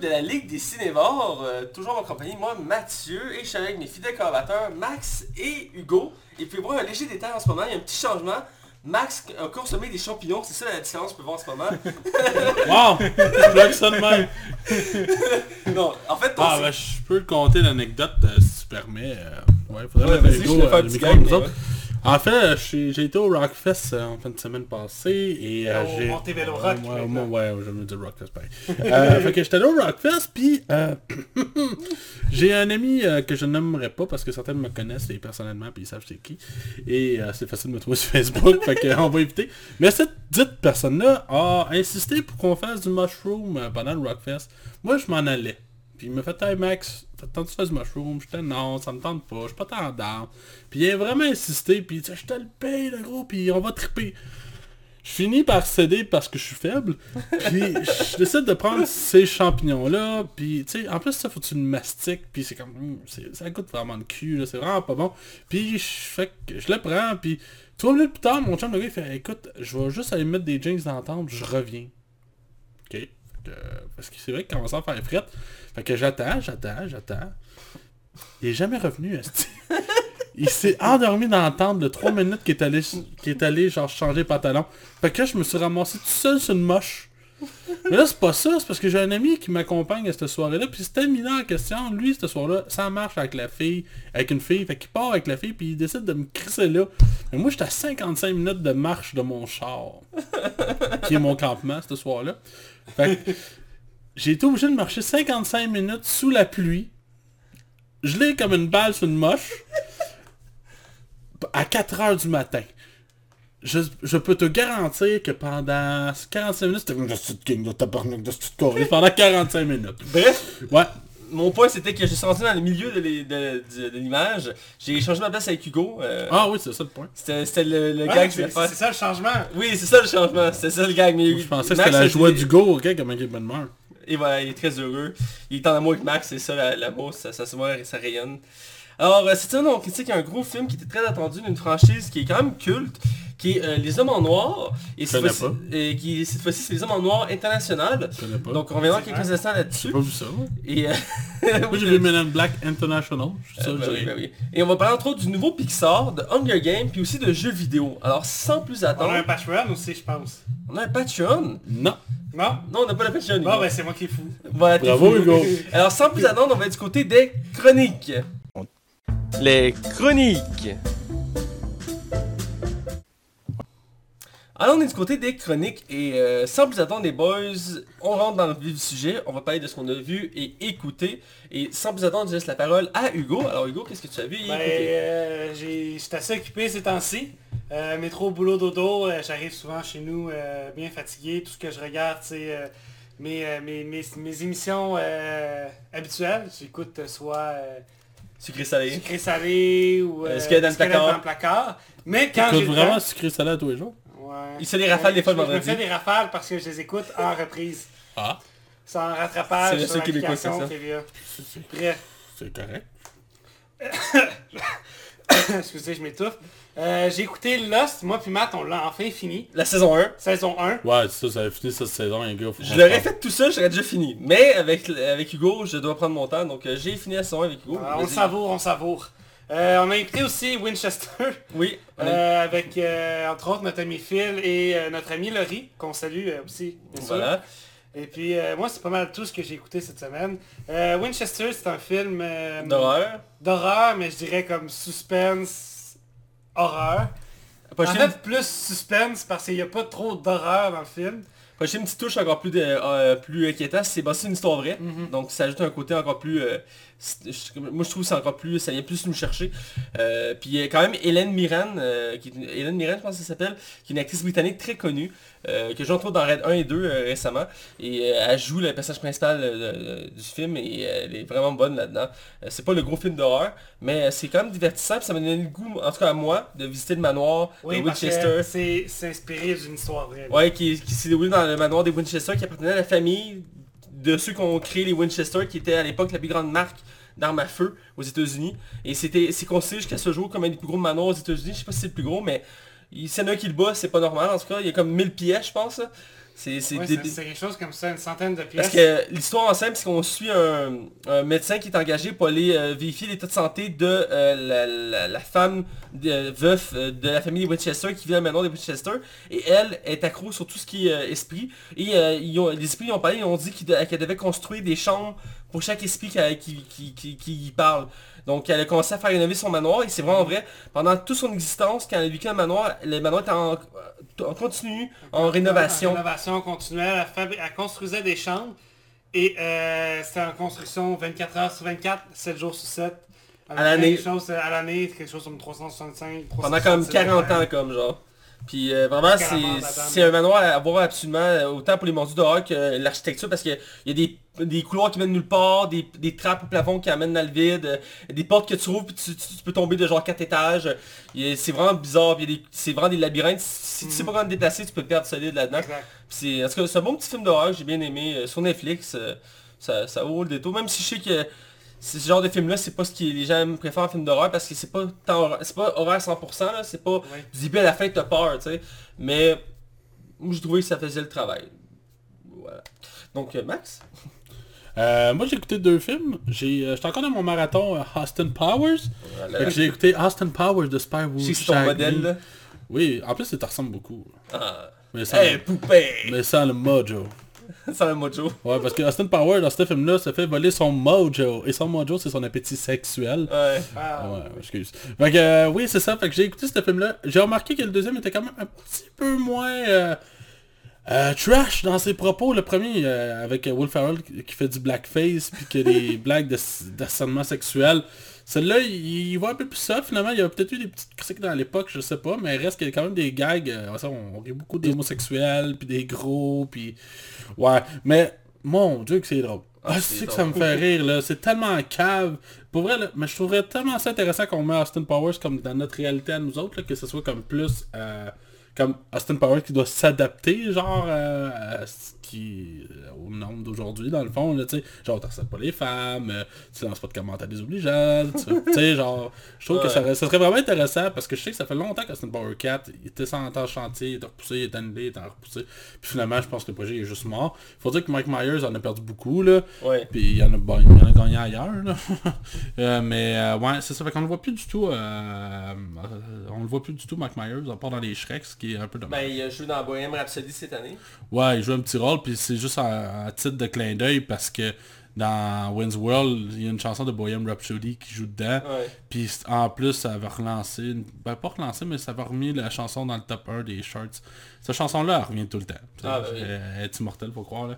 de la Ligue des Cinévores, euh, toujours en compagnie, moi Mathieu, et je suis avec mes fidèles collaborateurs Max et Hugo. Et puis voir un léger détail en ce moment, il y a un petit changement. Max a consommé des champignons, c'est ça la différence qu'on peut voir en ce moment. Wow! Je bloque ça de même. non, en fait, Ah, ben, je peux te conter l'anecdote euh, si tu permets. euh, ouais, faudrait Ouais, mettre Hugo, euh, le micro nous. En fait, euh, j'ai été au Rockfest euh, en fin de semaine passée et euh, Au j'ai... Rock, Ouais, maintenant. ouais, ouais, je me dis Rockfest, pareil. euh, fait que j'étais allé au Rockfest, puis euh, j'ai un ami que je nommerai pas parce que certains me connaissent et personnellement, puis ils savent c'est qui. Et c'est facile de me trouver sur Facebook, fait que, on va éviter. Mais cette dite personne-là a insisté pour qu'on fasse du mushroom pendant le Rockfest. Moi, je m'en allais. Puis il m'a fait Hey Max, tente de faire du mushroom? J'étais non, ça me tente pas, je suis pas tant down. Puis il a vraiment insisté, puis je te le paye le gros, puis on va triper. Je finis par céder parce que je suis faible. Puis je décide de prendre ces champignons-là. Puis tu sais, en plus ça faut que tu le mastiques. Puis c'est comme, c'est- ça goûte vraiment le cul. C'est vraiment pas bon. Puis je fais que je le prends. Puis trois minutes plus tard, mon chum le gars il fait, écoute, je vais juste aller mettre des jeans dans la tente, je reviens. Ok? Que- parce que c'est vrai qu'il commence à faire frette. Fait que j'attends, j'attends, j'attends. Il est jamais revenu. Il s'est endormi dans la tente de 3 minutes qu'il est allé, est allé genre changer de pantalon. Fait que là, je me suis ramassé tout seul sur une moche. Mais là, c'est pas ça, c'est parce que j'ai un ami qui m'accompagne à cette soirée-là, puis c'était mis en question, lui, ce soir-là, ça marche avec la fille, avec une fille, fait qu'il part avec la fille, puis il décide de me crisser là. Mais moi, j'étais à 55 minutes de marche de mon char, qui est mon campement, ce soir-là. Fait que j'ai été obligé de marcher 55 minutes sous la pluie, gelé comme une balle sur une moche, à 4 heures du matin. Je, je peux te garantir que pendant 45 minutes, c'était comme de cette king de tabarnak de cette corps. Pendant 45 minutes. Bref, Ouais. mon point c'était que je suis rentré dans le milieu de l'é- de- de- de l'image. J'ai changé ma place avec Hugo. euh, Ah oui, c'est ça le point. C'était c'était le, le Ouais, gag que je faire. c'est ça le changement. Oui, c'est ça le changement. C'est ça le gag. Mais Je pensais que c'était la joie dit- du go, ok, comme un Game Meurt. Et voilà, il est très heureux. Il est en amour avec Max, c'est ça la- l'amour, ça, ça se voit et ça rayonne. Alors, euh, cette semaine, on critique un gros film qui était très attendu d'une franchise qui est quand même culte, qui est euh, Les Hommes en Noir. Et cette connais fois-ci, pas. et qui, cette fois-ci, c'est Les Hommes en Noir International. Je connais pas. Donc, on reviendra C'est quelques vrai. instants j'ai là-dessus. pas vu ça. moi. Et, euh, Moi j'ai vu Men in Black International. Je suis Euh, sûr que bah j'ai oui, bah. Et on va parler entre autres du nouveau Pixar, de Hunger Games, puis aussi de jeux vidéo. Alors sans plus On attendre, a un Patreon aussi, je pense. on a un Patreon? Non. Non? Non, on n'a pas le Patreon. Bon, ben c'est moi qui est fou. Voilà, t'es Bravo fou. Hugo. Alors sans plus attendre, on va être du côté des chroniques. Les chroniques. Alors on est du côté des chroniques et euh, sans plus attendre les boys, on rentre dans le vif du sujet, on va parler de ce qu'on a vu et écouté. Et sans plus attendre, je laisse la parole à Hugo. Alors Hugo, qu'est-ce que tu as vu et Ben, écouté? euh, j'ai- j'étais assez occupé ces temps-ci. Euh, métro, boulot, dodo, euh, j'arrive souvent chez nous euh, bien fatigué. Tout ce que je regarde, c'est euh, mes, mes, mes, mes émissions euh, habituelles. J'écoute soit euh, Sucré salé. sucré salé ou Euh, dans le Squelette placard. dans le placard. Mais quand j'ai vraiment temps- sucré salé à tous les jours? Ouais. Il se fait des rafales des fois le Je me vendredi. fais des rafales parce que je les écoute en reprise. Ah, C'est en rattrapage C'est sur le seul Québécois qui fait l'application ça. TVA. Bref. c'est correct. Excusez, je m'étouffe. Euh, j'ai écouté Lost, moi puis Matt, on l'a enfin fini. La saison 1. Saison 1. Ouais, ça, ça a fini cette saison, les gars. Je l'aurais fait tout seul, j'aurais déjà fini. Mais avec, avec Hugo, je dois prendre mon temps. Donc euh, j'ai fini la saison 1 avec Hugo. Ah, on savoure, on savoure. Euh, on a écouté aussi Winchester, Oui. euh, avec euh, entre autres notre ami Phil et notre ami Laurie, qu'on salue aussi, bien sûr. Voilà. Et puis moi c'est pas mal tout ce que j'ai écouté cette semaine. Winchester c'est un film D'horreur. d'horreur, mais je dirais comme suspense, horreur. Pas En fait plus suspense parce qu'il n'y a pas trop d'horreur dans le film. Une petite touche encore plus, de, euh, plus inquiétante. C'est basé une histoire vraie. Mhm. Donc ça ajoute un côté encore plus... euh, moi je trouve que c'est encore plus... Ça vient plus nous chercher. Euh, puis il y a quand même Hélène Mirren, euh, qui est une, Hélène Mirren je pense que ça s'appelle, qui est une actrice britannique très connue, euh, que j'ai autres dans Red 1 et 2 euh, récemment. Et euh, elle joue le personnage principal du film et elle est vraiment bonne là-dedans. C'est pas le gros film d'horreur, mais c'est quand même divertissant. puis ça m'a donné le goût, en tout cas à moi, de visiter le manoir Oui, de Winchester. c'est inspiré d'une histoire vraie. Ouais, qui, qui s'est déroulé dans le manoir des Winchester, qui appartenait à la famille de ceux qui ont créé les Winchester, qui était à l'époque la plus grande marque d'armes à feu aux États-Unis. Et c'était c'est considéré jusqu'à ce jour comme un des plus gros manoirs aux États-Unis. Je sais pas si c'est le plus gros, mais Il s'il y en a un qui le bat, c'est pas normal en tout cas. Il y a comme 1000 pièces, je pense. là. C'est c'est Ouais, c'est c'est quelque chose comme ça, une centaine de Parce pièces. que l'histoire en simple, c'est qu'on suit un, un médecin qui est engagé pour aller euh, vérifier l'état de santé de euh, la, la- la femme de, veuf euh, de la famille Winchester qui vit à maison des Winchester. Et elle est accro sur tout ce qui est euh, esprit. Et ils ont- les esprits ils ont parlé, ils ont dit qu'elle devait construire des chambres pour chaque esprit qui, qui, qui, parle. Donc elle a commencé à faire rénover son manoir et c'est vraiment vrai. Pendant toute son existence, quand elle a vécu le manoir, le manoir était en, en continu, en rénovation. En rénovation continuelle. Elle, elle construisait des chambres. Et euh, c'était en construction 24 heures sur 24, 7 jours sur 7. Elle À l'année. Quelque chose, à l'année, quelque chose comme 365. pendant comme 40 ans comme genre. Puis euh, vraiment c'est un manoir à voir absolument euh, autant pour les mordus dehors que l'architecture parce qu'il y a des, des couloirs qui mènent nulle part, des, des trappes au plafond qui amènent dans le vide, euh, des portes que tu rouvres puis tu, tu- tu peux tomber de genre 4 étages. C'est vraiment bizarre, c'est vraiment des labyrinthes. Si tu sais pas comment te déplacer, tu peux te perdre solide là-dedans. En tout cas c'est un bon petit film d'horreur, j'ai bien aimé euh, sur Netflix. euh, ça, ça vaut le détour, même si je sais que ce genre de film là c'est pas ce que les gens préfèrent en film d'horreur parce que c'est pas tant c'est pas horreur 100% là, c'est pas Ouais. du début à la fin t'as peur, tu sais. Mais moi je trouvais que ça faisait le travail. Voilà. Donc euh, Max? Euh, moi j'ai écouté deux films. J'ai, euh, J'étais encore dans mon marathon euh, Austin Powers. Voilà. J'ai écouté Austin Powers de Spyro c'est ton modèle là? Oui, en plus ça te ressemble beaucoup. Ah. Mais sans, Hey poupée mais sans le mojo. Sans le mojo. Ouais, parce que Austin Powers dans ce film-là se fait voler son mojo. Et son mojo c'est son appétit sexuel. Ouais. Ah, Ouais, excuse. Fait que, euh, oui, c'est ça. Fait que j'ai écouté ce film-là. J'ai remarqué que le deuxième était quand même un petit peu moins euh, euh, trash dans ses propos. Le premier, euh, avec Will Ferrell qui fait du blackface, puis qui a des blagues de- d'harcèlement sexuel. Celui-là, il, il va un peu plus ça. Finalement, il y a peut-être eu des petites critiques dans l'époque, je sais pas, mais il reste qu'il y a quand même des gags. euh, ça, on, rit beaucoup des homosexuels, puis des gros, puis... Ouais, mais mon Dieu que c'est drôle. Ah, Ah, c'est que ça me fait rire, là. C'est tellement cave. Pour vrai, là, mais je trouverais tellement ça intéressant qu'on met Austin Powers comme dans notre réalité à nous autres, là, que ce soit comme plus... euh, comme Austin Powers qui doit s'adapter, genre, euh, à qui... au nombre d'aujourd'hui, dans le fond, là, tu sais. Genre, t'harcèles pas les femmes, euh, tu lances pas de commentaires désobligeants, tu sais, genre... Je trouve que ça, serait vraiment intéressant, parce que je sais que ça fait longtemps qu'Austin Power 4, il était sans en chantier, il était repoussé, il était annulé, il était repoussé. Puis finalement, je pense que le projet est juste mort. Faut dire que Mike Myers en a perdu beaucoup, là. Ouais. Puis il y en a, bon, il en a gagné ailleurs, là. Euh, mais euh, ouais, c'est ça. Fait qu'on le voit plus du tout. euh, euh, on le voit plus du tout, Mike Myers, à part dans les Shreks, ce qui est un peu dommage. Ben il a joué dans Bohemian Rhapsody cette année. Ouais, il joue un petit rôle, puis c'est juste à titre de clin d'œil parce que dans Wayne's World, il y a une chanson de Bohemian Rhapsody qui joue dedans. Puis en plus, ça va relancer, une- ben pas relancer, mais ça va remis la chanson dans le top 1 des charts. Cette chanson-là, elle revient tout le temps. Ah, ben oui. Elle- est immortelle, faut croire. Là.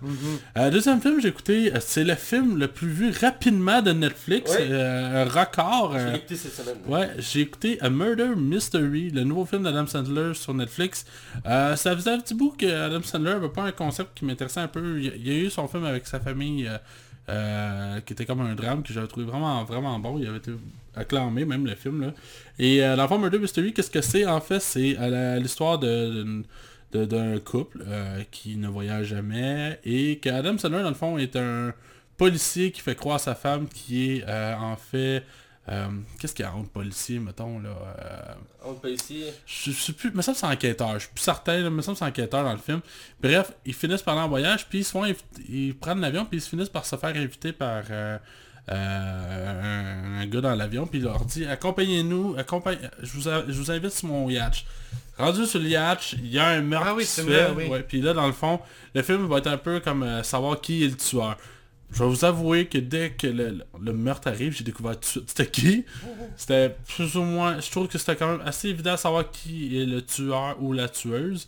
Euh, deuxième film, j'ai écouté, euh, c'est le film le plus vu rapidement de Netflix. Oui. euh, un record. Euh, l'ai écouté cette semaine. Ouais, j'ai écouté A Murder Mystery, le nouveau film d'Adam Sandler sur Netflix. Ça faisait un petit bout que Adam Sandler avait pas un concept qui m'intéressait un peu. Il il y a eu son film avec sa famille euh, qui était comme un drame que j'avais trouvé vraiment vraiment bon. Il avait été acclamé même le film là. Et euh, dans le fond, Murder Mystery, qu'est-ce que c'est en fait? C'est euh, l'histoire d'un couple euh, qui ne voyage jamais et que Adam Sandler dans le fond est un policier qui fait croire à sa femme qui est en fait euh, qu'est-ce qu'il y a entre policier mettons là euh, peut ici. je sais plus, mais ça c'est enquêteur, je suis plus certain, là, mais ça c'est enquêteur dans le film. Bref, ils finissent par aller en voyage, puis ils se font ils prennent l'avion, puis ils se finissent par se faire inviter par euh, euh, un, un gars dans l'avion, puis il leur dit accompagnez-nous, accompagne, je, vous a- je vous invite sur mon yacht. Rendu sur le yacht, il y a un meurtre Ah oui, qui se c'est fait, vrai, oui. ouais, puis là dans le fond, le film va être un peu comme euh, savoir qui est le tueur. Je vais vous avouer que dès que le, le meurtre arrive, j'ai découvert tout de suite c'était qui. C'était plus ou moins... Je trouve que c'était quand même assez évident de savoir qui est le tueur ou la tueuse.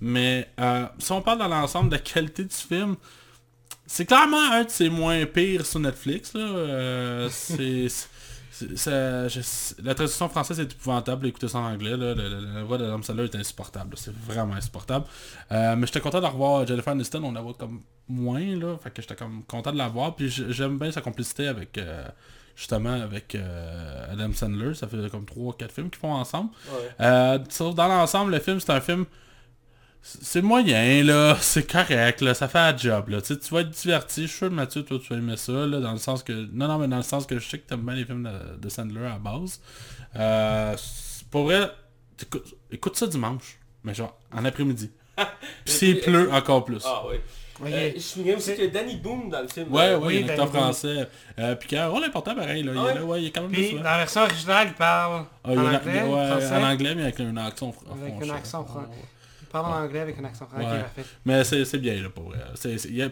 Mais euh, si on parle dans l'ensemble de la qualité du film, c'est clairement un de ses moins pires sur Netflix. Là. Euh, c'est... c'est- ça- je- la traduction française est épouvantable, écoutez ça en anglais, là, le- le- la voix de Sandler est insupportable, c'est vraiment insupportable. Euh, mais j'étais content de revoir Jennifer Aniston, on la voit comme moins, là, fait que j'étais comme content de la voir, puis j'aime bien sa complicité avec, euh, justement, avec euh, Adam Sandler, ça fait comme 3-4 films qu'ils font ensemble. Ouais. Sauf dans l'ensemble, le film, c'est un film. C'est moyen, là. C'est correct, là. Ça fait un job, là. Tu sais, tu vas être diverti. Je suis sûr, Mathieu, toi, tu vas aimer ça, là. Dans le sens que. Non, non, mais dans le sens que je sais que t'aimes bien les films de, de Sandler à la base. Euh, pour vrai, Écoute, écoute ça dimanche, mais genre en après-midi. Puis s'il pleut, encore plus. Ah oui. Ok. Euh, je me souviens aussi que Danny Boone dans le film. Ouais, euh, ouais, oui, il est acteur français. Euh, puis qui a un rôle important pareil, là. Il, Ah est ouais? là, ouais, il est quand même Puis dans là. la version originale, il parle Ah, en là- anglais, ouais, français. en anglais, mais avec un accent fr- Avec un français. accent fran- Ouais. Il parle en anglais avec un accent français. Ouais. Parfait. Mais c'est c'est bien, là, pour vrai. C'est- c'est- a-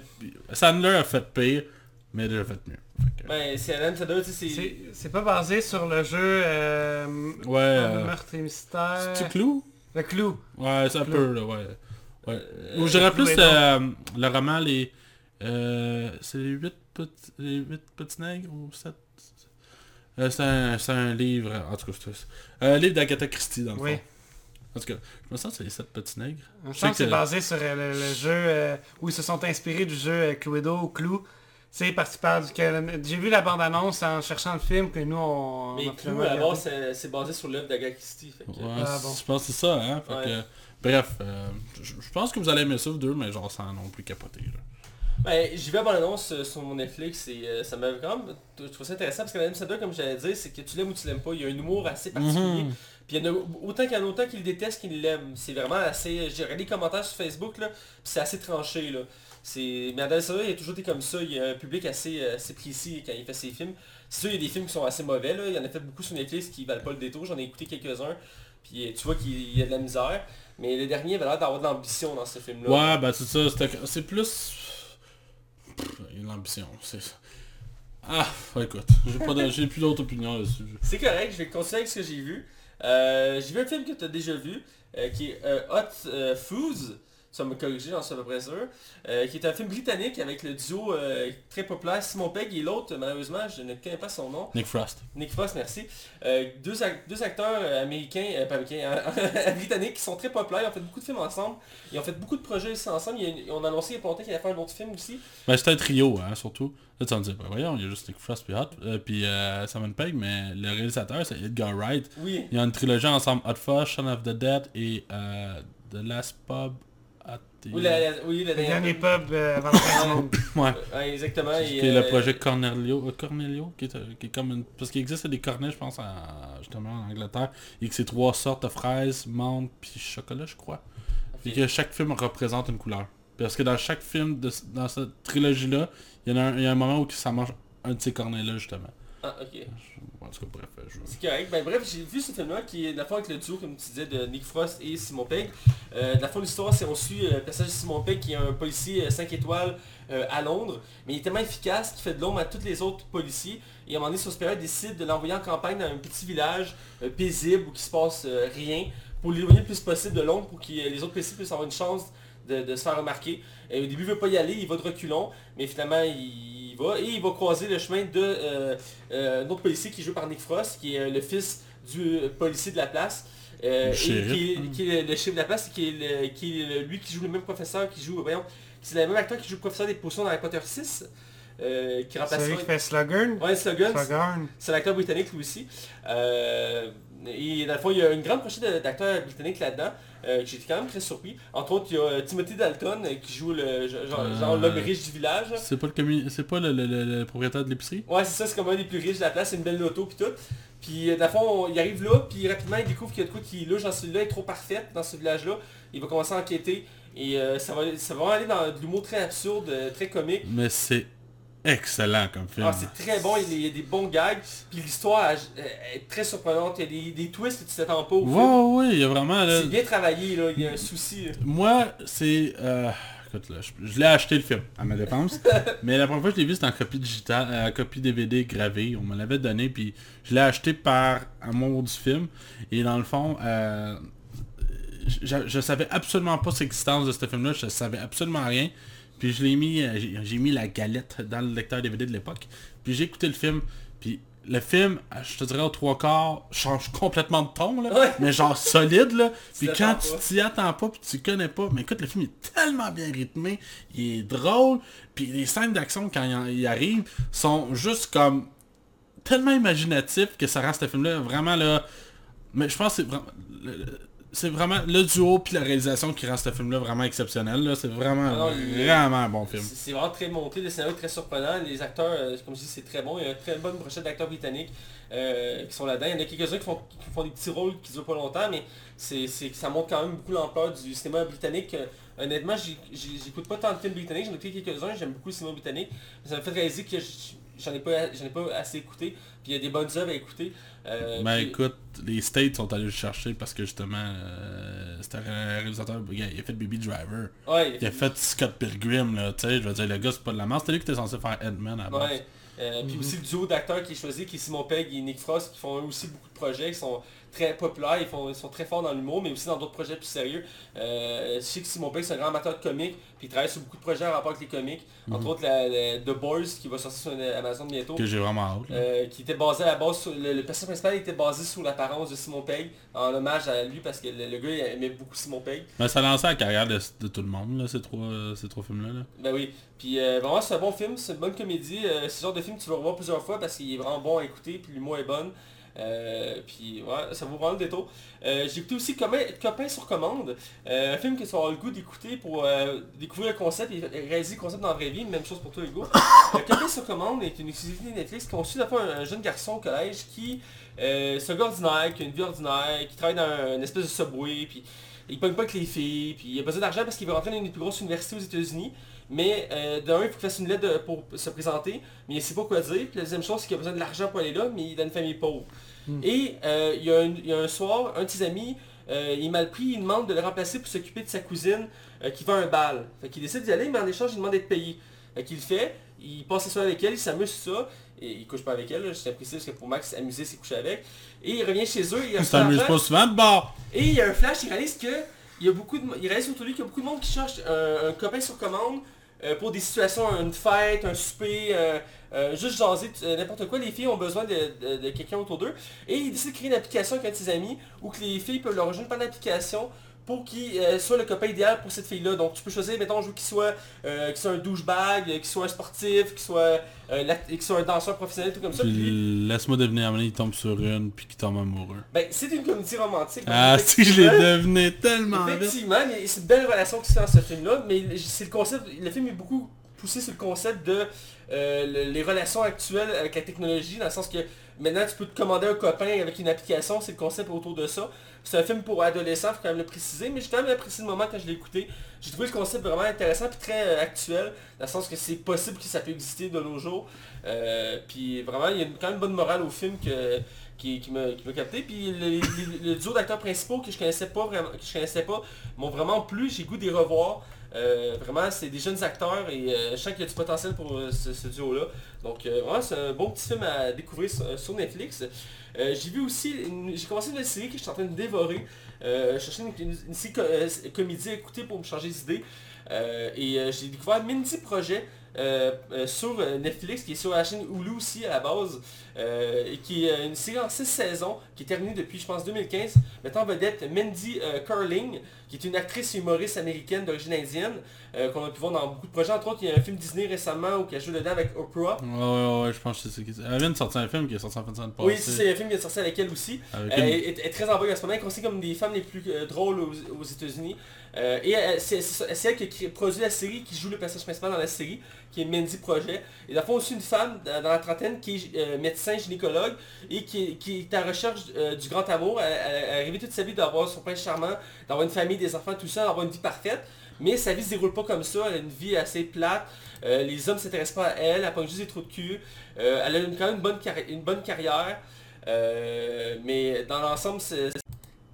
Sandler a fait pire, mais il a fait mieux. Fait que- Ben, c'est Alan Sandler, tu sais, c'est... C'est- C'est pas basé sur le jeu euh, Ouais, euh, Meurtre et Mystère. C'est-tu Clou? Le clou. Ouais, ça peut, là, ouais. ouais. Euh, Ou Clou plus euh, le roman, les... Euh, c'est les 8 petits, les huit petits nègres ou 7 euh, c'est un, c'est un livre, en tout cas, c'est un livre d'Agatha Christie, dans le Oui. fond. En tout cas, je me sens que c'est les 7 petits nègres. Je pense que c'est basé sur euh, le, le jeu euh, où ils se sont inspirés du jeu euh, Cluedo ou Clou. C'est parce qu'il parle du... J'ai vu la bande-annonce en cherchant le film que nous on... Mais on Clou, à la base, c'est- c'est basé sur l'œuvre d'Agatha Christie. Fait que... Ouais, Ah, bon. je pense que c'est ça, hein. Fait Ouais. que, bref, euh, je je pense que vous allez aimer ça, vous deux, mais genre sans non plus capoter. Là. Ben, j'y vais à l'annonce euh, sur mon Netflix et euh, ça m'a quand même... Je trouve ça intéressant parce que Adam Sandler, comme j'allais dire, c'est que tu l'aimes ou tu l'aimes pas. Il y a un humour assez particulier. Mhm. Puis il y en a autant qu'il y en a autant qui le détestent qu'il l'aiment. C'est vraiment assez... J'ai regardé les commentaires sur Facebook, là, puis c'est assez tranché, là. C'est... Mais Adam Sandler, il a toujours été comme ça. Il y a un public assez, euh, assez précis quand il fait ses films. C'est sûr, il y a des films qui sont assez mauvais, là. Il y en a fait beaucoup sur Netflix qui valent pas le détour. J'en ai écouté quelques-uns. Puis euh, tu vois qu'il y a de la misère. Mais le dernier avait l'air d'avoir de l'ambition dans ce film-là. Ouais, ben c'est ça, c'est plus... Pff, il y a l'ambition, c'est... Ah, écoute, j'ai pas de- j'ai plus d'autres opinions là-dessus. C'est correct, je vais continuer avec ce que j'ai vu. Euh, j'ai vu un film que tu as déjà vu, euh, qui est euh, Hot Foods. Ça me corriger, j'en suis à peu près sûr. Euh, qui est un film britannique avec le duo euh, très populaire Simon Pegg et l'autre, malheureusement, je ne connais pas son nom. Nick Frost. Nick Frost, merci. Euh, deux, ac- deux acteurs américains, pas américains, euh, britanniques qui sont très populaires. Ils ont fait beaucoup de films ensemble. Ils ont fait beaucoup de projets aussi ensemble. On a annoncé il y a pas longtemps qu'il allait faire un autre film aussi. Ben c'était un trio, hein, surtout. Là, tu vas me dire, ben voyons, il y a juste Nick Frost puis Hot, puis Simon Pegg, mais le réalisateur, c'est Edgar Wright. Oui. Il y a une trilogie ensemble, Hot Fuzz, Shaun of the Dead et The Last Pub at. Oui, la, la- oui, le Le dernier pub euh, avant la fin du monde. Ouais. Ouais, exactement. Qui et, est le euh, projet Cornelio, euh, Cornelio qui, est, euh, qui est comme une... Parce qu'il existe des cornets, je pense, en- justement en Angleterre, et que c'est trois sortes de fraises, menthe, puis chocolat, je crois. Et que chaque film représente une couleur. Parce que dans chaque film, de, dans cette trilogie-là, il y, en a un, il y a un moment où ça mange un de ces cornets-là, justement. Ah, ok. En tout cas, bref, je... C'est correct. Ben, bref, j'ai vu ce film-là qui est de la fois avec le duo, comme tu disais, de Nick Frost et Simon Pegg. Euh, de la fois de l'histoire, c'est on suit euh, le personnage de Simon Pegg qui est un policier 5 étoiles euh, à Londres, mais il est tellement efficace qu'il fait de l'ombre à tous les autres policiers. Et à un moment donné, supérieur décide de l'envoyer en campagne dans un petit village euh, paisible où il se passe rien, pour l'éloigner le plus possible de Londres, pour que les autres policiers puissent avoir une chance de, de se faire remarquer. Au début, il veut pas y aller, il va de reculons, mais finalement, il, il va. Et il va croiser le chemin de euh, euh, un autre policier qui est joué par Nick Frost, qui est euh, le fils du policier de la place. euh, et shérif. qui est, qui est le, chef de la place, qui est, le- qui est le- lui qui joue le même professeur, qui joue, voyons, c'est le même acteur qui joue le professeur des potions dans Harry Potter 6, euh, qui remplace Celui qui fait. Ouais, c'est l'acteur britannique lui aussi. Euh, et dans le fond, il y a une grande prochaine d'acteurs britanniques là-dedans. Euh, J'étais quand même très surpris. Entre autres, il y a euh, Timothy Dalton euh, qui joue le genre, Euh, genre l'homme riche du village. C'est pas le c'est pas le, le- le- le propriétaire de l'épicerie? Ouais, c'est ça, c'est comme un des plus riches de la place, c'est une belle loto puis tout. Puis le fond, on- il arrive là, puis rapidement il découvre qu'il y a de quoi qui louche dans celui-là, est trop parfaite dans ce village-là. Il va commencer à enquêter et euh, ça, va, ça va vraiment aller dans de l'humour très absurde, très comique. Mais c'est excellent comme film. Ah, c'est très bon, il y a- des bons gags, puis l'histoire est très surprenante, il y a des, des twists que tu t'attends pas au film. Ouais, il y a vraiment... là, C'est bien travaillé, là, il y a un souci. là. Moi, c'est... euh, Écoute, là, je, je l'ai acheté le film, à ma défense. mais la première fois que je l'ai vu, c'était en copie digitale, euh, copie DVD gravée. On me l'avait donné, puis je l'ai acheté par amour du film. Et dans le fond, euh, je, je savais absolument pas l'existence de ce film-là. Je savais absolument rien. Puis je l'ai mis, euh, j'ai mis la galette dans le lecteur DVD de l'époque. Puis j'ai écouté le film. Puis le film, euh, je te dirais aux trois quarts, change complètement de ton, là, Ouais. mais genre solide, là. Puis quand tu t'y attends pas, puis tu connais pas, mais écoute, le film est tellement bien rythmé, il est drôle, puis les scènes d'action, quand il, arrive, sont juste comme tellement imaginatifs que ça rend ce film-là vraiment, là... Mais je pense que c'est vraiment... le- le- c'est vraiment le duo puis la réalisation qui rend ce film-là vraiment exceptionnel. là. C'est vraiment, est- vraiment un bon film. C'est c'est vraiment très monté, le scénario est très surprenant, les acteurs, euh, comme je dis, c'est très bon, il y a une très bonne brochette d'acteurs britanniques euh, qui sont là-dedans. Il y en a quelques-uns qui font, qui font des petits rôles qui durent pas longtemps, mais c'est c'est- ça montre quand même beaucoup l'ampleur du cinéma britannique. Euh, honnêtement, j'ai- j'ai- j'écoute pas tant de films britanniques, j'en ai écouté quelques-uns, j'aime beaucoup le cinéma britannique. Ça m'a fait réaliser que j'en ai, pas- j'en ai pas assez écouté, puis il y a des bonnes œuvres à écouter. Euh, Ben puis- écoute, les States sont allés le chercher parce que justement, euh, c'était un réalisateur, il a fait Baby Driver. ouais, Il a fait Scott Pilgrim, là, tu sais, je veux dire, le gars c'est pas de la masse, c'était lui qui était censé faire Ant-Man à la base. Ouais. Euh, Puis aussi le duo d'acteurs qui est choisi, qui est Simon Pegg et Nick Frost, qui font eux aussi beaucoup de projets, qui sont très populaires, ils, font, ils sont très forts dans l'humour, mais aussi dans d'autres projets plus sérieux. Euh, je sais que Simon Pegg c'est un grand amateur de comics, puis il travaille sur beaucoup de projets en rapport avec les comics, entre autres la, la- The Boys qui va sortir sur Amazon bientôt. Que j'ai vraiment hâte. euh, qui était basé à la base sur, le, le personnage principal était basé sur l'apparence de Simon Pegg en hommage à lui parce que le, le gars il aimait beaucoup Simon Pegg Mais ça a lancé la carrière de, de tout le monde, là, ces trois, ces trois films-là. là. Ben oui. Puis euh, vraiment c'est un bon film, c'est une bonne comédie. Euh, c'est le genre de film que tu vas revoir plusieurs fois parce qu'il est vraiment bon à écouter, puis l'humour est bonne. Euh, puis ouais, ça vaut vraiment le détour. Euh, j'ai écouté aussi Copain, sur commande, euh, un film que vas avoir le goût d'écouter pour découvrir le concept et réaliser le concept dans la vraie vie, même chose pour toi Hugo. Copain sur commande est une exclusivité Netflix qui suit d'abord un, un jeune garçon au collège qui, un gars ordinaire, qui a une vie ordinaire, qui travaille dans un, une espèce de subway, puis il pogne pas avec les filles, puis il a besoin d'argent parce qu'il veut rentrer dans une des plus grosses universités aux États-Unis. Mais euh, d'un, il faut qu'il fasse une lettre de- pour se présenter, mais il sait pas quoi dire. Puis la deuxième chose, c'est qu'il a besoin de l'argent pour aller là, mais il est dans une famille pauvre. Et euh, il, y a un, il y a un soir, un de ses amis, euh, il est mal pris, il demande de le remplacer pour s'occuper de sa cousine qui va à un bal. Fait qu'il décide d'y aller, mais en échange, il demande d'être payé. Fait qu'il le fait, il passe la soirée avec elle, il s'amuse sur ça, et il couche pas avec elle, je t'apprécie parce que pour Max, s'amuser, c'est coucher avec. Et il revient chez eux, il a Tu t'amuses pas souvent de bord. et il y a un flash, il réalise que il y a beaucoup de, il réalise autour de lui qu'il y a beaucoup de monde qui cherche un, un copain sur commande euh, pour des situations, une fête, un souper, euh, euh, juste jaser, euh, n'importe quoi. Les filles ont besoin de, quelqu'un autour d'eux. Et il décide de créer une application avec un amis où que les filles peuvent le rejoindre par l'application pour qu'il euh, soit le copain idéal pour cette fille-là. Donc tu peux choisir, mettons, je veux qu'il soit, euh, qu'il soit un douchebag, euh, qu'il soit un sportif, qu'il soit, euh, qu'il soit un danseur professionnel, tout comme ça. Puis laisse-moi donné, il tombe sur une, puis qu'il tombe amoureux. ben, c'est une comédie romantique. Ah, si je l'ai deviné tellement vite. Effectivement, mais c'est une belle relation qui se fait dans ce film-là, mais c'est le concept, le film est beaucoup poussé sur le concept de le- les relations actuelles avec la technologie, dans le sens que maintenant tu peux te commander un copain avec une application, c'est le concept autour de ça. C'est un film pour adolescents, faut quand même le préciser, mais j'ai quand même apprécié le moment quand je l'ai écouté. J'ai trouvé le concept vraiment intéressant et très euh, actuel, dans le sens que c'est possible que ça peut exister de nos jours. Euh, puis vraiment, il y a quand même une bonne morale au film qui, qui m'a capté. Puis le, duo d'acteurs principaux que je connaissais pas vraiment, que je connaissais pas, m'ont vraiment plu. J'ai goût des revoir. Euh, vraiment, c'est des jeunes acteurs et je sens qu'il y a du potentiel pour ce, duo-là. Donc vraiment, c'est un bon petit film à découvrir sur Netflix. Euh, j'ai vu aussi, j'ai commencé une série que je suis en train de dévorer. Euh, je cherchais une, série euh, comédie à écouter pour me changer d'idée. Et j'ai découvert Mindy euh, sur euh, Netflix, qui est sur la chaîne Hulu aussi à la base, euh, et qui est euh, une série en 6 saisons, qui est terminée depuis je pense 2015, mettant en vedette Mandy euh, Carling, qui est une actrice et humoriste américaine d'origine indienne, euh, qu'on a pu voir dans beaucoup de projets, entre autres il y a un film Disney récemment où elle joue dedans avec Oprah. Ouais, ouais, ouais, je pense que c'est ça. Elle vient de sortir un film qui est sorti en fin de semaine passée. Oui, c'est un film qui est sorti avec elle aussi. Elle est, très en vogue en ce moment, elle est considérée comme des femmes les plus euh, drôles aux, aux États-Unis. Euh, et elle- c'est elle qui produit la série, qui joue le personnage principal dans la série, qui est Mandy Project. Et dans le fond aussi une femme dans la trentaine qui est euh, médecin gynécologue et qui, qui est à recherche euh, du grand amour. Elle, elle- elle toute sa vie d'avoir son prince charmant, d'avoir une famille, des enfants, tout ça, d'avoir une vie parfaite. Mais sa vie se déroule pas comme ça, elle a une vie assez plate, Euh, les hommes s'intéressent pas à elle, elle pogne juste des trous de cul, Euh, elle a quand même une bonne, une bonne carrière, Euh, mais dans l'ensemble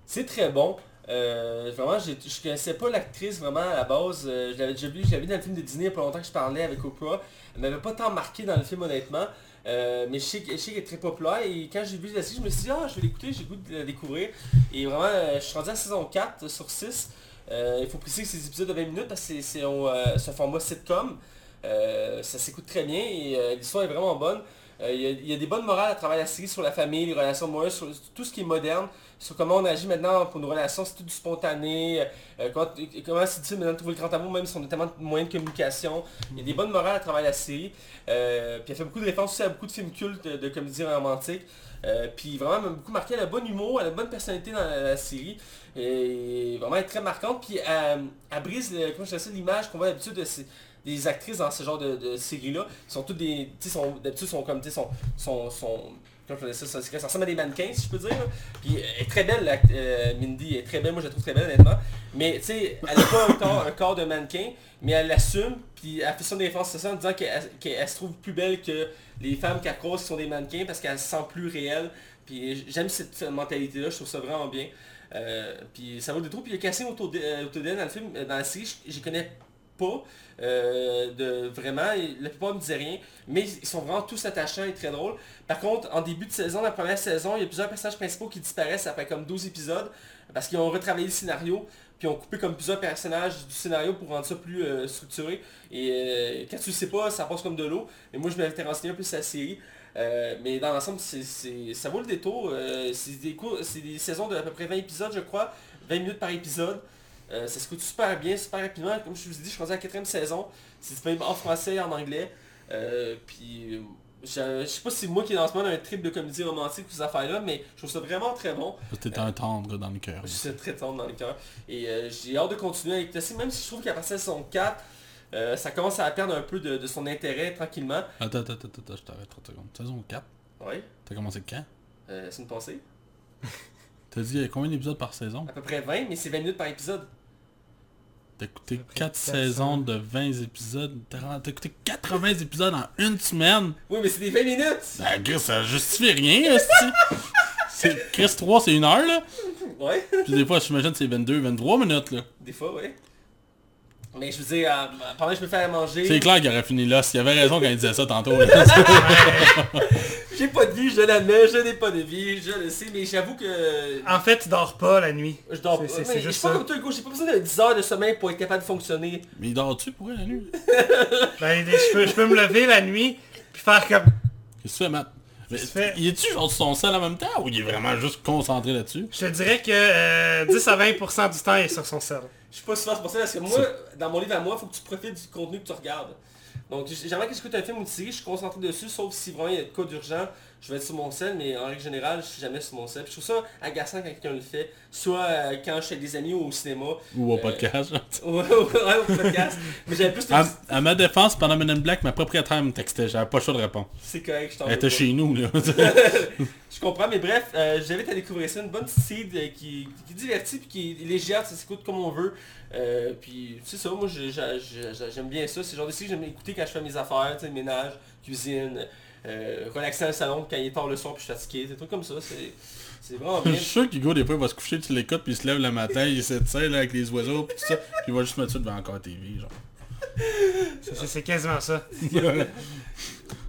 c'est très bon. Euh, vraiment, je connaissais pas l'actrice vraiment à la base. Euh, je l'avais déjà vu, je l'avais vu dans le film de Disney il y a pas longtemps que je parlais avec Oprah. Elle m'avait pas tant marqué dans le film honnêtement. Euh, mais je sais, qu'elle est très populaire et quand j'ai vu la série, je me suis dit ah je vais l'écouter, j'ai le goût de la découvrir. Et vraiment, je suis rendu à saison 4 sur 6. Euh, il faut préciser que c'est des épisodes de 20 minutes parce que c'est- un format sitcom. Ça s'écoute très bien et l'histoire est vraiment bonne. Euh, Il y, a- des bonnes morales à travers la série sur la famille, les relations amoureuses, sur tout ce qui est moderne, sur comment on agit maintenant pour nos relations, c'est tout du spontané, euh, comment, c'est difficile maintenant de trouver le grand amour même si on a tellement de moyens de communication. Il y a des bonnes morales à travers la série. Puis elle fait beaucoup de références aussi à beaucoup de films cultes de, comédies romantiques. Euh, puis vraiment elle m'a beaucoup marqué, elle a bon humour, elle a une bonne personnalité dans la, série. Et vraiment elle est très marquante. Puis elle, elle brise l'image qu'on voit d'habitude de des actrices dans ce genre de, de séries-là. Sont toutes des. Sont- d'habitude sont comme. Sont, sont, sont- comment je ça, ça, ça ressemble à des mannequins si je peux dire. Puis elle est très belle, euh, Mindy elle est très belle, moi je la trouve très belle honnêtement. Mais tu sais, elle n'a pas un corps, un corps de mannequin, mais elle l'assume, puis elle fait de défense ça en disant qu'elle se trouve plus belle que les femmes qu'elle croise sont des mannequins parce qu'elle se sent plus réelle. Puis j'aime cette mentalité-là, je trouve ça vraiment bien. Euh, puis ça vaut des trous. Puis le casting autour de- euh, dans le film, euh, dans la série, je connais euh, de vraiment, la plupart me disaient rien, mais ils sont vraiment tous attachants et très drôles. Par contre, en début de saison, la première saison, il y a plusieurs personnages principaux qui disparaissent après comme 12 épisodes, parce qu'ils ont retravaillé le scénario, puis ont coupé comme plusieurs personnages du scénario pour rendre ça plus euh, structuré. Et euh, quand tu le sais pas, ça passe comme de l'eau. Mais moi, je m'étais renseigné un peu sur la série. Mais dans l'ensemble, ça vaut le détour. C'est, des des saisons de à peu près 20 épisodes, je crois. 20 minutes par épisode. Euh, ça se coûte super bien, super rapidement. Comme je vous ai dit, je suis rendu à la quatrième saison. C'est disponible en français et en anglais. Euh, puis, je, je sais pas si c'est moi qui est dans ce moment un trip de comédie romantique ou ces affaires-là, mais je trouve ça vraiment très bon. T'es un tendre dans le cœur. Je suis très tendre dans le cœur. Et euh, j'ai hâte de continuer avec ça. Même si je trouve qu'à partir de saison 4, euh, ça commence à perdre un peu de, de son intérêt tranquillement. Attends, attends, attends, attends, je t'arrête 30 secondes. Saison 4, Oui, t'as commencé quand? Euh, c'est une pensée. T'as dit combien d'épisodes par saison? À peu près 20, mais c'est 20 minutes par épisode. T'as écouté près 4 400. saisons de 20 épisodes. T'as écouté 80 épisodes en une semaine. Oui, mais c'est des 20 minutes. Ben, Chris, ça justifie rien. C'est Chris 3, c'est une heure, là. Ouais, Puis des fois, j'imagine c'est 22, 23 minutes, là. des fois, oui. Mais je veux dire, euh, pendant que je me fais à manger, C'est clair qu'il aurait fini là. Il avait raison quand il disait ça tantôt. j'ai pas de vie, je l'admets, je n'ai pas de vie, je le sais, mais j'avoue que En fait, tu dors pas la nuit. je dors pas. c'est- je suis pas ça. comme toi, Hugo, j'ai pas besoin de 10 heures de sommeil pour être capable de fonctionner. Mais il dort-tu pour elle la nuit? Ben, je peux, je peux me lever la nuit, puis faire comme... Qu'est-ce que tu fais, Matt? Mais? Il est-tu genre sur son sel en même temps ou il est vraiment juste concentré là-dessus? Je te dirais que euh, 10 à 20% du temps, il est sur son sel. Je suis pas souvent c'est pour ça parce que moi, dans mon livre à moi, il faut que tu profites du contenu que tu regardes. Donc jamais que j'écoute un film ou une série, je suis concentré dessus, sauf si vraiment il y a de cas d'urgent, je vais être sur mon sel, mais en règle générale, je suis jamais sur mon sel. Puis je trouve ça agaçant quand quelqu'un le fait, soit euh, quand je suis avec des amis ou au cinéma. Ou au Euh, podcast genre. Ouais, ouais, au podcast. Mais j'avais plus à, à ma défense, pendant Men in Black, ma propriétaire me textait. J'avais pas le choix de répondre. C'est correct, je t'en Elle était chez nous, là. Je comprends, mais bref, euh, j'invite à découvrir ça, une bonne petite seed euh, qui, qui divertit puis qui est légère, ça s'écoute comme on veut. Euh, puis c'est ça, moi j'ai- j'ai- j'ai- j'aime bien ça, c'est le genre de série que j'aime écouter quand je fais mes affaires, ménage, cuisine, euh, relaxer dans le salon quand il est tard le soir puis je suis fatigué, des trucs comme ça, c'est c'est vraiment Je suis sûr qu'Hugo, des fois, il va se coucher, tu l'écoutes, puis il se lève le matin, il s'étire là, avec les oiseaux, puis tout ça, puis il va juste mettre ça devant encore la TV, genre. C'est- quasiment ça.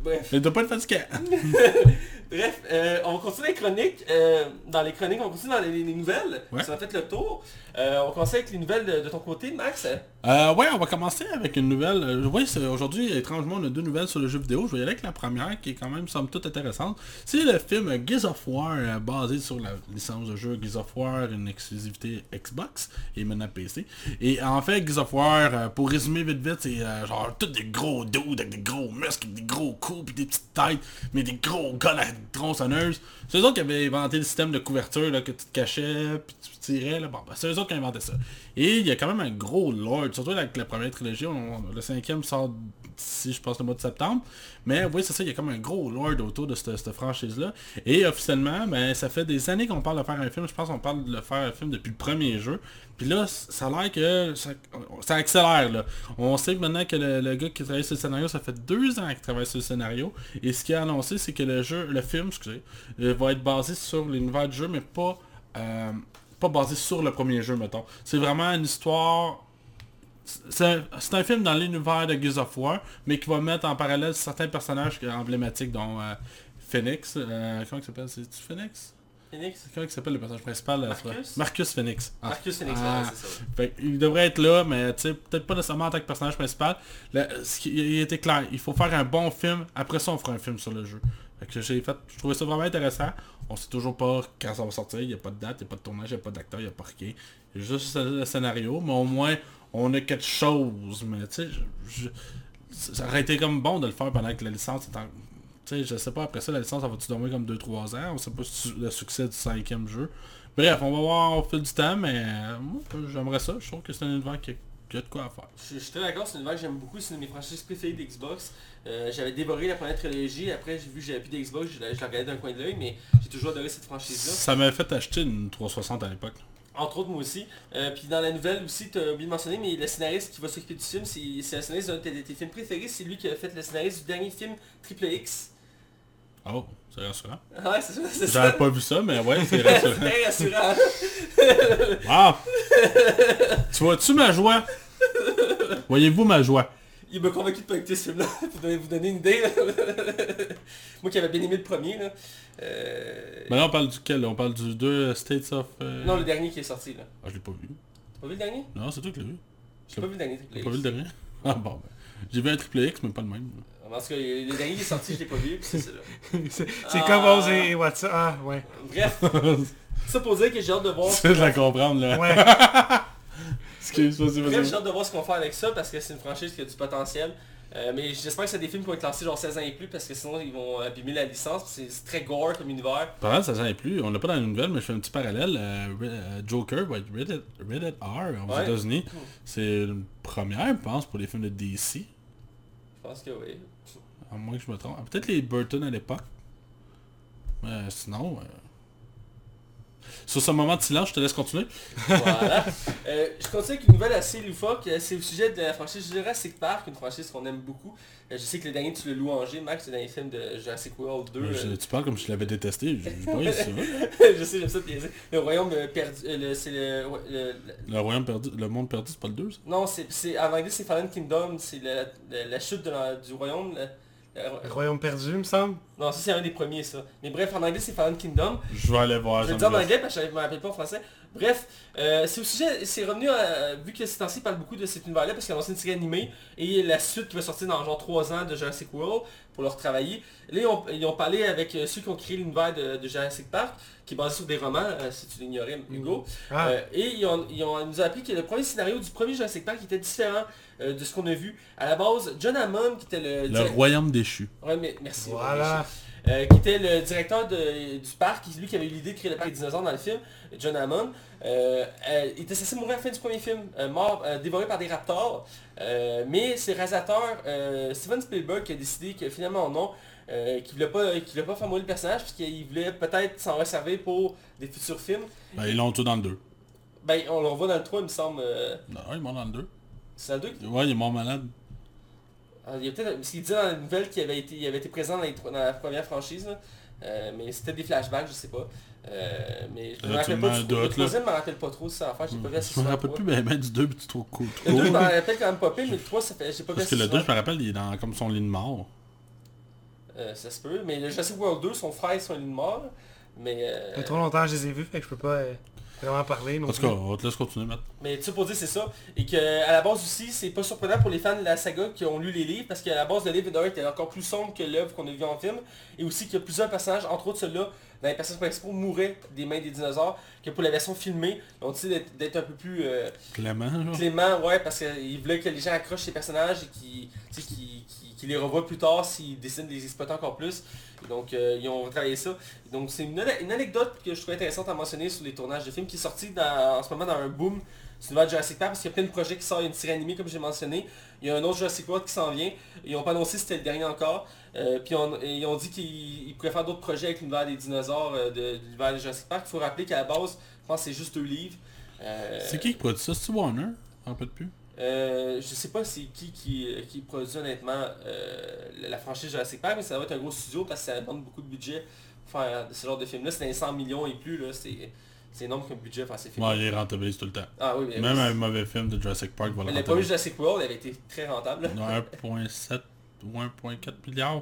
Bref. Mais t'as pas de fatigué. Bref, euh, on va continuer les chroniques. euh, dans les chroniques, on continue dans les, les nouvelles. Ouais. Ça a fait le tour. Euh, on commence avec les nouvelles de, ton côté, Max. Euh, ouais, on va commencer avec une nouvelle. Euh, c'est- aujourd'hui, étrangement, on a deux nouvelles sur le jeu vidéo. Je vais y aller avec la première, qui est quand même, somme toute, intéressante. C'est le film Gears of War, euh, basé sur la licence de jeu Gears of War, une exclusivité Xbox et maintenant PC. Et en fait, Gears of War, euh, pour résumer vite vite, c'est genre tous des gros dudes avec des gros muscles, des gros coups, puis des petites têtes, mais des gros guns à tronçonneuses. C'est eux autres qui avaient inventé le système de couverture là, que tu te cachais, ben, c'est eux qui ont inventé ça. Et il y a quand même un gros lore, surtout avec la première trilogie, on- le cinquième sort d'ici, je pense, le mois de septembre. Mais oui, c'est ça, il y a comme un gros lore autour de cette, franchise-là. Et officiellement, ben, ça fait des années qu'on parle de faire un film. Je pense qu'on parle de le faire un film depuis le premier jeu. Puis là, ça a l'air que ça, accélère. Là. On sait que maintenant que le, le gars qui travaille sur le scénario, ça fait deux ans qu'il travaille sur le scénario. Et ce qu'il a annoncé, c'est que le jeu, le film, excusez, euh, va être basé sur l'univers du jeu, mais pas, euh, pas basé sur le premier jeu, mettons. C'est vraiment une histoire c'est un, c'est un film dans l'univers de Gears of War, mais qui va mettre en parallèle certains personnages emblématiques, dont euh, Phoenix. euh, comment il s'appelle? C'est-tu Phoenix? Phoenix? Comment il s'appelle le personnage principal Marcus? Marcus Phoenix. Ah. Marcus Phoenix, Ah. ouais, c'est ça. Fait il devrait être là, mais tu sais, peut-être pas nécessairement en tant que personnage principal. Le- ce qui- il était clair, il faut faire un bon film, après ça on fera un film sur le jeu. Fait que j'ai fait, je trouvais ça vraiment intéressant. On sait toujours pas quand ça va sortir, il n'y a pas de date, il n'y a pas de tournage, il n'y a pas d'acteur, il n'y a pas rien. Juste le scénario, mais au moins on a quelque chose. Mais tu sais, ça aurait été comme bon de le faire pendant que la licence est en... Tu sais, je sais pas, après ça, la licence, ça va-tu dormir comme 2-3 ans? On sait pas le succès du cinquième jeu. Bref, on va voir au fil du temps, mais euh, j'aimerais ça. Je trouve que c'est un univers qui qui a de quoi à faire. Je, je suis très d'accord, c'est une univers que j'aime beaucoup, c'est une de mes franchises préférées d'Xbox. Euh, j'avais dévoré la première trilogie, après j'ai vu que j'avais plus d'Xbox, je l'ai je regardé d'un coin de l'œil, mais j'ai toujours adoré cette franchise-là. Ça m'a fait acheter une 360 à l'époque. Entre autres, moi aussi. Euh, puis dans la nouvelle aussi, tu as oublié de mentionner, mais le scénariste qui va s'occuper du film, c'est c'est un scénariste d'un de tes, tes films préférés, c'est lui qui a fait le scénariste du dernier film Triple X. Oh, c'est rassurant. Ah ouais, c'est ça, c'est J'avais pas vu ça, mais ouais, c'est C'est rassurant. Ah! tu vois-tu ma joie? Voyez-vous ma joie? Il m'a convaincu de pas écouter ce film-là, pour vous donner une idée. là. Moi qui avais bien aimé le premier. Là. Euh, Ben là, on parle duquel? On parle du 2 States of... euh, Non, le dernier qui est sorti. là. Ah, je l'ai pas vu. T'as pas vu le dernier? Non, c'est toi qui l'as vu. J'ai pas vu le dernier. T'as pas vu le dernier? Ah bon, ben. J'ai vu un triple X, mais pas le même. Tout cas, le dernier qui est sorti, je l'ai pas vu, puis c'est ça c'est c'est Ah. comme Oz et WhatsApp. Ah, ouais. Bref, ça pour dire que j'ai hâte de voir. Viens de la comprendre, là. Ouais. Bref, j'ai hâte de voir ce qu'on va faire avec ça parce que c'est une franchise qui a du potentiel. Euh, mais j'espère que c'est des films qui vont être lancés genre 16 ans et plus parce que sinon ils vont abîmer la licence. C'est c'est très gore comme univers. Parlant de ça s'en est plus, on l'a pas dans les nouvelles, mais je fais un petit parallèle. euh, euh, Joker va être rated, rated R aux Ouais. États-Unis. C'est une première, je pense, pour les films de DC. Pense que oui. À moins que je me trompe. Peut-être les Burton à l'époque. Mais sinon... Sur ce moment de silence, je te laisse continuer. Voilà. Euh, je continue avec une nouvelle assez loufoque. Euh, C'est au sujet de la franchise Jurassic Park, une franchise qu'on aime beaucoup. Euh, je sais que le dernier tu l'as louangé, Max, le dernier film de Jurassic World 2. Je- euh, tu parles comme si je l'avais détesté. Je sais, j'aime ça. Le royaume perdu. le- c'est le, le- le- Le royaume perdu, le monde perdu, c'est pas le 2 ça? Non, c'est, c'est, en anglais c'est Fallen Kingdom, c'est la, la- la chute de la- du royaume. la- Le royaume perdu, me semble. non, ça c'est un des premiers ça. Mais bref, en anglais c'est Fallen Kingdom. Je vais aller voir. Je vais le dire en anglais parce que je ne me rappelle pas en français. Bref, euh, c'est au sujet, c'est revenu, à- vu que ces temps-ci parle beaucoup de cet univers-là parce qu'il a lancé une série animée et la suite qui va sortir dans genre 3 ans de Jurassic World pour leur travailler. Là, ils ont, ils ont parlé avec euh, ceux qui ont créé l'univers de, de Jurassic Park, qui est basé sur des romans, euh, si tu l'ignorais, Hugo. Ah, Euh, et ils, ont, ils ont- ils nous ont appris que le premier scénario du premier Jurassic Park était différent euh, de ce qu'on a vu. À la base, John Hammond, qui était le... Le royaume déchu. Ouais, mais merci. voilà. Euh, qui était le directeur de- du parc, qui- lui qui avait eu l'idée de créer le parc des dinosaures dans le film, John Hammond. Euh, euh, il était censé mourir à la fin du premier film, mort, dévoré par des raptors. Mais c'est réalisateur Steven Spielberg qui a décidé que finalement non, euh, qu'il voulait pas, qu'il voulait pas faire mourir le personnage, puis qu'il voulait peut-être s'en réserver pour des futurs films. Ben, ils l'ont tout dans le 2. Ben on le revoit dans le 3 il me semble. euh, Non, ils sont dans le 2. c'est dans le 2 Ouais, il est mort malade. Ah, Il y a peut-être, parce qu'il disait dans la nouvelle qu'il avait été, il avait été présent dans, les trois- dans la première franchise, là. Euh, mais c'était des flashbacks, je sais pas. Euh, mais je me rappelle pas du. Le troisième, je me rappelle pas trop de ça faire, j'ai pas vu assez Je me rappelle le plus ben, ben du 2 puis trouves cool. Le 2, je m'en rappelle quand même pas pire, mais le 3, ça fait, j'ai pas vu Parce que le 2, je me rappelle, il est dans comme son lit de mort. Euh, ça se peut, mais le Jurassic World 2, son frère, sont une mort. Mais, euh, Ça fait trop longtemps que je les ai vus, fait que je peux pas euh, vraiment parler. Non En tout plus. cas, on te laisse continuer, Matt. mais ça pour dire c'est ça. Et que à la base aussi, c'est pas surprenant pour les fans de la saga qui ont lu les livres, parce qu'à la base le livre d'horreur était encore plus sombre que l'œuvre qu'on a vue en film. Et aussi qu'il y a plusieurs personnages, entre autres ceux-là, dans les personnages principaux mouraient des mains des dinosaures, que pour la version filmée, ils ont décidé d'être- un peu plus euh, Clément, genre. Clément, ouais, parce qu'il voulait que les gens accrochent ces personnages et qu'ils qu'ils- qu'ils- qu'ils les revoient plus tard s'ils décident de les exploiter encore plus. Et donc, euh, ils ont travaillé ça. Et donc, c'est une, ane- une anecdote que je trouve intéressante à mentionner sur les tournages de films qui est sorti dans- en ce moment dans un boom sur le Jurassic Park parce qu'il y a plein de projets qui sortent. Il y a une série animée, comme j'ai mentionné. Il y a un autre Jurassic World qui s'en vient. Ils n'ont pas annoncé si c'était le dernier encore. Euh, puis on- ils ont dit qu'ils ils pourraient faire d'autres projets avec l'univers des dinosaures euh, de, de l'univers de Jurassic Park. Il faut rappeler qu'à la base, je pense que c'est juste deux livres. Euh, C'est qui qui produit ça? C'est-tu Warner? Un peu de plus. je sais pas c'est qui qui, qui produit honnêtement la- franchise Jurassic Park, mais ça va être un gros studio parce que ça demande beaucoup de budget pour faire ce genre de film-là. C'est dans les 100 millions et plus, là. C'est, c'est énorme comme budget pour faire ces films. Ouais, il est rentabilise tout le temps. Ah oui, mais Même oui. un mauvais film de Jurassic Park va le le premier. Jurassic World avait été très rentable. Non, 1.7 ou 1.4 milliards.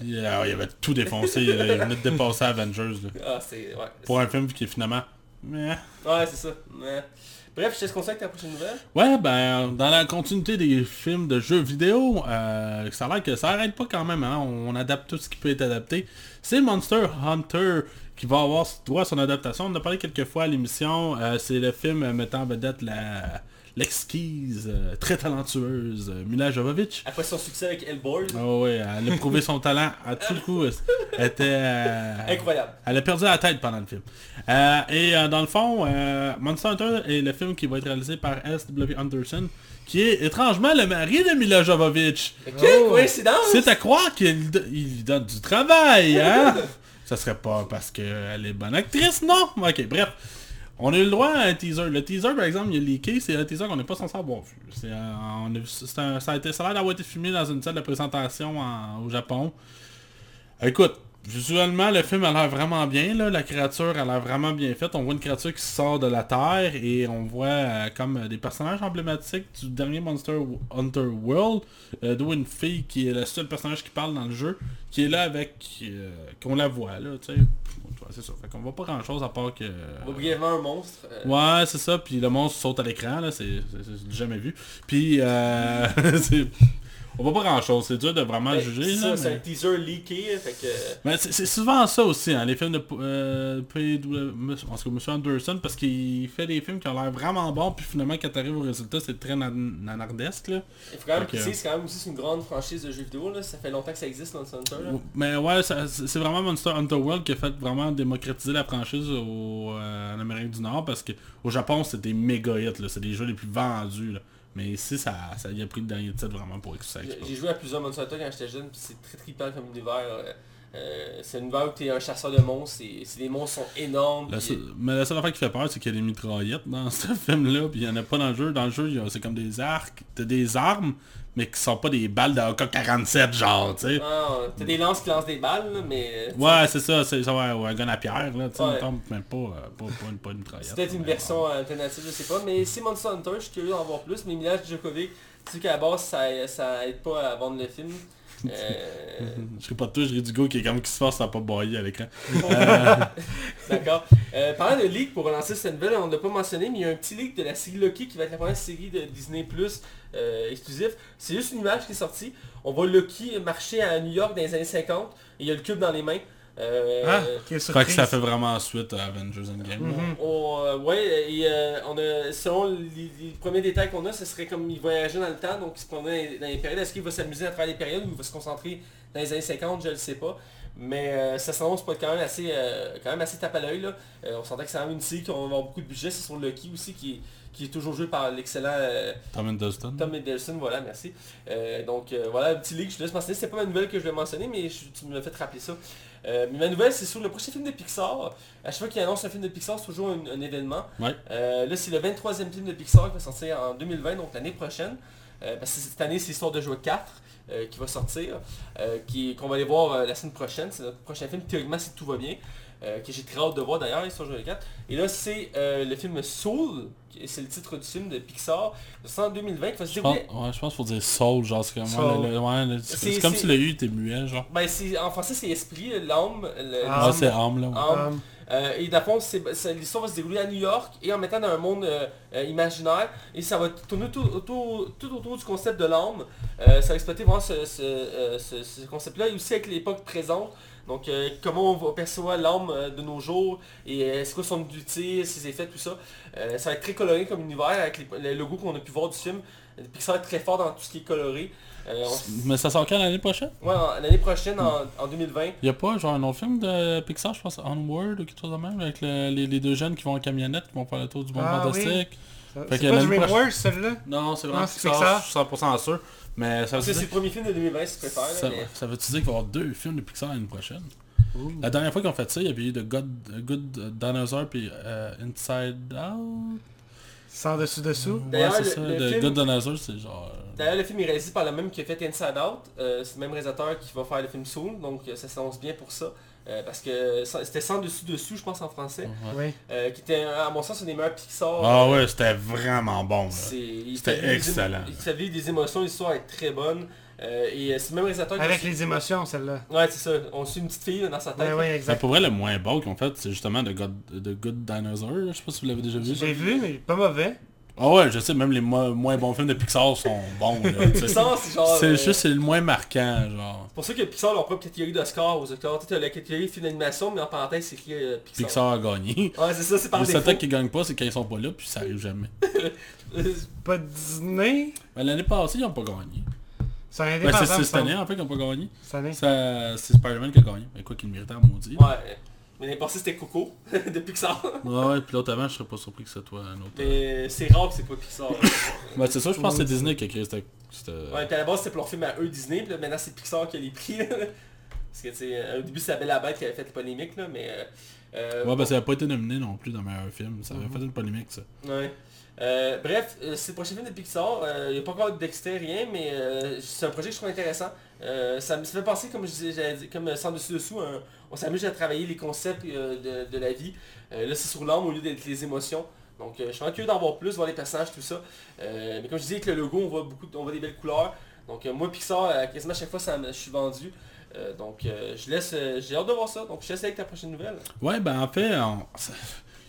Il, euh, il avait tout défoncé, il venait de dépasser Avengers. là. Ah, c'est... Ouais, Pour un film qui est finalement... ouais c'est ça. Ouais. Bref, je te avec ta prochaine nouvelle. Ouais, ben, dans la continuité des films de jeux vidéo, euh, ça a l'air que ça arrête pas quand même, hein. on adapte tout ce qui peut être adapté. C'est Monster Hunter qui va avoir droit à son adaptation. On en a parlé quelques fois à l'émission. Euh, c'est le film mettant en vedette la l'exquise, euh, très talentueuse euh, Mila Jovovich. Après son succès avec Hellboy. Oh ouais, elle a prouvé son talent à tout le coup. Elle était... euh, Incroyable. elle a perdu la tête pendant le film. Et dans le fond, euh, Monster Hunter est le film qui va être réalisé par S.W. Anderson, qui est étrangement le mari de Mila Jovovich. Quelle coïncidence! C'est à croire qu'il lui donne du travail, hein? Ça serait pas parce qu'elle est bonne actrice, non? Ok, bref. On a eu le droit à un teaser. Le teaser, par exemple, il est leaké, c'est un teaser qu'on n'est pas censé avoir vu. C'est ça a été ça a l'air d'avoir été filmé dans une salle de présentation en- au Japon. Écoute, visuellement, le film a l'air vraiment bien. Là. La créature a l'air vraiment bien faite. On voit une créature qui sort de la terre et on voit euh, comme euh, des personnages emblématiques du dernier Monster Hunter World. Euh, D'où une fille qui est le seul personnage qui parle dans le jeu, qui est là avec... euh, qu'on la voit, là, tu sais. C'est ça. Fait qu'on voit pas grand chose à part que... On voit brièvement un monstre. Ouais, c'est ça, puis le monstre saute à l'écran, là, c'est jamais vu. Puis, euh, on voit pas grand chose, c'est dur de vraiment ben, juger, ça, c'est mais- un teaser leaké, fait que... mais c'est souvent ça aussi, hein, les films de euh, PW, en tout cas, M. Anderson, parce qu'il fait des films qui ont l'air vraiment bons, puis finalement, quand t'arrives au résultat, c'est très nan- nanardesque, là. Il faut quand même préciser, c'est quand même aussi une grande franchise de jeux vidéo, là. Ça fait longtemps que ça existe, Monster Hunter, là. Mais ouais, c'est vraiment Monster Hunter World qui a fait vraiment démocratiser la franchise au, euh, en Amérique du Nord, parce que au Japon, c'est des méga hits, là, c'est des jeux les plus vendus, là. Mais ici, ça, ça a pris le dernier titre vraiment pour ça J'ai- joué à plusieurs Monster Hunter quand j'étais jeune, puis c'est très trippant comme univers. euh, euh, c'est un univers où t'es un chasseur de monstres, c'est- les monstres sont énormes. La mais la seule affaire qui fait peur, c'est qu'il y a des mitraillettes dans ce film-là, puis il y en a pas dans le jeu. Dans le jeu, c'est comme des arcs, t'as des armes, mais qui sont pas des balles d'AK-47, genre, tu sais. Ah, t'as des lances qui lancent des balles, là, mais... euh, Ouais, c'est ça, c'est ça, ouais, un gun à pierre, là, tu sais, Ouais. mais pas, euh, pas, pas une, pas une. C'est peut-être une version alternative, je sais pas, mais c'est Monster Hunter, je suis curieux d'en voir plus, mais Mila Djokovic, tu sais qu'à la base, ça, ça aide pas à vendre le film. Euh. Je serais pas de toi, je du gars qui est comme qui se force à pas bailler à l'écran. D'accord. Euh, parlant de leak, pour relancer cette nouvelle, on l'a pas mentionné, mais il y a un petit leak de la série Loki qui va être la première série de Disney Plus euh, exclusif. C'est juste une image qui est sortie. On voit Loki marcher à New York dans les années 50, et il a le cube dans les mains. Euh, Ah, quelle Je crois que surprise. ça fait vraiment suite à Avengers Endgame. On, euh, ouais, et euh, on a, selon les, les premiers détails qu'on a, ce serait comme il voyageait dans le temps, donc il se promenait dans les périodes. Est-ce qu'il va s'amuser à travers les périodes ou il va se concentrer dans les années 50, je ne sais pas. Mais euh, ça s'annonce pas quand même assez euh, quand même assez tape à l'œil. là. Euh, on sentait que c'est quand même une série qui va avoir beaucoup de budget. C'est sur Lucky aussi qui, qui est toujours joué par l'excellent euh, Tom Hiddleston. Tom Hiddleston, voilà, merci. Euh, donc euh, voilà, un petit leak, je te laisse mentionner. C'est pas ma nouvelle que je vais mentionner, mais je- tu me l'as fait rappeler ça. Euh, mais ma nouvelle, c'est sur le prochain film de Pixar. À chaque fois qu'il annonce un film de Pixar, c'est toujours un, un événement. Ouais. Euh, là, c'est le 23e film de Pixar qui va sortir en 2020, donc l'année prochaine. Euh, parce que cette année, c'est Histoire de jouer 4 euh, qui va sortir, qu'on va aller voir la semaine prochaine. C'est notre prochain film, théoriquement, si tout va bien. Euh, que j'ai très hâte de voir d'ailleurs, Histoire de jouer 4. Et là, c'est euh, le film Soul, c'est le titre du film de Pixar. C'est en 2020 qui va se Je pense, dérouler ouais, je pense qu'il faut dire Soul, genre c'est comme, ouais, c'est si le U était muet, genre. Ben, c'est, en français, c'est esprit, l'âme. Ah, c'est âme, là. ouais. âme. Euh, et d'abord, l'histoire va se dérouler à New York et en mettant dans un monde euh, euh, imaginaire. Et ça va tourner tout autour, tout autour du concept de l'âme. Euh, ça va exploiter vraiment ce, ce, euh, ce- ce concept-là et aussi avec l'époque présente. Donc euh, comment on va percevoir l'âme euh, de nos jours et euh, c'est quoi son utilité, ses effets, tout ça. Euh, ça va être très coloré comme univers avec les, les logos qu'on a pu voir du film. Pixar est très fort dans tout ce qui est coloré. Euh, on- Mais ça sort quand l'année prochaine? Ouais, l'année prochaine, en, en 2020, Y a pas genre un autre film de Pixar, je pense, Onward ou quelque chose de même, avec le- les, les deux jeunes qui vont en camionnette, qui vont faire le tour du monde Ah, fantastique. C'est Fait que pas DreamWorks celui-là Non, c'est vraiment Non, c'est Pixar, Pixar. je suis 100% sûr. Mais ça veut c'est dire, le premier film de 2020 si tu préfères. ça, mais- ça veut dire qu'il va y avoir deux films de Pixar l'année prochaine? La dernière fois qu'ils ont fait ça, il y avait eu The Good, Good Dinosaur puis euh, Inside Out. Sans dessus dessous. D'ailleurs, ouais, c'est le- ça. le The film- Good Dinosaur, c'est genre... euh, D'ailleurs, le film est réalisé par le même qui a fait Inside Out. Euh, c'est le même réalisateur qui va faire le film Soul, donc euh, ça s'annonce bien pour ça. Euh, parce que c'était sans dessus dessous, je pense en français. ouais. Oui. Euh, qui était, à mon sens, un des meilleurs Pixar. Ah ouais, c'était vraiment bon. C'était excellent. Il vivre des émotions, l'histoire est très bonne. Euh, et c'est le même réalisateur Avec aussi- les émotions, celle-là. Ouais, c'est ça. On suit une petite fille dans sa tête. Oui, Mais exact. pour vrai, le moins bon qu'ils ont fait, c'est justement The Good, The Good Dinosaur. Je sais pas si vous l'avez déjà vu. J'ai vu, mais pas mauvais. Ah ouais, je sais, même les mo- moins bons films de Pixar sont bons. là. Pixar, c'est genre... C'est euh, juste c'est le moins marquant, genre. C'est pour ça que Pixar a leur propre catégorie d'Oscar aux Oscars. Tu t'as la catégorie film d'animation, mais en parenthèse, c'est écrit euh, Pixar. Pixar a gagné. Ouais, c'est ça, c'est par Le seul défaut. temps qu'ils gagnent pas, c'est quand ils sont pas là, puis ça arrive jamais. Euh, Pas de Disney? Mais l'année passée, ils ont pas gagné. C'est un Ben, c'est c'est me cette année, en fait, qu'ils ont pas gagné. C'est Spider-Man qui a gagné. Mais quoi qu'il méritait à maudit. Ouais. Mais l'année passée, c'était Coco, de Pixar. Ouais, ouais, puis l'autre avant, je serais pas surpris que ce soit un autre. Mais c'est rare que c'est pas Pixar. Ouais, c'est ça, je pense que c'est Disney qui a créé cette... Ouais, puis à la base, c'était pour leur film à eux Disney, puis là, maintenant, c'est Pixar qui a les prix. Parce que, tu sais, euh, au début, c'est la Belle et la Bête qui avait fait la polémique, là, mais... euh, euh, Ouais, ben ça a pas été nominé non plus dans meilleur film. Ça avait fait une polémique, ça. Ouais. Euh, bref, c'est le prochain film de Pixar. Euh, Il n'y a pas encore d'extrait, rien, mais euh, c'est un projet que je trouve intéressant. Euh, ça me fait penser, comme je disais, comme euh, sans dessus dessous, on s'amuse à travailler les concepts euh, de, de la vie. Là, c'est sur l'âme au lieu d'être les émotions. Donc, je suis curieux d'en voir plus, voir les personnages, tout ça. Mais comme je disais, avec le logo, on voit beaucoup, on voit des belles couleurs. Donc, moi, Pixar, quasiment à chaque fois, ça je suis vendu. Donc, je laisse, j'ai hâte de voir ça. Donc, je laisse avec ta prochaine nouvelle. Ouais, ben en fait, on...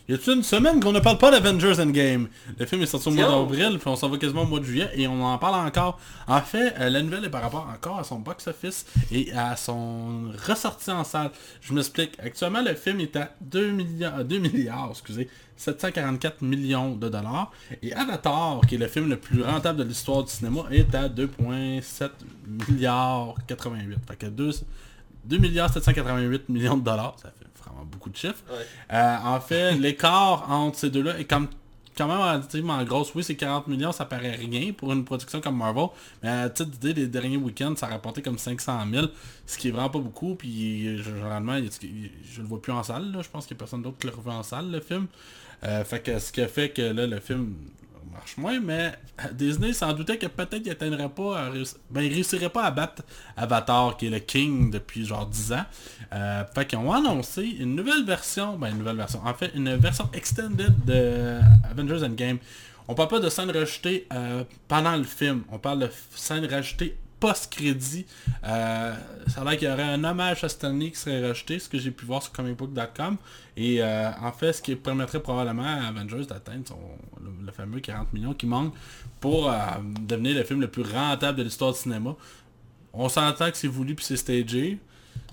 y a une semaine qu'on ne parle pas d'Avengers Endgame? Le film est sorti au mois d'avril, puis on s'en va quasiment au mois de juillet, et on en parle encore. En fait, euh, la nouvelle est par rapport encore à son box-office et à son ressorti en salle. Je m'explique. Actuellement, le film est à 2 milliards, 2 milliards, excusez, 744 millions de dollars. Et Avatar, qui est le film le plus rentable de l'histoire du cinéma, est à 2,7 milliards 88. Fait que 2, 2 milliards 788 millions de dollars. Ça fait beaucoup de chiffres. Ouais. Euh, en fait, l'écart entre ces deux-là est comme quand même relativement grosse. Oui, c'est 40 millions, ça paraît rien pour une production comme Marvel. Mais à titre d'idée, les derniers week-ends, ça a rapporté comme 500 000, ce qui est vraiment pas beaucoup. Puis généralement, il y a- je le vois plus en salle. là. Je pense qu'il y a personne d'autre qui le revoit en salle, le film. Euh, fait que ce qui a fait que là, le film marche moins, mais Disney s'en doutait que peut-être il atteindrait pas ben, il réussirait pas à battre Avatar, qui est le king depuis genre 10 ans. Euh, fait qu'ils ont annoncé une nouvelle version, ben une nouvelle version, en fait une version extended de Avengers Endgame. On parle pas de scènes rajoutées euh, pendant le film, on parle de scènes rajoutées post-crédit. Euh, ça a l'air qu'il y aurait un hommage à Stanley qui serait rajouté, ce que j'ai pu voir sur comicbook.com. Et euh, en fait, ce qui permettrait probablement à Avengers d'atteindre son- le, le fameux 40 millions qui manque pour euh, devenir le film le plus rentable de l'histoire du cinéma. On s'entend que c'est voulu puis c'est stagé.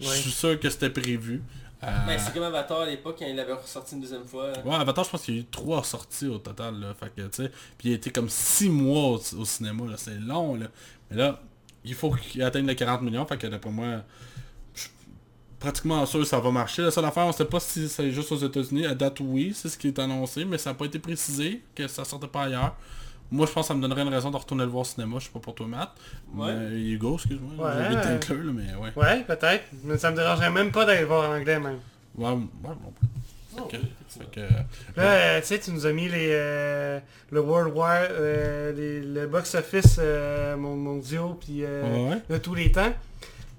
Je suis sûr que c'était prévu. Euh, Ben, c'est comme Avatar à l'époque quand il l'avait ressorti une deuxième fois. Ouais, Avatar, je pense qu'il y a eu trois sorties au total, là. Fait que, tu sais, puis il a été comme six mois au, au cinéma, là. C'est long, là. Mais là, il faut qu'il atteigne les 40 millions, fait que d'après moi, je suis pratiquement sûr que ça va marcher. La seule affaire, on sait pas si c'est juste aux États-Unis. À date, oui, c'est ce qui est annoncé, mais ça n'a pas été précisé, que ça sortait pas ailleurs. Moi, je pense que ça me donnerait une raison de retourner le voir au cinéma. Je sais pas pour toi, Matt. Ouais. Mais Hugo, excuse-moi. Ouais. Mais ouais. Ouais, peut-être. Mais ça me dérangerait même pas d'aller le voir en anglais même. Ouais, ouais, bon. Oh, Ok. effectivement. Fait que, Là, euh, tu sais, tu nous as mis les, euh, le World War, euh, les- le box-office euh, mon- mondiaux, puis euh, Ouais, ouais. de tous les temps.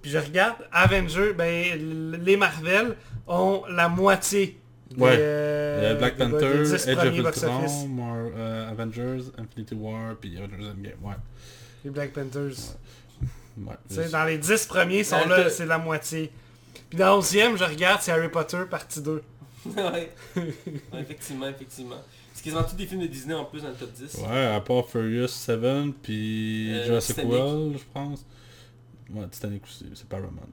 Puis je regarde, Avengers, ben, les Marvel ont la moitié des, Ouais. euh, Euh, Black des- Panther, des 10 Age of. Ultron, Mar- euh, Avengers, Infinity War, puis Avengers Endgame. Ouais. Les Black Panthers. ouais. Tu sais, dans les 10 premiers, ils sont là, c'est la moitié. Puis dans le 11e, je regarde, c'est Harry Potter, partie 2. ouais. Ouais, effectivement, effectivement. C'est quasiment tous des films de Disney en plus dans le top 10. Ouais, à part Furious 7, puis Euh, Jurassic. World, je pense. Ouais, Titanic aussi, c'est Paramount.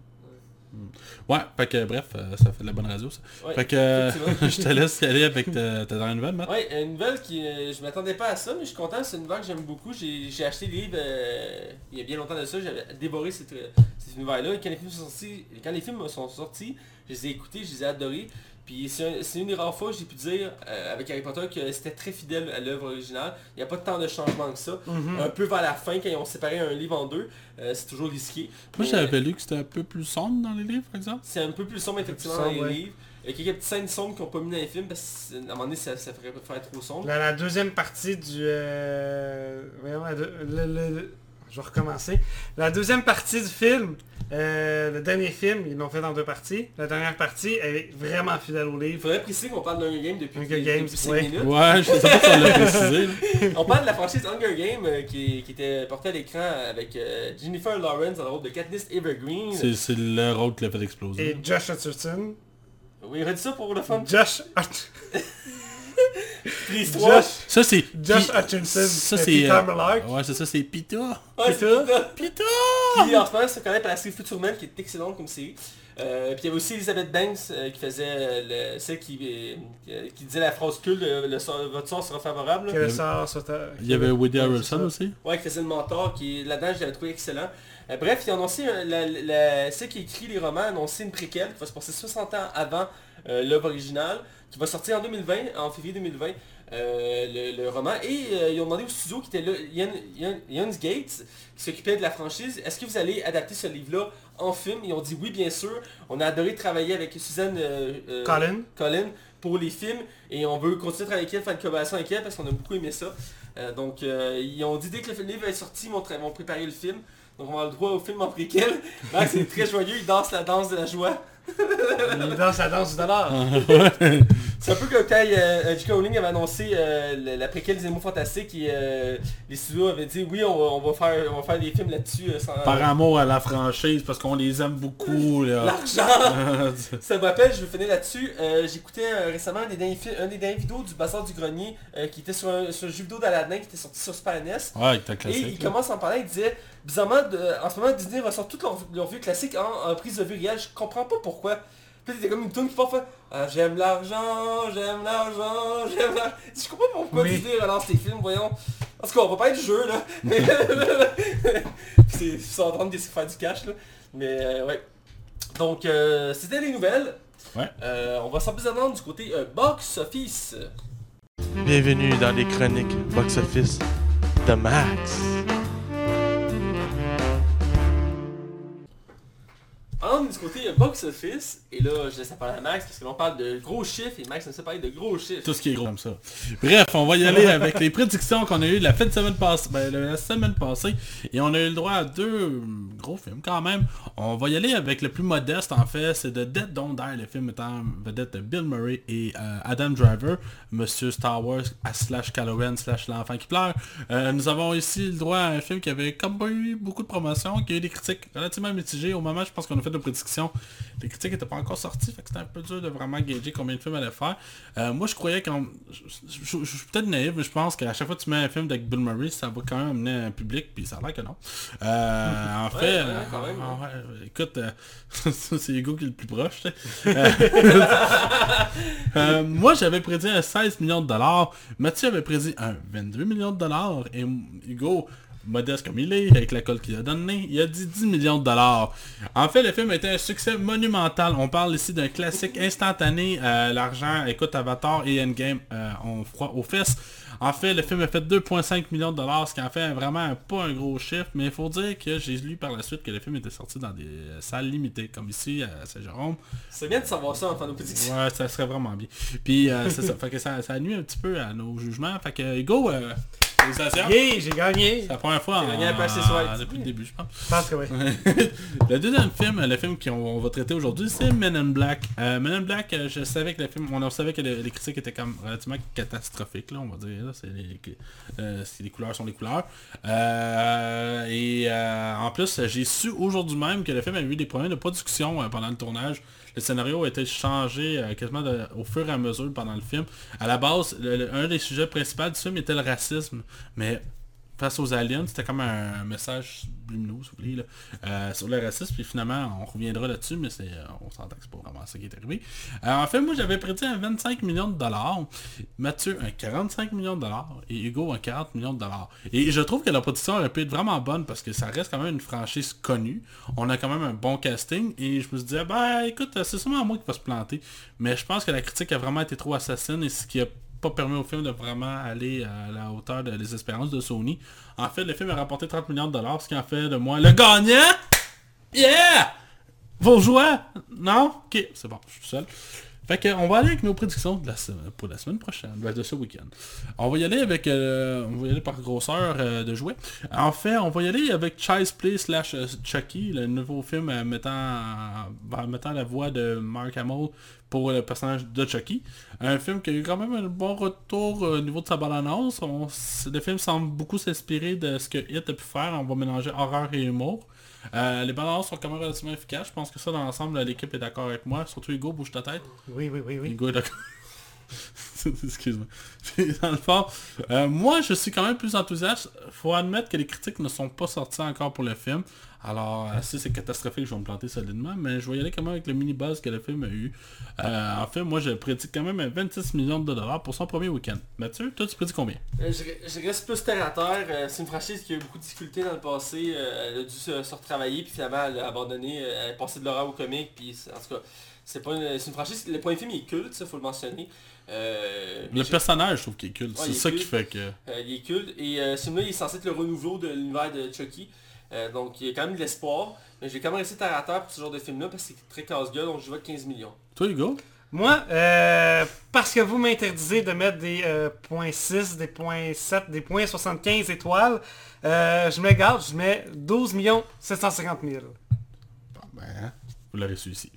Hmm. Ouais, fait que bref, euh, ça fait de la bonne radio ça. Ouais, fait que euh, effectivement. je te laisse aller avec ta, ta dernière nouvelle, Matt. Ouais, une nouvelle qui... euh, je m'attendais pas à ça, mais je suis content. C'est une nouvelle que j'aime beaucoup. J'ai acheté les livres euh, il y a bien longtemps de ça. J'avais dévoré cette, cette univers-là. Et quand les films sont sortis, quand les films sont sortis, je les ai écoutés, je les ai adorés. Puis c'est un- c'est une des rares fois, j'ai pu dire, euh, avec Harry Potter, que c'était très fidèle à l'œuvre originale. Il n'y a pas tant de changements que ça. Mhm. Un peu vers la fin, quand ils ont séparé un livre en deux, euh, c'est toujours risqué. Moi j'avais lu que c'était un peu plus sombre dans les livres, par exemple. C'est un peu plus sombre effectivement sombre, dans les ouais. livres. Il y a quelques petites scènes sombres qu'on pas mis dans les films parce qu'à un moment donné ça, ça ferait faire trop sombre. La, la deuxième partie du... Euh, voyons, la deux- le, le- le- je vais recommencer. La deuxième partie du film, euh, le dernier film, ils l'ont fait dans deux parties. La dernière partie, elle est vraiment fidèle au Il livre. faudrait préciser qu'on parle d'Hunger Games depuis, Hunger depuis Games, 5 ouais. minutes. Ouais, je sais pas si on l'a précisé. On parle de la franchise Hunger Games euh, qui, qui était portée à l'écran avec euh, Jennifer Lawrence dans le rôle de Katniss Evergreen. C'est c'est le rôle qui l'a fait exploser. Et Josh Hutcherson. Oui, redis ça pour le fun. Josh, Hut- Ça c'est... Josh Hutchinson. Ça c'est... Peter euh. Ouais, c'est ça, c'est Pita. Ouais, ça. Pita! Puis en ce moment, se connaît par la série Future Man qui est excellente comme série. Euh, puis il y avait aussi Elizabeth Banks euh, qui faisait euh, le, celle qui, euh, qui disait la phrase culte, le, votre sort sera favorable. sort Il y avait Woody Harrelson aussi. Ouais, qui faisait le mentor, qui là-dedans je l'avais trouvé excellent. Euh, bref, ils ont annoncé, la, la- celle qui écrit les romans a annoncé une préquelle qui va se passer 60 ans avant euh, l'œuvre originale, qui va sortir en 2020, en février 2020, euh, le, le roman. Et euh, ils ont demandé au studio qui était là, Ian Gates, qui s'occupait de la franchise, est-ce que vous allez adapter ce livre-là en film? Ils ont dit oui, bien sûr. On a adoré travailler avec Suzanne euh, Colin. Colin pour les films et on veut continuer à travailler avec elle, faire une collaboration avec elle parce qu'on a beaucoup aimé ça. Donc ils ont dit dès que le livre est sorti, ils vont, vont préparer le film. Donc on va avoir le droit au film en préquel. Max est très joyeux, il danse la danse de la joie. Il danse la danse du dollar. C'est un peu comme quand euh, J.K. Rowling avait annoncé euh, la préquelle des Animaux Fantastiques et euh, les studios avaient dit oui on va, on va faire, on va faire des films là-dessus euh, sans... Par amour à la franchise, parce qu'on les aime beaucoup. L'argent Ça me rappelle, je vais finir là-dessus. euh, J'écoutais euh, récemment un des, derniers un des vidéos du Bazar du Grenier euh, qui était sur un, sur un jeu vidéo d'Aladin qui était sorti sur Super NES. ouais, t'as Et classique. il là. commence à en parler, il disait, bizarrement, de- en ce moment Disney ressort toutes leurs leurs vieux classiques en, en prise de vue réelle, je comprends pas pourquoi. Puis a comme une tune qui part faire ah, J'aime l'argent, j'aime l'argent, j'aime l'argent. Je comprends pas pourquoi Disney relance les films, voyons. Parce qu'on va pas être du jeu là. Mais c'est ils sont en train de faire du cash là. Mais euh, ouais. Donc euh, c'était les nouvelles. Ouais. Euh, on va s'en plus attendre du côté euh, box office. Bienvenue dans les chroniques box-office de Max. Du côté euh, box office, et là je laisse la à Max parce que l'on parle de gros chiffres et Max ne sait parler de gros chiffres. Tout ce qui est gros comme ça. Bref, on va y aller avec les prédictions qu'on a eues la fin de semaine passée, ben, la semaine passée. Et on a eu le droit à deux gros films quand même. On va y aller avec le plus modeste en fait, c'est de Dead Don't Die, le film étant vedette de Bill Murray et euh, Adam Driver, Monsieur Star Wars à slash Calloween slash l'enfant qui pleure. Euh, nous avons ici le droit à un film qui avait comme pas eu beaucoup de promotion, qui a eu des critiques relativement mitigées. Au moment, je pense qu'on a fait nos prédictions. Les critiques n'étaient pas encore sorties, fait que c'était un peu dur de vraiment gager combien de films allait faire. Euh, moi, je croyais qu'on... Je, suis peut-être naïf, mais je pense qu'à chaque fois que tu mets un film avec Bill Murray, ça va quand même amener un public, puis ça a l'air que non. Euh, en fait, ouais, quand même, ouais, écoute, c'est Hugo qui est le plus proche. Euh, euh, moi, j'avais prédit un 16 millions de dollars. Mathieu avait prédit un 22 millions de dollars. Et Hugo, modeste comme il est, avec la colle qu'il a donnée, il a dit 10 millions de dollars. En fait, le film a été un succès monumental. On parle ici d'un classique instantané. Euh, L'argent, écoute, Avatar et Endgame euh, ont froid aux fesses. En fait, le film a fait 2,5 millions de dollars, ce qui en fait vraiment un- pas un gros chiffre, mais il faut dire que j'ai lu par la suite que le film était sorti dans des euh, salles limitées, comme ici à Saint-Jérôme. C'est bien de savoir ça en fin de prédictions. Ouais, ça serait vraiment bien. Puis euh, c'est ça, fait que ça, ça nuit un petit peu à nos jugements. Fait que Hugo, euh, félicitations. Yeah, j'ai gagné. C'est la première fois J'ai en, gagné un peu accessoire. depuis le début, je pense. Je pense que oui. le deuxième film, le film qu'on on va traiter aujourd'hui, c'est Men in Black. Euh, Men in Black, euh, je savais que le film, on savait que le- les critiques étaient comme relativement catastrophiques, là, on va dire. là. C'est les, euh, c'est les couleurs sont les couleurs. Euh, et en plus, j'ai su aujourd'hui même que le film a eu des problèmes de production pendant le tournage. Le scénario a été changé euh, quasiment au fur et à mesure pendant le film. À la base, un des sujets principaux du film était le racisme. Mais face aux aliens, c'était comme un message lumineux, si vous voulez, là, euh, sur le racisme, puis finalement, on reviendra là-dessus, mais c'est, euh, on s'entend que c'est pas vraiment ça qui est arrivé. Euh, en fait, moi, j'avais prédit un 25 millions de dollars, Mathieu un 45 millions de dollars, et Hugo un 40 millions de dollars. Et je trouve que la production aurait pu être vraiment bonne, parce que ça reste quand même une franchise connue, on a quand même un bon casting, et je me dit, ah, ben, écoute, c'est sûrement moi qui va se planter, mais je pense que la critique a vraiment été trop assassine, et ce qui a pas permis au film de vraiment aller à la hauteur de- des espérances de Sony. En fait, le film a rapporté 30 millions de dollars, ce qui en fait de moi le gagnant. Yeah! Vos joueurs? Non? Ok, c'est bon, je suis seul. Fait que, on va aller avec nos prédictions de la pour la semaine prochaine, ben, de ce week-end. On va y aller avec, euh, on va y aller par grosseur euh, de jouets. En fait, on va y aller avec Child's Play slash euh, Chucky, le nouveau film euh, mettant, mettant la voix de Mark Hamill pour le personnage de Chucky. Un film qui a eu quand même un bon retour au niveau de sa. On- Le film semble beaucoup s'inspirer de ce que Hit a pu faire. On va mélanger horreur et humour. Euh, les bandes sont quand même relativement efficaces. Je pense que ça, dans l'ensemble, l'équipe est d'accord avec moi. Surtout Hugo, bouge ta tête. Oui, oui, oui, oui. Hugo est d'accord. Excuse-moi. Dans le fond, euh, moi je suis quand même plus enthousiaste. Faut admettre que les critiques ne sont pas sorties encore pour le film. Alors, euh, si c'est catastrophique, je vais me planter solidement, mais je vais y aller quand même avec le mini buzz que le film a eu. Euh, en fait, moi je prédis quand même 26 millions de dollars pour son premier week-end. Mathieu, toi tu prédis combien? Je, reste plus terre à terre. C'est une franchise qui a eu beaucoup de difficultés dans le passé. Elle a dû se, se retravailler, puis finalement elle a abandonné. Elle est passée de l'horreur au comique, puis en tout cas, c'est pas une, franchise. Le point film il est culte, ça faut le mentionner. Euh, Le personnage, je trouve qu'il est culte. Ouais, c'est ça qui fait que... Euh, il est culte. Et euh, ce film-là, il est censé être le renouveau de l'univers de Chucky. Euh, donc il y a quand même de l'espoir. Mais j'ai quand même resté terre à terre pour ce genre de film-là parce que c'est très casse-gueule, donc je vais 15 millions. Toi Hugo? Moi, euh, parce que vous m'interdisez de mettre des euh, points 6, des points 7, des points 75 étoiles, euh, je me garde, je mets 12 750 000. Bon, ben, hein, vous l'aurez su ici.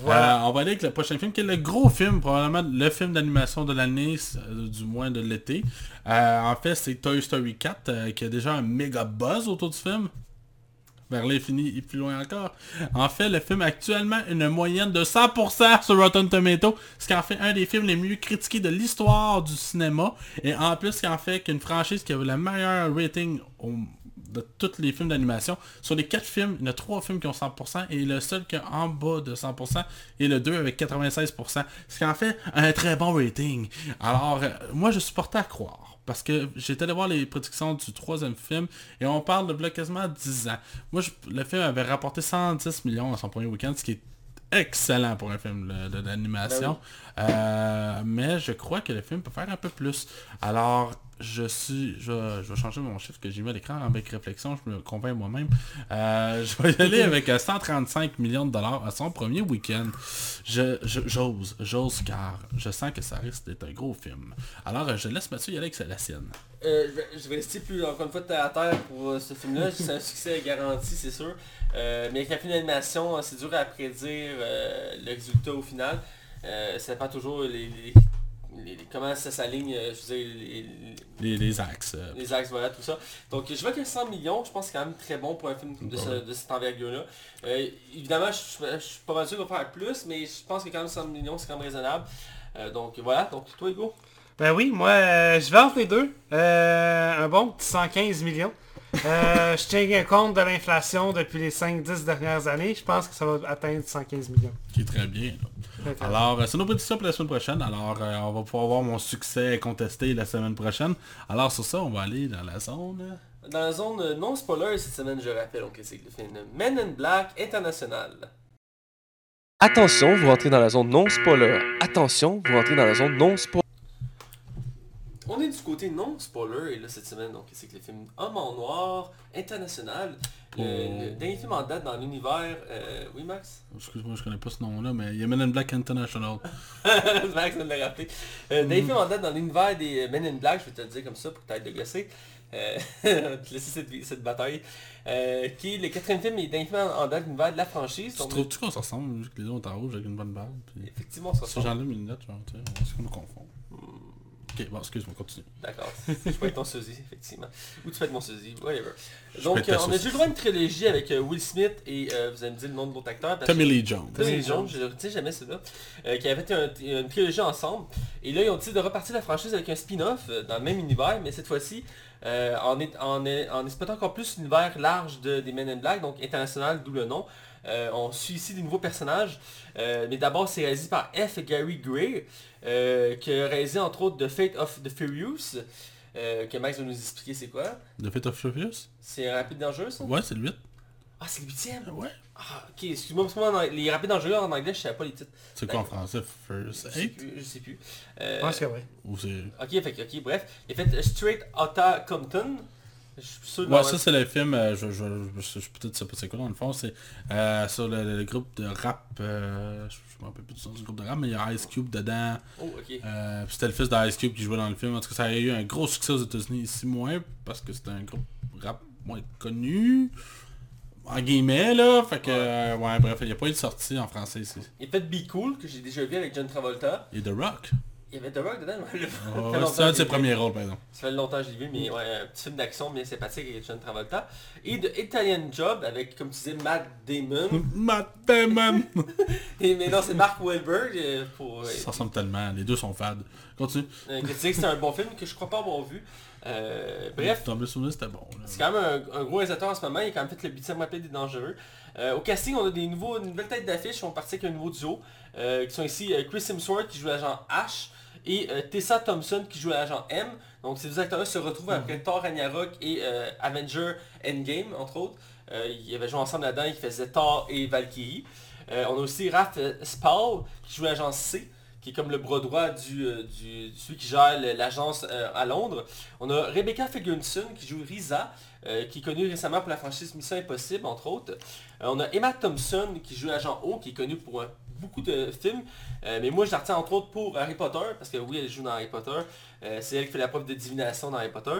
Voilà. Euh, on va aller avec le prochain film qui est le gros film, probablement le film d'animation de l'année, euh, du moins de l'été. Euh, en fait, c'est Toy Story 4 euh, qui a déjà un méga buzz autour du film. Vers l'infini et plus loin encore. En fait, le film a actuellement une moyenne de 100% sur Rotten Tomato, ce qui en fait un des films les mieux critiqués de l'histoire du cinéma. Et en plus, ce qui en fait qu'une franchise qui a le meilleur rating au- de tous les films d'animation. Sur les 4 films, il y en a 3 films qui ont 100% et le seul qui est en bas de 100% est le 2 avec 96%. Ce qui en fait un très bon rating. Alors, euh, moi je suis porté à croire. Parce que j'étais allé voir les prédictions du troisième film et on parle de là, quasiment 10 ans. Moi, je- le film avait rapporté 110 millions à son premier week-end, ce qui est excellent pour un film d'animation. Euh, mais je crois que le film peut faire un peu plus. Alors, je suis... Je, vais- je vais changer mon chiffre que j'ai mis à l'écran avec réflexion, je me convainc moi-même. Euh, je vais y aller avec euh, 135 millions de dollars à son premier week-end. Je- j'ose, j'ose car je sens que ça risque d'être un gros film. Alors, euh, je laisse Mathieu y aller avec la sienne. Euh, je, vais, rester plus encore une fois terre à terre pour euh, ce film-là. C'est un succès garanti, c'est sûr. Euh, mais avec un film d'animation, euh, c'est dur à prédire euh, le résultat au final. Euh, ça dépend toujours les, les- les- les- comment ça s'aligne, euh, je veux dire, les, Les, les axes. euh, les axes, voilà, tout ça. Donc je vois que 100 millions, je pense que c'est quand même très bon pour un film de, ce- de cette envergure-là. Euh, évidemment, je, je suis pas mal sûr qu'on va faire plus, mais je pense que quand même 100 millions, c'est quand même raisonnable. Euh, donc voilà, donc toi Hugo? Ben oui, moi, euh, je vais entre les deux. Euh, un bon petit 115 millions. Euh, je tiens compte de l'inflation depuis les 5-10 dernières années. Je pense que ça va atteindre 115 millions. qui est très bien. là. Alors, euh, c'est nos prédictions pour la semaine prochaine. Alors, euh, on va pouvoir voir mon succès contesté la semaine prochaine. Alors, sur ça, on va aller dans la zone. Dans la zone euh, non spoiler cette semaine, je rappelle, donc c'est le film Men in Black International. Attention, vous rentrez dans la zone non spoiler. Attention, vous rentrez dans la zone non spoiler. On est du côté non spoiler et là cette semaine, donc c'est que le film Homme en Noir International, le, Oh. le dernier film en date dans l'univers. euh, oui Max? Excuse-moi, je connais pas ce nom-là, mais il y a Men in Black International. Max de le rappeler. Euh, Dernier film en date dans l'univers des euh, Men in Black, je vais te le dire comme ça pour que t'arrêtes de gosser. Euh, cette, cette bataille. Euh, qui est le quatrième film et dernier film en date de l'univers de la franchise. Tu trouves-tu qu'on se ressemble, vu que les ont en rouge avec une bonne? Puis... effectivement, ça Ce genre-là, mes lunettes, genre, tu sais, est-ce qu'on me confond? Ok, bon, excuse-moi, continue. D'accord. Je peux être ton sosie, effectivement. Ou tu peux être mon sosie, whatever. Donc, euh, on a déjà le droit à une trilogie avec euh, Will Smith et euh, vous allez me dire le nom de l'autre acteur. parce Tommy que- Lee Jones. Tommy Lee Jones, je ne retiens jamais celui-là, qui avait fait un- une trilogie ensemble. Et là, ils ont décidé de repartir la franchise avec un spin-off dans le même univers, mais cette fois-ci, en, est- en, est- en exploitant encore plus l'univers large de, des Men in Black, donc international, d'où le nom. Euh, on suit ici des nouveaux personnages, euh, mais d'abord c'est réalisé par F. Gary Gray, euh, qui a réalisé entre autres The Fate of the Furious, euh, que Max va nous expliquer c'est quoi. The Fate of Furious? C'est un rapide dangereux ça? Ouais, c'est le 8. Ah c'est le huitième? Ouais. Ah ok, excuse-moi, parce que moi, les rapides dangereux en anglais je savais pas les titres. C'est quoi en français? First Je sais plus, je sais plus. Euh, Je pense que oui. Ou c'est... Ok, fait, que- ok, bref. Il a fait Straight Outta Compton. Je suis sûr Ouais, ça c'est le film, euh, je, je, je, je peut-être sais pas c'est quoi dans le fond, c'est euh, sur le, le groupe de rap, euh, je, me rappelle plus du nom du groupe de rap, mais il y a Ice Cube dedans, Oh, euh, c'était le fils d'Ice Cube qui jouait dans le film, en tout cas ça a eu un gros succès aux États-Unis, ici moins, parce que c'était un groupe rap moins connu, en guillemets là, fait que, ouais. bref, il n'y a pas eu de sortie en français ici. Il a fait Be Cool, que j'ai déjà vu avec John Travolta. Et The Rock, Il y avait The Rock dedans, le- oh, c'est un de ses premiers rôles par exemple. Ça fait longtemps que je l'ai vu, mais ouais, un petit film d'action bien sympathique avec John Travolta. Et de Italian Job avec, comme tu disais, Matt Damon. Matt Damon Et, mais non, c'est Mark Wahlberg. euh, pour, euh, Ça ressemble tellement, les deux sont fades. Continue. euh, disait que c'est un bon film que je crois pas avoir vu. Euh, bref, c'était bon. c'est quand même un, un gros réalisateur en ce moment. Il a quand même fait le huitième rapide des dangereux. Euh, au casting, on a des nouveaux, une nouvelle tête d'affiche. On partit avec un nouveau duo. euh, qui sont ici Chris Hemsworth qui joue l'agent H et euh, Tessa Thompson qui joue l'agent M. Donc ces deux acteurs-là se retrouvent après Thor Ragnarok et euh, Avenger Endgame, entre autres. Euh, ils avaient joué ensemble là-dedans, ils faisaient Thor et Valkyrie. On a aussi Raph Spall qui joue l'agent C, qui est comme le bras droit du, du- celui qui gère l'agence à Londres. On a Rebecca Ferguson qui joue Risa, euh, qui est connue récemment pour la franchise Mission Impossible, entre autres. Euh, on a Emma Thompson qui joue l'agent O, qui est connue pour euh, beaucoup de films. Euh, mais moi, je la retiens entre autres pour Harry Potter, parce que oui, elle joue dans Harry Potter. Euh, c'est elle qui fait la preuve de divination dans Harry Potter.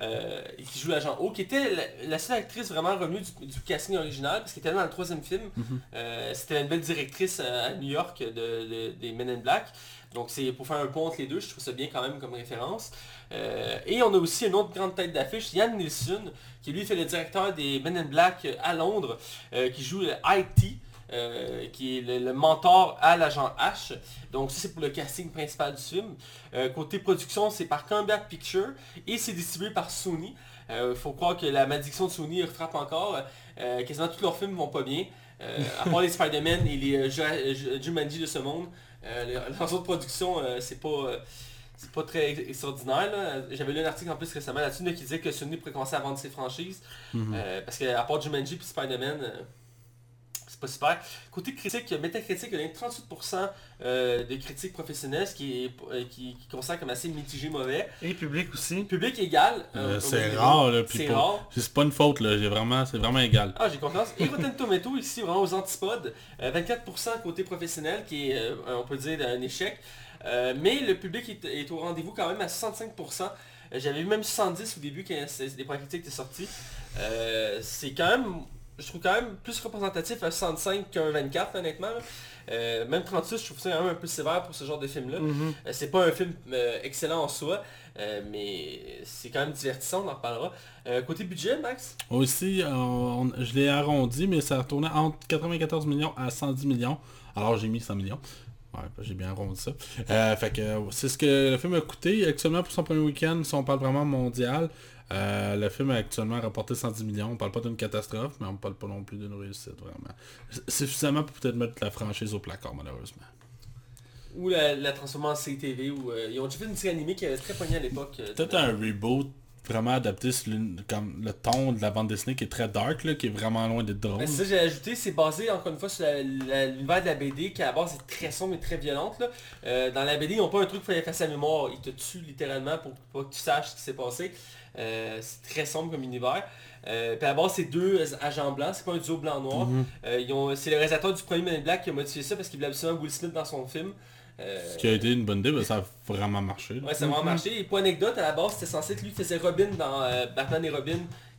Euh, et qui joue l'agent O, qui était la, la seule actrice vraiment revenue du, du casting original, parce qu'elle était dans le troisième film. Euh, C'était une belle directrice à New York de, de- des Men in Black. Donc c'est pour faire un pont entre les deux, je trouve ça bien quand même comme référence. Euh, et on a aussi une autre grande tête d'affiche, Yann Nielsen, qui lui fait le directeur des Men in Black à Londres, euh, qui joue IT. Euh, qui est le, le mentor à l'agent H. Donc ça c'est pour le casting principal du film. Euh, côté production, c'est par Columbia Pictures et c'est distribué par Sony. Il faut croire que la malédiction de Sony frappe encore. Euh, quasiment tous leurs films vont pas bien. Euh, à part les Spider-Man et les euh, Ju- Ju- Jumanji de ce monde. Euh, leurs autres productions, euh, c'est pas... euh, c'est pas très ex- extraordinaire. J'avais lu un article en plus récemment là-dessus là, qui disait que Sony pourrait commencer à vendre ses franchises. Euh, parce qu'à part Jumanji et Spider-Man, euh, c'est pas super. Côté critique, Metacritic a donné 38% euh, de critiques professionnelles, ce qui, est, euh, qui, qui considère comme assez mitigé mauvais. Et public aussi. Public égal. Euh, c'est rare là, C'est rare. C'est pas une faute là, j'ai vraiment, c'est vraiment égal. Ah, j'ai confiance. Et Rotten Tomato ici, vraiment aux antipodes. Euh, 24% côté professionnel, qui est, euh, on peut dire, un échec. Euh, mais le public est, est au rendez-vous quand même à 65%. Euh, J'avais vu même 70 au début quand points critiques étaient sortis. Euh, c'est quand même, je trouve quand même plus représentatif à 65 qu'un 24 honnêtement. Euh, même 36, je trouve ça quand même un peu sévère pour ce genre de film-là. Mhm. Euh, C'est pas un film euh, excellent en soi, mais c'est quand même divertissant, on en reparlera. Côté budget, Max? Aussi, on- je l'ai arrondi, mais ça tournait entre 94 millions à 110 millions. Alors j'ai mis 100 millions. Ouais, j'ai bien arrondi ça. Fait que c'est ce que le film a coûté. Actuellement, pour son premier week-end, si on parle vraiment mondial, euh, le film a actuellement rapporté 110 millions. On parle pas d'une catastrophe, mais on parle pas non plus d'une réussite, vraiment. C'est suffisamment pour peut-être mettre la franchise au placard, malheureusement. Ou la, la transformer en CTV, ou euh, ils ont déjà fait une série animée qui avait très pogné à l'époque. euh, Peut-être un reboot vraiment adapté sur comme le ton de la bande dessinée qui est très dark, là, qui est vraiment loin d'être drôle. Ben, c'est ça que j'ai ajouté, c'est basé encore une fois sur l'univers de la BD qui à la base est très sombre et très violente. Là. Euh, dans la BD, ils n'ont pas un truc pour effacer la mémoire, ils te tuent littéralement pour pas que tu saches ce qui s'est passé. Euh, c'est très sombre comme univers. Euh, puis à la base, c'est deux agents blancs, c'est pas un duo blanc-noir. Mhm. Euh, ils ont- c'est le réalisateur du premier Men in Black qui a modifié ça parce qu'il voulait absolument Will Smith dans son film. Euh, Ce qui a été une bonne idée, ben, ça a vraiment marché. là. Ouais, ça a vraiment marché. Et pour anecdote, à la base, c'était censé être lui qui faisait Robin dans euh, Batman et Robin.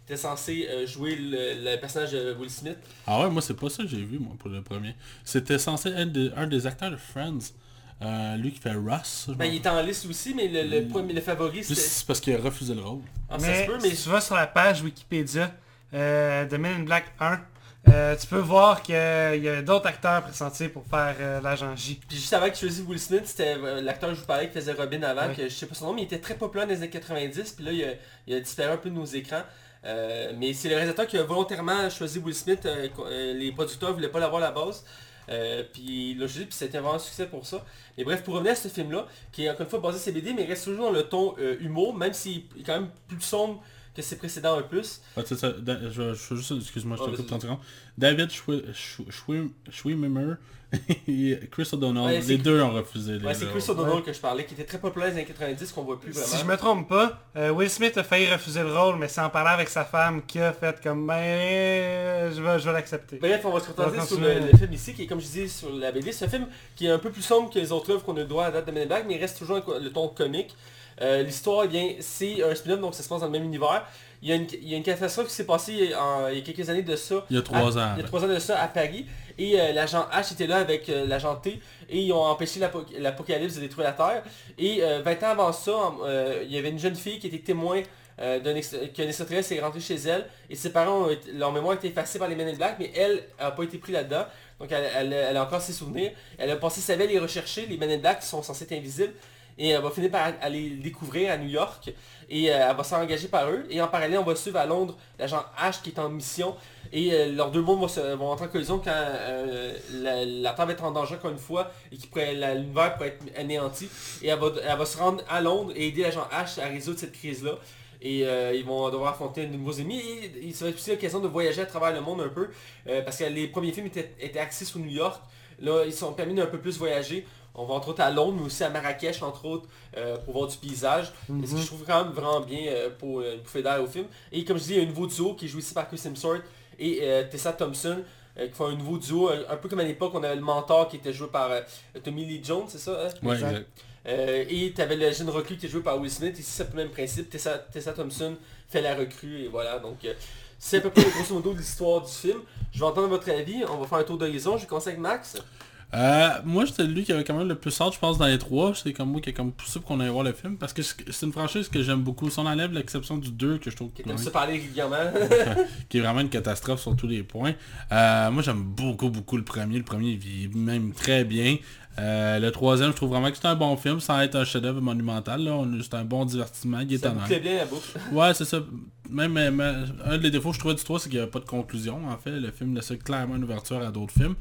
Il était censé euh, jouer le, le personnage de Will Smith. Ah ouais, moi c'est pas ça que j'ai vu moi pour le premier. C'était censé être de- un des acteurs de Friends. Euh, lui qui fait Russ. Ben, il était en liste aussi, mais le, le, premier, le favori, c'est parce qu'il a refusé le rôle. Ah, ça mais, se peut, mais... si tu vas sur la page Wikipédia euh, de Men in Black 1, euh, tu peux voir qu'il y a d'autres acteurs pressentis pour faire euh, l'agent J. Puis juste avant qu'il choisisse Will Smith, c'était euh, l'acteur que je vous parlais qui faisait Robin avant, Ouais. que je sais pas son nom, mais il était très populaire dans les années 90, puis là il a, il a disparu un peu de nos écrans. Euh, mais c'est le réalisateur qui a volontairement choisi Will Smith, euh, euh, les producteurs voulaient pas l'avoir à la base. Euh, puis il l'a choisi, puis c'était vraiment un succès pour ça. Et bref, pour revenir à ce film-là, qui est encore une fois basé sur ses BD, mais reste toujours dans le ton euh, humour, même s'il est quand même plus sombre que ses précédents un plus. Ah, c'est ça, Da- je, juste, excuse-moi, je Ah, te coupe 30 secondes. David Schwi- Schwi- Schwi- Schwimmer, Et Chris O'Donnell, Ouais, les deux ont refusé. Ouais, c'est. Chris O'Donnell que je parlais, qui était très populaire dans les années 90, qu'on voit plus vraiment. Si je me trompe pas, euh, Will Smith a failli refuser le rôle, mais c'est en parlant avec sa femme qui a fait comme ben je vais, je vais l'accepter. Bref, on va se concentrer On va sur le, le film ici, qui est comme je disais sur la BD. C'est un film qui est un peu plus sombre que les autres œuvres qu'on a le droit à date de Men in Black, mais il reste toujours le ton comique. Euh, L'histoire, eh bien, c'est un spin-off, donc ça se passe dans le même univers. Il y a une, il y a une catastrophe qui s'est passée en- il y a quelques années de ça. Il y a trois à- ans. Il y a trois ans de ça à Paris. Et euh, l'agent H était là avec euh, l'agent T. Et ils ont empêché l'apo- l'apocalypse de détruire la Terre. Et euh, 20 ans avant ça, en- euh, il y avait une jeune fille qui était témoin euh, d'un extraterrestre est rentré chez elle. Et ses parents, ont été- leur mémoire a été effacée par les Men in Black. Mais elle n'a pas été prise là-dedans. Donc elle, elle- elle a encore ses souvenirs. Elle a passé sa vie à les rechercher. Les Men in Black sont censés être invisibles. Et elle va finir par aller découvrir à New York. Et euh, elle va s'engager par eux. Et en parallèle, on va suivre à Londres l'agent H qui est en mission. Et euh, leurs deux mondes vont, vont entrer en collision quand euh, la, Terre va être en danger encore une fois et la- l'univers pourrait être anéanti. Et elle va, elle va se rendre à Londres et aider l'agent H à résoudre cette crise-là. Et ils vont devoir affronter de nouveaux ennemis. Et, ça va être aussi l'occasion de voyager à travers le monde un peu. parce que les premiers films étaient, étaient axés sur New York. Là, ils sont permis d'un peu plus voyager. On va entre autres à Londres, mais aussi à Marrakech, entre autres, euh, pour voir du paysage. Mhm. Ce que je trouve quand même vraiment bien euh, pour euh, une bouffée d'air au film. Et comme je dis, il y a un nouveau duo qui est joué ici par Chris Hemsworth et euh, Tessa Thompson, euh, qui font un nouveau duo, un, un peu comme à l'époque, on avait le mentor qui était joué par euh, Tommy Lee Jones, c'est ça hein? Ouais, Exact. exact. Euh, et tu avais le jeune recrue qui est joué par Will Smith. Ici, c'est le même principe. Tessa, Tessa Thompson fait la recrue. Et voilà, donc euh, c'est à peu près grosso modo l'histoire du film. Je vais entendre votre avis. On va faire un tour d'horizon. Je vais commencer avec Max. Euh, moi, j'étais lui qui avait quand même le plus hâte, je pense, dans les trois. C'est comme moi qui a comme poussé pour qu'on aille voir le film. Parce que c'est une franchise que j'aime beaucoup. Si on enlève l'exception du 2, que je trouve Qui se parler régulièrement. qui est vraiment une catastrophe sur tous les points. Euh, moi, j'aime beaucoup, beaucoup le premier. Le premier, il vit même très bien. Euh, le troisième, je trouve vraiment que c'est un bon film, sans être un chef-d'œuvre monumental. C'est un bon divertissement, il est ça bien la boucle. Ouais, c'est ça. Même, un des défauts que je trouvais du 3, c'est qu'il n'y avait pas de conclusion. En fait, le film laissait clairement une ouverture à d'autres films.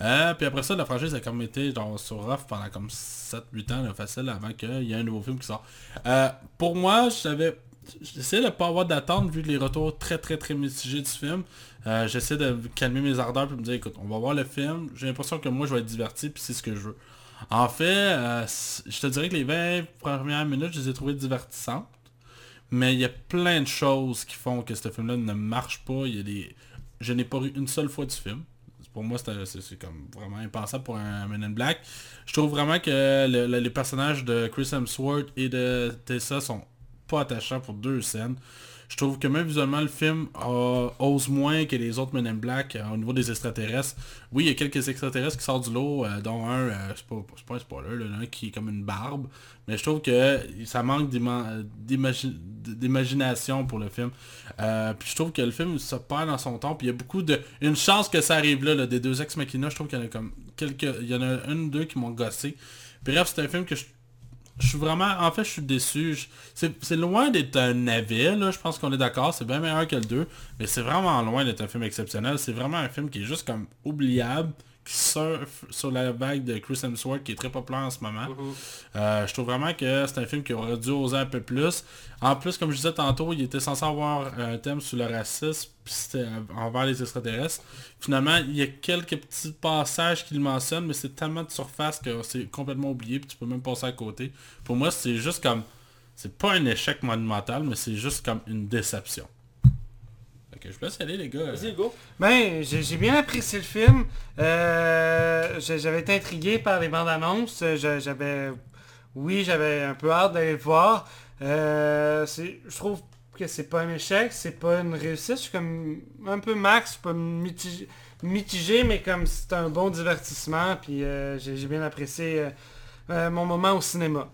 Euh, puis après ça, la franchise a comme été genre, sur rough pendant comme 7-8 ans, facile, avant qu'il y ait un nouveau film qui sort. Euh, pour moi, j'avais... J'essayais de pas avoir d'attente vu les retours très très très mitigés du film. Euh, J'essaie de calmer mes ardeurs puis me dire écoute, on va voir le film. J'ai l'impression que moi je vais être diverti puis c'est ce que je veux. En fait, euh, je te dirais que les 20 premières minutes, je les ai trouvées divertissantes. Mais il y a plein de choses qui font que ce film-là ne marche pas. Il y a des... Je n'ai pas ri une seule fois du film. Pour moi, c'est comme vraiment impensable pour un Men in Black. Je trouve vraiment que le- le- les personnages de Chris Hemsworth et de Tessa sont pas attachants pour deux scènes. Je trouve que même visuellement le film euh, ose moins que les autres Men in Black euh, au niveau des extraterrestres. Oui, il y a quelques extraterrestres qui sortent du lot, euh, dont un, c'est pas, pas un spoiler, là, un qui est comme une barbe. Mais je trouve que ça manque d'ima- d'imagi- d'imagination pour le film. Puis je trouve que le film se perd dans son temps. Puis il y a beaucoup de... Une chance que ça arrive là, là, des deux ex-machina, je trouve qu'il y en a comme quelques... Il y en a une ou deux qui m'ont gossé. Bref, c'est un film que je je suis vraiment, en fait, je suis déçu. C'est loin d'être un navet, là, je pense qu'on est d'accord. C'est bien meilleur que le 2. Mais c'est vraiment loin d'être un film exceptionnel. C'est vraiment un film qui est juste comme oubliable, qui surfe sur la vague de Chris Hemsworth qui est très populaire en ce moment. Euh, je trouve vraiment que c'est un film qui aurait dû oser un peu plus. En plus, comme je disais tantôt, il était censé avoir un thème sur le racisme, puis c'était envers les extraterrestres. Finalement, il y a quelques petits passages qu'il mentionne, mais c'est tellement de surface que c'est complètement oublié, puis tu peux même passer à côté. Pour moi, c'est juste comme... C'est pas un échec monumental, mais c'est juste comme une déception. Ok, je laisse aller les gars. Vas-y, Hugo. Ben, j'ai bien apprécié le film. Euh, j'avais été intrigué par les bandes annonces. J'avais, oui, j'avais un peu hâte d'aller le voir. Euh, c'est- je trouve que c'est pas un échec, c'est pas une réussite. Je suis comme un peu max, pas mitigé, mitigé, mais comme c'est un bon divertissement. Puis euh, j'ai j'ai bien apprécié euh, euh, mon moment au cinéma.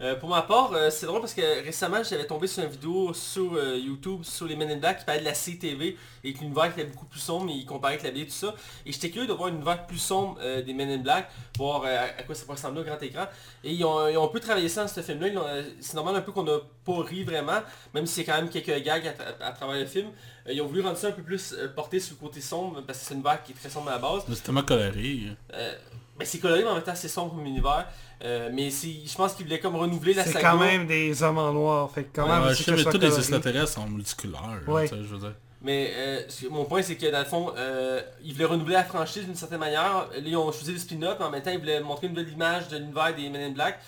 Euh, pour ma part, euh, c'est drôle parce que récemment j'avais tombé sur une vidéo sur euh, YouTube sur les Men in Black qui parlait de la CTV et que l'univers était beaucoup plus sombre et il comparait avec la BD tout ça. Et j'étais curieux de voir un univers plus sombre des Men in Black, voir à quoi ça pourrait ressembler au grand écran. Et ils ont, ils ont peu travaillé ça dans ce film-là. C'est normal un peu qu'on n'a pas ri vraiment, même si c'est quand même quelques gags à, à travers le film. Ils ont voulu rendre ça un peu plus porté sur le côté sombre parce que c'est une univers qui est très sombre à la base. Mais C'est tellement coloré. Euh, ben, c'est coloré mais en même temps c'est sombre comme univers. Euh, mais c'est- je pense qu'ils voulaient comme renouveler la C'est saga. quand même des hommes en noir. Fait que comment Ouais, je que sais, mais tous les extraterrestres sont multicouleurs. là, Ouais. tu sais, je veux dire. Mais euh, mon point c'est que dans le fond, euh, ils voulaient renouveler la franchise d'une certaine manière. Là, ils ont choisi le spin-off, mais en même temps ils voulaient montrer une nouvelle image de l'univers des Men in Black.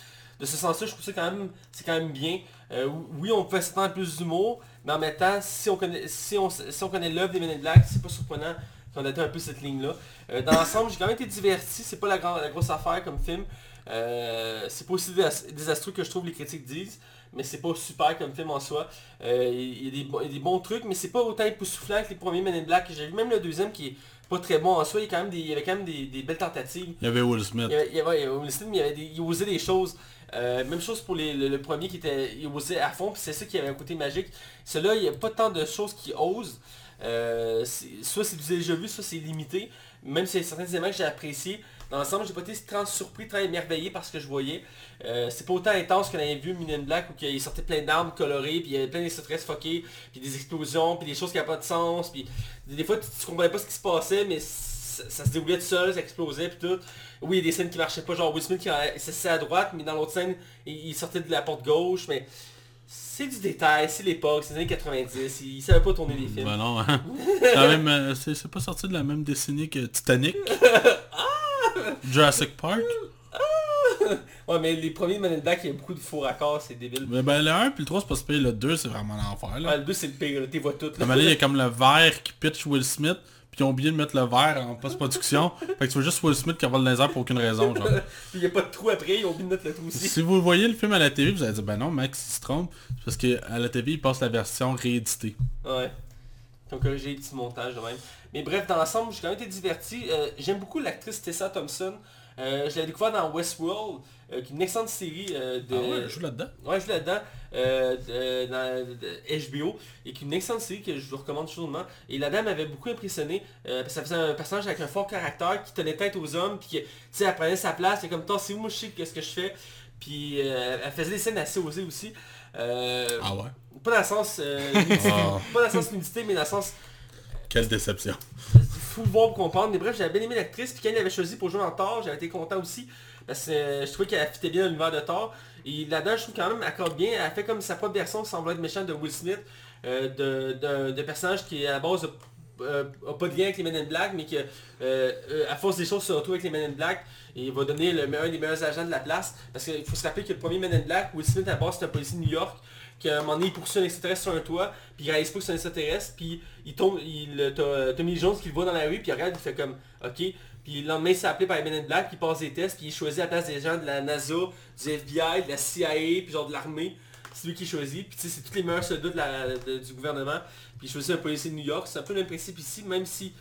De ce sens-là, je trouve ça quand même, c'est quand même bien. Euh, oui, on peut s'attendre à plus d'humour, mais en même temps, si on connaît, si on, si on connaît l'œuvre des Men in Black, c'est pas surprenant qu'on ait un peu cette ligne-là. Euh, dans l'ensemble, j'ai quand même été diverti. C'est pas la, grande, la grosse affaire comme film. Euh, c'est pas aussi désas- désastreux que je trouve les critiques disent, mais c'est pas super comme film en soi. Euh, Il y, a des bons- il y a des bons trucs, mais c'est pas autant époustouflant que les premiers Men in Black que j'ai vu. Même le deuxième qui est pas très bon en soi, il y, a quand même des, il y avait quand même des, des belles tentatives. Il y avait Will Smith. Il y avait, il y Will Smith, mais il, y avait des, il osait des choses. Euh, même chose pour les- le, le premier qui était, il osait à fond, puis c'est ça qui avait un côté magique. Celui-là, il n'y a pas tant de choses qui osent. Euh, soit c'est du déjà vu, soit c'est limité. Même si il y a certains éléments que j'ai appréciés. Dans l'ensemble, j'ai pas été très surpris, très émerveillé par ce que je voyais. Euh, c'est pas autant intense qu'on avait vu Men in Black où il sortait plein d'armes colorées, puis il y avait plein d'extraterrestres fuckés, puis des explosions, puis des choses qui n'avaient pas de sens, puis des, fois tu, tu comprenais pas ce qui se passait, mais ça, ça se déroulait tout seul, ça explosait, puis tout. Oui, il y a des scènes qui marchaient pas, genre Will Smith qui s'est à droite, mais dans l'autre scène, il, il sortait de la porte gauche, mais c'est du détail, c'est l'époque, c'est les années 90, il, il savait pas tourner des films. Ben non, hein. C'est euh, c'est c'est pas sorti de la même décennie que Titanic. Jurassic Park. Ouais, mais les premiers Men in Black, il y a beaucoup de faux raccords, c'est débile. Mais ben le 1 puis le 3 c'est pas super, le 2 c'est vraiment l'enfer là. Ouais, le 2 c'est le pire, là, t'es vois tout. À un moment donné, il y a comme le verre qui pitch Will Smith, puis ils ont oublié de mettre le verre en post-production. fait que tu vois juste Will Smith qui envole les airs pour aucune raison, genre. Puis il n'y a pas de trou après, ils ont oublié de mettre le trou aussi. Si vous voyez le film à la TV, vous allez dire, ben non, Max il se trompe. C'est parce qu'à la TV, il passe la version rééditée. Ouais. Ils ont corrigé les petits montages de même. Mais bref, dans l'ensemble, j'ai quand même été diverti. Euh, J'aime beaucoup l'actrice Tessa Thompson. Euh, je l'ai découvert dans Westworld, euh, qui est une excellente série euh, de... Ah ouais, elle joue là-dedans? Ouais, je suis là-dedans, euh, de- dans de HBO, et qui est une excellente série que je vous recommande chaudement. Et la dame m'avait beaucoup impressionné, euh, parce que ça faisait un personnage avec un fort caractère, qui tenait tête aux hommes, puis qui, tu sais, elle prenait sa place, et comme toi, c'est où moi je sais qu'est-ce que je fais. Puis euh, elle faisait des scènes assez osées aussi. Euh, Ah ouais? Pas dans le sens euh, nudité, Ah. pas dans le sens nudité, mais dans le sens Quelle déception. faut voir pour comprendre. Mais bref, j'avais bien aimé l'actrice, puis quand elle avait choisi pour jouer dans Thor, j'avais été content aussi. Parce que euh, je trouvais qu'elle fitait bien dans l'univers de Thor. Et là-dedans, je trouve quand même elle accorde bien. Elle fait comme sa propre version, semble être méchant de Will Smith, euh, de, de, de personnage qui à la base euh, a pas de lien avec les Men in Black, mais que euh, à force des choses se retrouve avec les Men in Black et il va donner le, un des meilleurs agents de la place. Parce qu'il faut se rappeler que le premier Men in Black, Will Smith à la base c'est un policier de New York, qu'à un moment donné il poursuit un extraterrestre sur un toit, puis il réalise pas que c'est un extraterrestre, puis il tombe, il, euh, t'as Tommy Lee Jones qui le voit dans la rue, puis il regarde, il fait comme ok, puis le lendemain il s'est appelé par les Men in Black, puis il passe des tests, puis il choisit à la place des gens de la NASA, du FBI, de la CIA, puis genre de l'armée. C'est lui qui choisit, puis tu sais, c'est tous les meilleurs soldats de la- de- du gouvernement, puis il choisit un policier de New York, c'est un peu le même principe ici, même si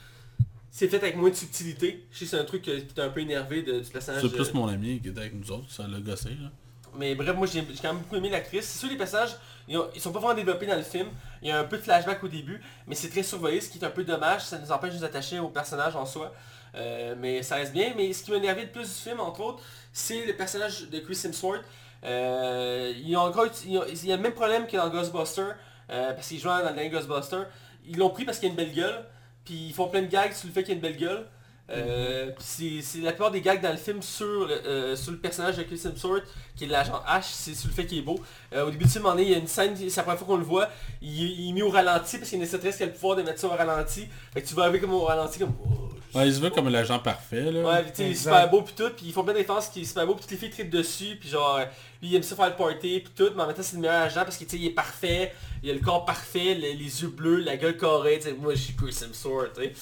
c'est fait avec moins de subtilité. Je sais c'est un truc euh, qui t'a un peu énervé de- du personnage. C'est plus euh, mon ami qui était avec nous autres, ça l'a gossé là. Mais bref, moi j'ai quand même beaucoup aimé l'actrice. C'est sûr les personnages, ils, ont- ils sont pas vraiment développés dans le film. Il y a un peu de flashback au début, mais c'est très survolé, ce qui est un peu dommage. Ça nous empêche de nous attacher au personnage en soi. Euh, mais ça reste bien. Mais ce qui m'a énervé le plus du film, entre autres, c'est le personnage de Chris Hemsworth. Euh, ils ont encore, il y a le même problème que dans Ghostbuster, euh, parce qu'ils jouent dans le dernier Ghostbuster. Ils l'ont pris parce qu'il a une belle gueule, puis ils font plein de gags sur le fait qu'il a une belle gueule. Euh, c'est c'est la plupart des gags dans le film sur, le- euh, sur le personnage de Chris Hemsworth, qui est l'agent H, c'est sur le fait qu'il est beau. Euh, au début du film, on est- il y a une scène, c'est la première fois qu'on le voit, il, il est mis au ralenti parce qu'il y a une qui a le pouvoir de mettre ça au ralenti. Fait que tu vas arriver comme au ralenti comme... oh, Ouais, il se veut comme l'agent parfait là. Ouais, pis tu sais, il est super beau pis tout, pis ils font plein de défenses qui est super beau, pis toutes les filles trippent dessus, pis genre, lui il aime ça faire le party pis tout, mais en même temps c'est le meilleur agent parce qu'il il est parfait, il a le corps parfait, le- les yeux bleus, la gueule carrée, moi je suis Chris Hemsworth, tu sais.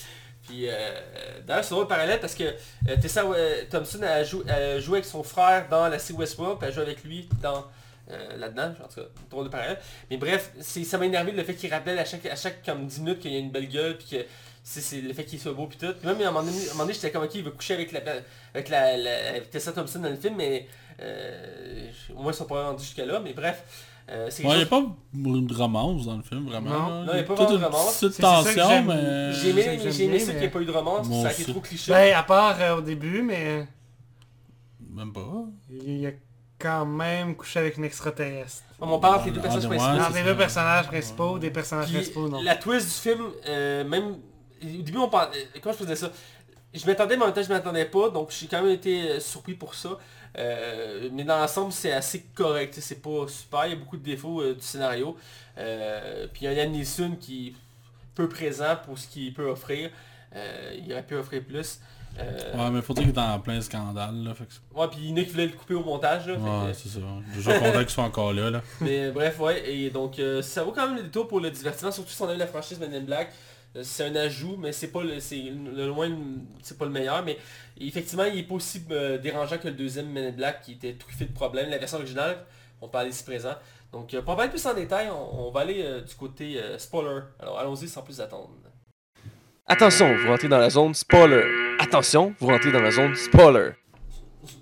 Puis euh, d'ailleurs c'est drôle le parallèle parce que euh, Tessa euh, Thompson a, jou- a joué avec son frère dans la série Westworld, puis elle joue avec lui dans euh, là-dedans, en tout cas, drôle de parallèle. Mais bref, ça m'a énervé le fait qu'il rappelle à chaque, comme 10 minutes qu'il y a une belle gueule, puis que c'est le fait qu'il soit beau puis tout. Puis même à un moment donné, j'étais comme ok, il va coucher avec la Tessa Thompson dans le film, mais euh, au moins ils sont pas rendus jusqu'à là, mais bref. Euh, Ouais, il n'y a pas de romance dans le film, vraiment. Non. il y a pas vraiment de romance. C'est- ça tension, mais... J'ai aimé, j'aime aimé ça qu'il n'y ait pas eu de romance, ça a été trop cliché. Ben, à part euh, au début, mais Même pas. il a quand même couché avec une extraterrestre. on parle entre les deux personnages principaux. c'est Entre les ça. deux personnages principaux, des personnages principaux, non. la twist du film, euh, même au début on parlait, comment je faisais ça? Je m'attendais mais en même temps je m'attendais pas, donc j'ai quand même été surpris pour ça. Euh, mais dans l'ensemble c'est assez correct, c'est pas super, il y a beaucoup de défauts euh, du scénario. Euh, puis il y a Neeson qui... peu présent pour ce qu'il peut offrir. Il aurait pu offrir plus. Ouais, mais faut dire qu'il est en plein scandale, là. Fait que... ouais, puis il y en a qui voulaient le couper au montage. Là, Ouais, c'est ça. Déjà content qu'il soit encore là, là. Mais bref, ouais, et donc ça vaut quand même le détour pour le divertissement, surtout si on aime la franchise Men in Black. Euh, C'est un ajout, mais c'est pas le, c'est le loin, c'est pas le meilleur, mais effectivement, il est pas aussi euh, dérangeant que le deuxième Men in Black qui était truffé de problèmes. La version originale, on parlait ici présent. Donc euh, pour en parler plus en détail, on, on va aller euh, du côté spoiler. Alors allons-y sans plus attendre. Attention, vous rentrez dans la zone spoiler. Attention, vous rentrez dans la zone spoiler.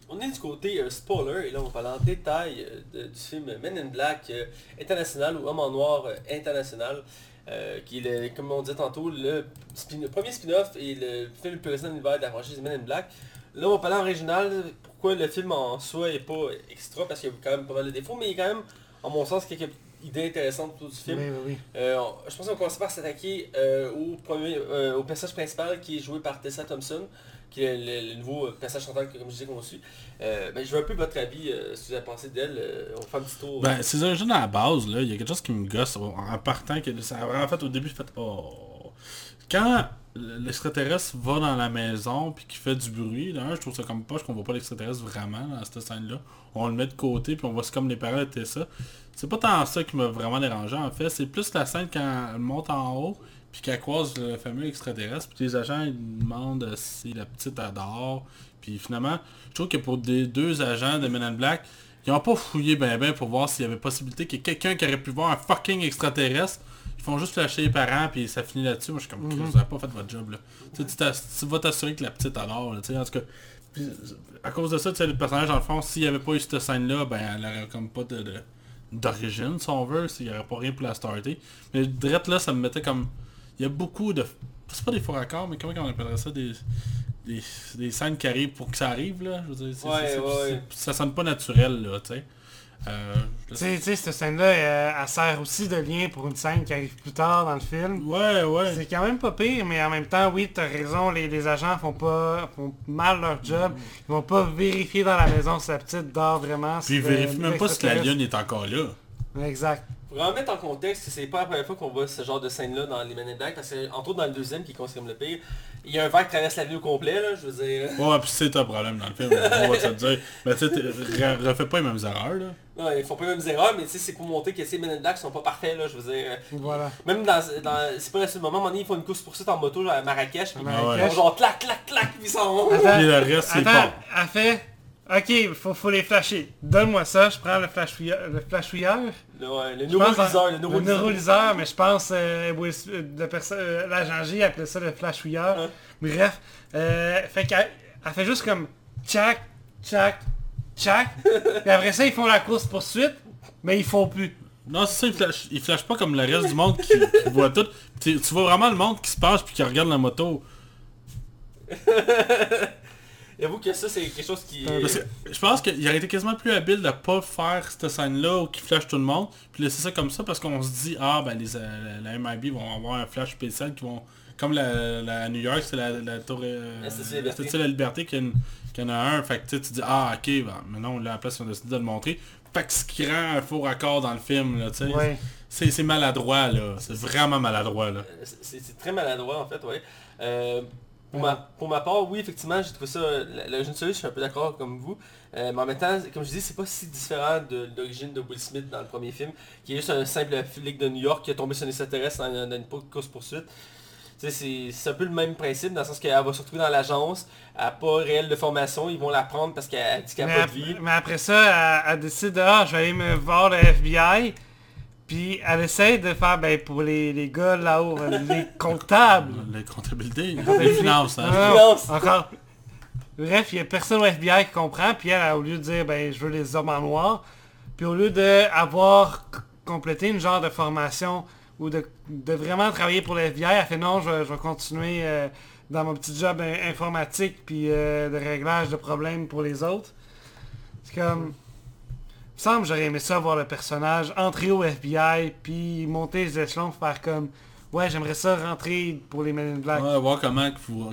On est du côté spoiler et là on va parler en détail de- du film Men in Black international ou Homme en Noir international euh, qui est, le- comme on disait tantôt, le, spin- le premier spin-off et le film le plus récent de l'univers de la franchise Men in Black. Là on va parler en original, pourquoi le film en soi est pas extra parce qu'il y a quand même pas mal de défauts, mais il y a quand même, en mon sens, quelques idées intéressantes autour du film. Oui, oui, oui. Euh, je pense qu'on commence par s'attaquer euh, au, premier, au personnage principal qui est joué par Tessa Thompson, qui est le, nouveau euh, personnage central que, comme je disais qu'on suit. Euh, ben, je veux un peu votre avis, euh, si vous avez pensé d'elle. euh, on fait un petit tour. Ben, ses origines à la base, là, il y a quelque chose qui me gosse en partant, que ça fait au début, j'ai fait oh. Quand l'extraterrestre va dans la maison puis qu'il fait du bruit, là, je trouve ça comme poche qu'on voit pas l'extraterrestre vraiment dans cette scène-là. On le met de côté puis on voit c'est comme les parents étaient ça. C'est pas tant ça qui m'a vraiment dérangé en fait, c'est plus la scène quand elle monte en haut puis qu'elle croise le fameux extraterrestre puis les agents ils demandent si la petite adore puis finalement je trouve que pour des deux agents de Men in Black ils ont pas fouillé ben ben pour voir s'il y avait possibilité qu'il y ait quelqu'un qui aurait pu voir un fucking extraterrestre. Ils font juste flasher les parents puis ça finit là-dessus. Moi je suis comme Chris, vous avez pas fait votre job là. Tu tu vas t'assurer que la petite adore là, tu sais, en tout cas. Puis, à cause de ça, tu sais, le personnage dans le fond, s'il n'y avait pas eu cette scène là, ben elle aurait comme pas de, de- d'origine si on veut, s'il n'y aurait pas rien pour la starter. Mais direct là, ça me mettait comme. Il y a beaucoup de. C'est pas des faux raccords, mais comment on appellerait ça des, des, des scènes qui arrivent pour que ça arrive là? Je veux dire, Ouais, ouais. ça sonne pas naturel là, tu sais. Euh, Tu sais, cette scène-là, euh, elle sert aussi de lien pour une scène qui arrive plus tard dans le film. Ouais, ouais. C'est quand même pas pire, mais en même temps, oui, t'as raison, les, les agents font pas font mal leur job. Ils vont pas vérifier dans la maison si la petite dort vraiment. Puis ils vérifient même pas si la lionne est encore là. Exact. Faut vraiment mettre en contexte que c'est pas la première fois qu'on voit ce genre de scène-là dans les Men in Black, parce que entre autres dans le deuxième qui est comme le pire, il y a un verre qui traverse la ville au complet, là, je veux dire. Ouais, puis c'est un problème dans le film, on va te le dire. Mais tu sais, refais pas les mêmes erreurs, là. Non, ils font pas les mêmes erreurs, mais tu sais, c'est pour montrer que ces Men in Black sont pas parfaits, là, je veux dire. Voilà. Même dans, dans c'est pas le seul moment, à un moment donné, ils font une course poursuite en moto genre, à Marrakech, puis ils Marrakech. font genre clac, clac, clac, puis ils s'en vont. Attends, le reste, c'est pas. elle fait... Ok, faut, faut les flasher. Donne-moi ça, je prends le flashouilleur. Le flashouilleur. Le, ouais, le en- le neurolyseur, mais je pense euh, euh, euh, l'agent G appelait ça le flashouilleur. Ouais. Bref, euh, fait qu'elle elle fait juste comme tchac, tchac, tchac. Puis après ça, ils font la course poursuite, mais ils font plus. Non, c'est ça, il flash, il flash pas comme le reste du monde qui, qui voit tout. Tu, tu vois vraiment le monde qui se passe puis qui regarde la moto. J'avoue que ça, c'est quelque chose qui... Parce que je pense qu'il aurait été quasiment plus habile de pas faire cette scène-là où qui flash tout le monde, puis laisser ça comme ça parce qu'on se dit ah ben les, euh, la, MIB vont avoir un flash spécial qui vont comme la, la New York c'est la, la tour euh, La Statue de la Liberté. A y en a un fait que tu dis ah ok ben, mais non là à la place ils ont décidé de le montrer fait que ce qui rend un faux raccord dans le film là tu sais Ouais. c'est c'est maladroit là c'est vraiment maladroit là Euh, C'est c'est très maladroit en fait, ouais. Euh, pour, ma, pour ma part, oui, effectivement, j'ai trouvé ça... La, la jeune Soleil, je suis un peu d'accord comme vous. Euh, mais en même temps, comme je dis, c'est pas si différent de l'origine de Will Smith dans le premier film, qui est juste un simple flic de New York qui a tombé sur un extraterrestre dans, dans une course-poursuite. C'est un peu le même principe, dans le sens qu'elle va se retrouver dans l'agence, elle n'a pas réel de formation, ils vont la prendre parce qu'elle dit qu'elle n'a pas de vie. mais après ça, elle, elle décide, ah, je vais aller me voir le FBI. Puis elle essaie de faire, ben, pour les, les gars là-haut, euh, les comptables. les comptabilités les finances hein. Non, Finance. encore. Bref, il y a personne au FBI qui comprend, puis elle, au lieu de dire, ben, je veux les hommes en noir, puis au lieu d'avoir complété une genre de formation ou de, de vraiment travailler pour le FBI, elle fait non, je, vais- je vais continuer euh, dans mon petit job in- informatique, puis euh, de réglage de problèmes pour les autres. C'est comme... Il me semble que j'aurais aimé ça voir le personnage entrer au FBI, puis monter les échelons, faire comme... Ouais, j'aimerais ça rentrer pour les Men in Black. Ouais, voir comment,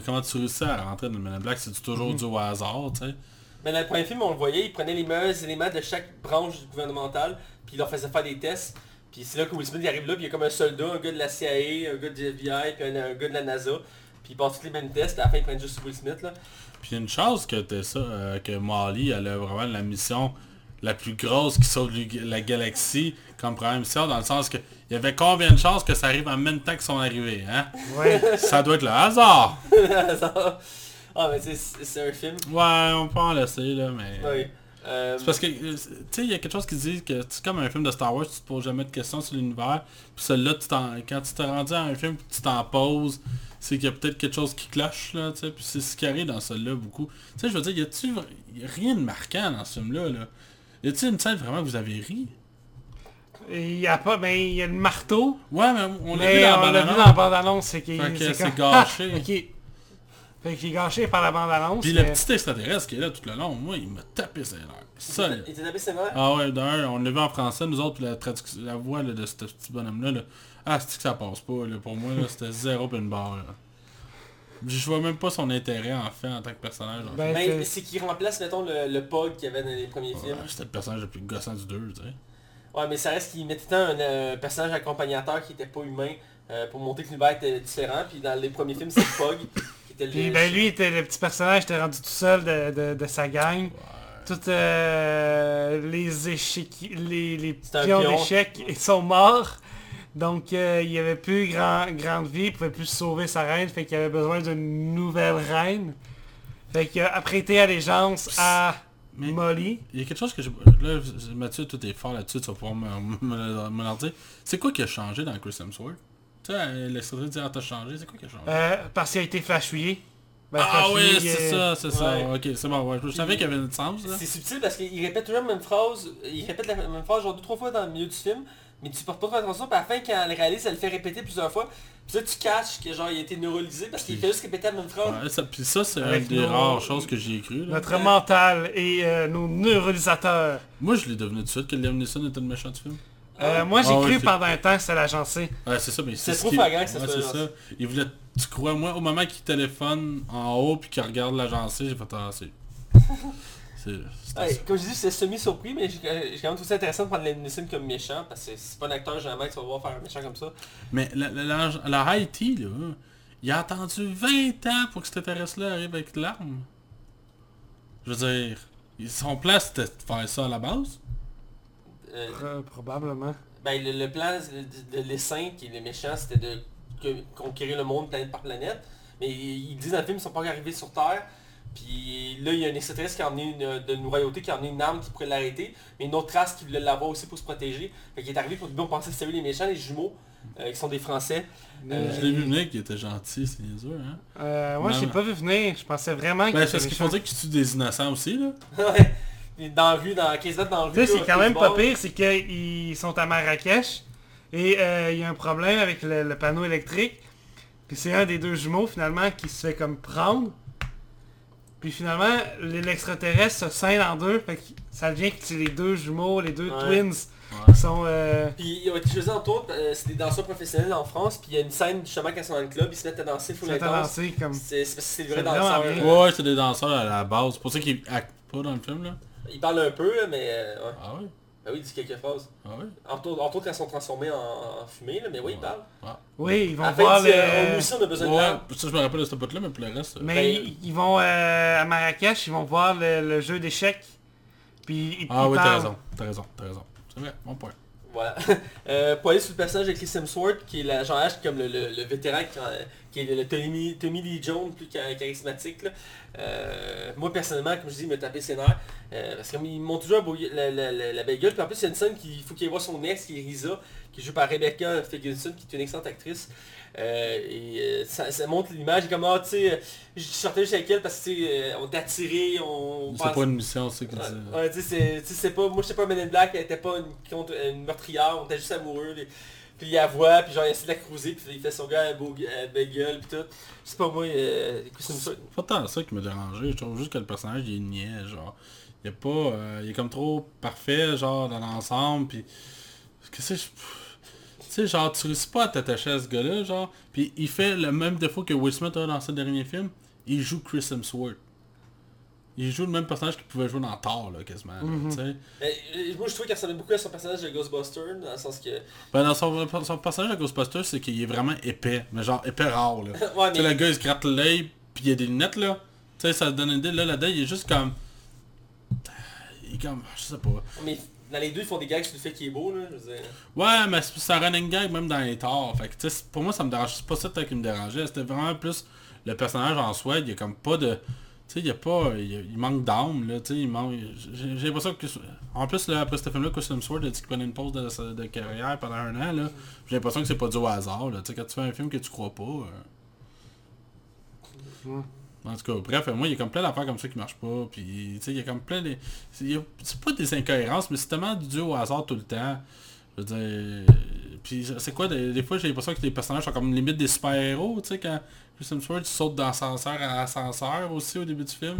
comment tu réussis à rentrer dans le Men in Black, c'est toujours dû au hasard, tu sais. Mais dans le premier film, on le voyait, il prenait les meilleurs éléments de chaque branche gouvernementale, puis il leur faisait faire des tests. Puis c'est là que Will Smith il arrive là, puis il y a comme un soldat, un gars de la CIA, un gars du FBI, puis un, un gars de la NASA. Puis ils passent tous les mêmes tests, puis à la fin ils prennent juste Will Smith là. Puis une chance que t'es ça, euh, que Molly, elle a vraiment la mission la plus grosse qui sauve la galaxie comme première mission, dans le sens que il y avait combien de chances que ça arrive en même temps que son arrivée, hein? Ouais. Ça doit être le hasard! Ça- ah mais c'est- un film. Ouais, on peut en laisser là, mais... Oui. Euh, C'est parce que, euh, tu sais, il y a quelque chose qui dit que c'est comme un film de Star Wars, tu te poses jamais de questions sur l'univers. Puis celui-là, tu t'en- quand tu t'es rendu à un film tu t'en poses, c'est qu'il y a peut-être quelque chose qui cloche, là, tu sais. Puis c'est ce qui arrive dans celui-là beaucoup. Tu sais, je veux dire, y a-tu vra- y a rien de marquant dans ce film-là, là? Y a-tu une scène vraiment que vous avez ri? Il y a pas, ben il y a le marteau. Ouais, mais on l'a vu dans on la bande-annonce. dans la bande-annonce, c'est qu'il Fait que c'est gâché. Ah, ok. Fait qu'il est gâché par la bande-annonce. Puis le petit extraterrestre qui est là tout le long, moi, il m'a tapé ses nerfs. Il était tapé ses nerfs? Ah ouais, d'un, on l'a vu en français, nous autres, puis la, traduction- la voix là, de ce petit bonhomme-là, là, ah, c'est que ça passe pas, là, pour moi, c'était zéro puis une barre, là. Je vois même pas son intérêt, en fait, en tant que personnage. en Ben, Mais c'est- c'est qu'il remplace, mettons, le, le Pog qu'il y avait dans les premiers fait. films. C'était le personnage le plus gossant du 2, tu sais. Ouais, mais ça reste qu'il mettait tant un euh, personnage accompagnateur qui était pas humain euh, pour montrer que l'univers était différent. Puis dans les premiers films, c'est le Pog qui était le... Puis ben lui était le petit personnage, était rendu tout seul de, de, de sa gang. Toutes euh, les échecs, les, les pions pion. d'échecs ils sont morts. Donc euh, il avait plus grand, grande vie, il pouvait plus sauver sa reine, fait qu'il avait besoin d'une nouvelle reine. Fait qu'il a prêté allégeance à Mais- Molly. Il y a quelque chose que je... Là, Mathieu, tout est fort là-dessus, tu vas pouvoir me, me, dire. C'est quoi qui a changé dans Chris Hemsworth? Tu sais, l'extrait dit, ah, t'as changé, c'est quoi qui a changé? Euh, parce qu'il a été flashouillé. Ben, ah oui, c'est euh, ça, c'est ça. ouais. Ok, c'est bon, ouais. Je savais qu'il y avait une sens, là. C'est subtil parce qu'il répète toujours la même phrase. Il répète la même phrase genre deux, trois fois dans le milieu du film. Mais tu portes pas trop attention. Puis à la fin, quand elle le réalise, elle le fait répéter plusieurs fois. Puis là, tu catches que genre il a été neurolysé parce qu'il fait juste répéter la même phrase. Ouais, ça, puis ça, c'est une des nos- rares choses que j'ai cru. Là. Notre mental et euh, nos neurolisateurs. Moi, je l'ai devenu tout de suite que Liam Neeson était le méchant du film. Euh, moi j'ai Ah, cru ouais, pendant un temps que c'était l'agencé. Ouais, c'est ça, mais C'est ce trop flagrant que ça ouais, soit ça. Il voulait, tu crois, moi, au moment qu'il téléphone en haut puis qu'il regarde l'agencé, j'ai fait ah, c'est... Ouais, comme je dis, c'est semi-surpris, mais j'ai j'ai quand même trouvé ça intéressant de prendre Liam Neeson comme méchant, parce que c'est pas un acteur jamais qui va voir faire un méchant comme ça. Mais la, la, la, la Haïti, là, il a attendu 20 ans pour que cet intéressé-là arrive avec l'arme. Je veux dire, son plan c'était de faire ça à la base? Euh, Euh, probablement. ben, le, le plan de, de l'essaim, qui est le méchant, c'était de que- conquérir le monde planète par planète. Mais ils ils disent dans le film qu'ils sont pas arrivés sur Terre. Puis là, il y a un extraterrestre qui a emmené une, de une royauté, qui a emmené une arme qui pourrait l'arrêter. Mais une autre race qui voulait l'avoir aussi pour se protéger. Fait qu'il est arrivé pour on pensait que c'était eux les méchants, les jumeaux, euh, qui sont des Français. Euh, Je l'ai vu venir qu'il était gentil, c'est niaiseux, hein. Euh, moi Non, j'ai pas vu venir. Je pensais vraiment qu'il Ben, était c'est ce qu'il méchant. faut dire qu'il tue des innocents aussi, là. Ouais. Dans la rue, dans 15 mètres dans la rue. Tu sais, c'est quand même pas pire, c'est qu'ils sont à Marrakech et euh, il y a un problème avec le, le panneau électrique. Puis c'est un des deux jumeaux finalement qui se fait comme prendre. Puis finalement, l'extraterrestre se scinde en deux, fait que ça devient que c'est les deux jumeaux, les deux Ouais. twins Ouais. qui sont... euh, Puis ils ont été choisis entre autres, euh, c'est des danseurs professionnels en France, puis il y a une scène justement quand ils sont dans le club, ils se mettent à danser full qui sont intense. avancés comme... C'est des C'est vrais danseurs. bien. Ouais, c'est des danseurs à la base. C'est pour ça qu'ils actent pas dans le film, là. Ils parlent un peu, mais euh, ouais. Ah ouais? Ben oui, ils disent quelques phrases. Ah ouais? Entre autres, entre autres quand ils sont transformés en, en fumée, là, mais oui, ils parlent. Oui, ils vont voir euh, le... nous aussi on a besoin de Ouais, ça je me rappelle de cette pote là mais pour le reste... euh, Mais Ben, ils, ils vont euh, à Marrakech, ils vont voir le, le jeu d'échecs. Puis ils, Ah ils oui, t'as raison, t'as raison, t'as raison. C'est vrai, bon point. Voilà. euh, pour aller sur le personnage de Chris Hemsworth, qui est la genre H, comme le, le, le vétéran, qui, euh, est le Tommy, Tommy Lee Jones, plus cha- charismatique. là. Euh, moi personnellement, comme je dis, il me tapait ses nerfs. Euh, parce qu'ils m'ont toujours la, la, la, la belle gueule. Puis en plus, il y a une scène qu'il faut qu'il voit son ex, qui est Risa, qui est jouée par Rebecca Ferguson, qui est une excellente actrice. Euh, et euh, ça, ça montre l'image, comme, ah, tu sais, euh, je sortais juste avec elle parce que, tu sais, on t'a attiré, on... C'est pas une mission, c'est Ouais, dit. ouais, tu sais, c'est- sais, pas, moi j'étais pas un Men in Black, elle était pas une, meurtrière, on était juste amoureux. les- puis il la voit, puis genre il essaie de la cruiser, puis il fait son gars euh, belle gueule, puis tout. C'est pas moi, euh, c'est pas tant ça qui m'a dérangé, je trouve juste que le personnage il est niais, genre. Il est pas. euh, il est comme trop parfait, genre, dans l'ensemble, puis. Qu'est-ce que je. Tu sais, genre, tu réussis pas à t'attacher à ce gars-là, genre. Puis il fait le même défaut que Will Smith a dans ce dernier film. Il joue Chris Hemsworth. Il joue le même personnage qu'il pouvait jouer dans Thor, là, quasiment. là, tu sais. Euh, moi je trouve qu'il ressemblait beaucoup à son personnage de Ghostbuster, dans le sens que... Ben, dans son, son personnage de Ghostbusters, c'est qu'il est vraiment épais. Mais genre épais rare, là. ouais, mais... le gars, il se gratte l'œil, puis il a des lunettes, là. Tu sais, ça te donne une idée. Là, là-dedans, il est juste comme... Il est comme... Je sais pas. mais dans les deux, ils font des gags sur le fait qu'il est beau, là, je veux dire. Ouais, mais c'est un running gag même dans les torts. Fait que, pour moi, ça me dérange. C'est pas ça qui me dérangeait. C'était vraiment plus le personnage en soi. Il y a comme pas de... Tu sais, il y a pas... Il, y a- il manque d'âme, là. Tu sais, il manque... J'ai l'impression que... En plus, là, après ce film-là, Chris Hemsworth a dit qu'il prenait une pause de, carrière pendant un an, là. J'ai l'impression que c'est pas dû au hasard, là. Tu sais, quand tu fais un film que tu crois pas... euh, Ouais. En tout cas, bref, moi, il y a comme plein d'affaires comme ça qui marchent pas. Puis, tu sais, il y a comme plein de... C'est pas des incohérences, mais c'est tellement dû au hasard tout le temps. Je veux dire... Puis, c'est quoi, des, des fois, j'ai l'impression que les personnages sont comme limite des super-héros, tu sais, quand Chris Hemsworth saute d'ascenseur à ascenseur aussi au début du film.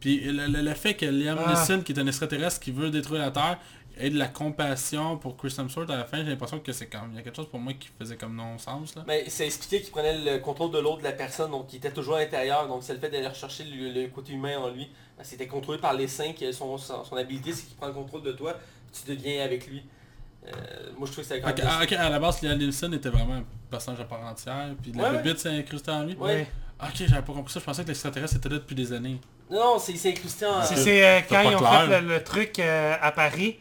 Puis, le, le- le fait que Liam Ah. Neeson, qui est un extraterrestre qui veut détruire la Terre, ait de la compassion pour Chris Hemsworth à la fin, j'ai l'impression que c'est comme... Il y a quelque chose pour moi qui faisait comme non-sens, là. Mais c'est expliqué qu'il prenait le contrôle de l'autre de la personne, donc il était toujours à l'intérieur, donc c'est le fait d'aller rechercher le, le côté humain en lui. Parce qu'il était contrôlé par les cinq, et son, son, son habilité c'est qu'il prend le contrôle de toi, tu deviens avec lui. Euh, moi je trouve que c'est quand Ok, même... ah, ok, à la base, Liam Neeson était vraiment un personnage à part entière, puis la Ouais, ouais. bébite s'est incrustée en lui. Ouais. Ok, j'avais pas compris ça, je pensais que l'extraterrestre était là depuis des années. Non, c'est incrusté en... C'est c'est, euh, c'est quand ils ont clair. fait le, le truc euh, à Paris.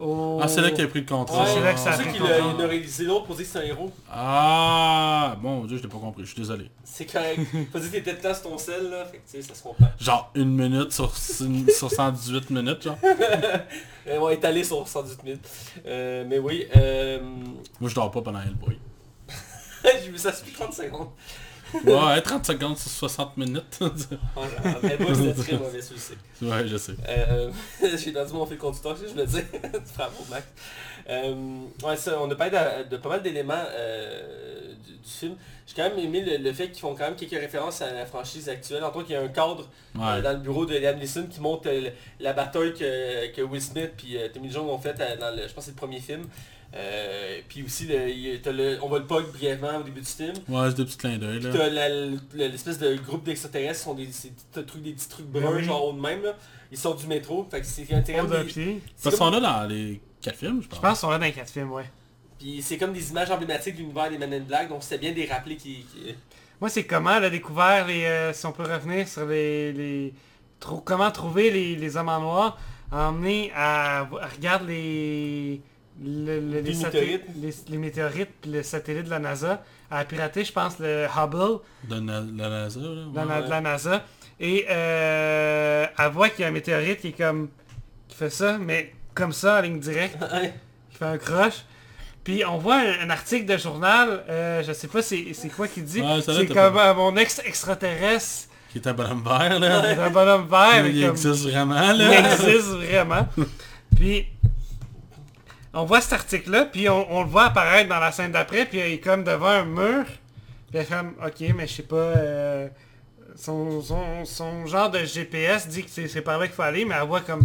Au... Ah, c'est là qu'il a pris le contrôle. Ouais, c'est là que c'est ça a pris qu'il a, contrôle. il a réalisé l'autre pour dire que c'est un héros. Ah, bon Dieu, je l'ai pas compris, je suis désolé. C'est correct. Faut dire que t'étais dedans sur ton sel, là, fait que tu sais, ça se comprend. Genre une minute sur, sur 118 minutes, genre. Euh, on est allé sur 118 minutes. Euh, mais oui, euh... Moi, je dors pas pendant Hellboy. j'ai vu ça depuis 30 secondes. Ouais, 30 secondes sur 60 minutes. Genre, mais moi, c'était très mauvais celui-ci. ouais, je sais. Euh, j'ai perdu mon fil conducteur, je voulais dire. Bravo Max. Euh, ouais, ça, on a parlé de, de pas mal d'éléments euh, du, du film. J'ai quand même aimé le, le fait qu'ils font quand même quelques références à la franchise actuelle. Entre autres, il y a un cadre euh, Ouais. dans le bureau de Liam Neeson qui montre euh, la bataille que, que Will Smith et Tommy Jones ont faite euh, dans le, je pense c'est le premier film. Euh, puis aussi, le- il le- on va le pog brièvement au début du film. Ouais, c'est des petits clins d'œil, là. T'as la- le- l'espèce de groupe d'extraterrestres, sont des, c'est des trucs, des petits trucs bruns, Oui. genre haut de même. Là. Ils sortent du métro, fait que c'est intéressant. Pied. Ils sont là dans les 4 films, je Je pense. pense qu'ils sont là dans les quatre films, ouais. Puis c'est comme des images emblématiques de l'univers des Men in Black, donc c'était bien des rappeler qui... qui- Moi, c'est comment elle a découvert les... euh, si on peut revenir sur les... les trou- comment trouver les, les hommes en noir. Emmener à... à- Regarde les... le- le- Les météorites. les, les météorites puis le satellite de la NASA a piraté je pense le Hubble De na- la NASA, là. de ouais. la, de la NASA et euh, elle voit qu'il y a un météorite qui est comme qui fait ça mais comme ça en ligne directe Ouais. qui fait un croche puis on voit un, un article de journal euh, je sais pas c'est c'est quoi qu'il dit Ouais, c'est comme pas- euh, mon ex extraterrestre Qui est un bonhomme vert, là. un bonhomme vert il comme- existe vraiment, il là. existe vraiment. Puis on voit cet article-là, puis on, on le voit apparaître dans la scène d'après, puis il est comme devant un mur. Puis elle fait comme, ok, mais je sais pas, euh, son, son, son genre de GPS dit que c'est par là qu'il faut aller, mais elle voit comme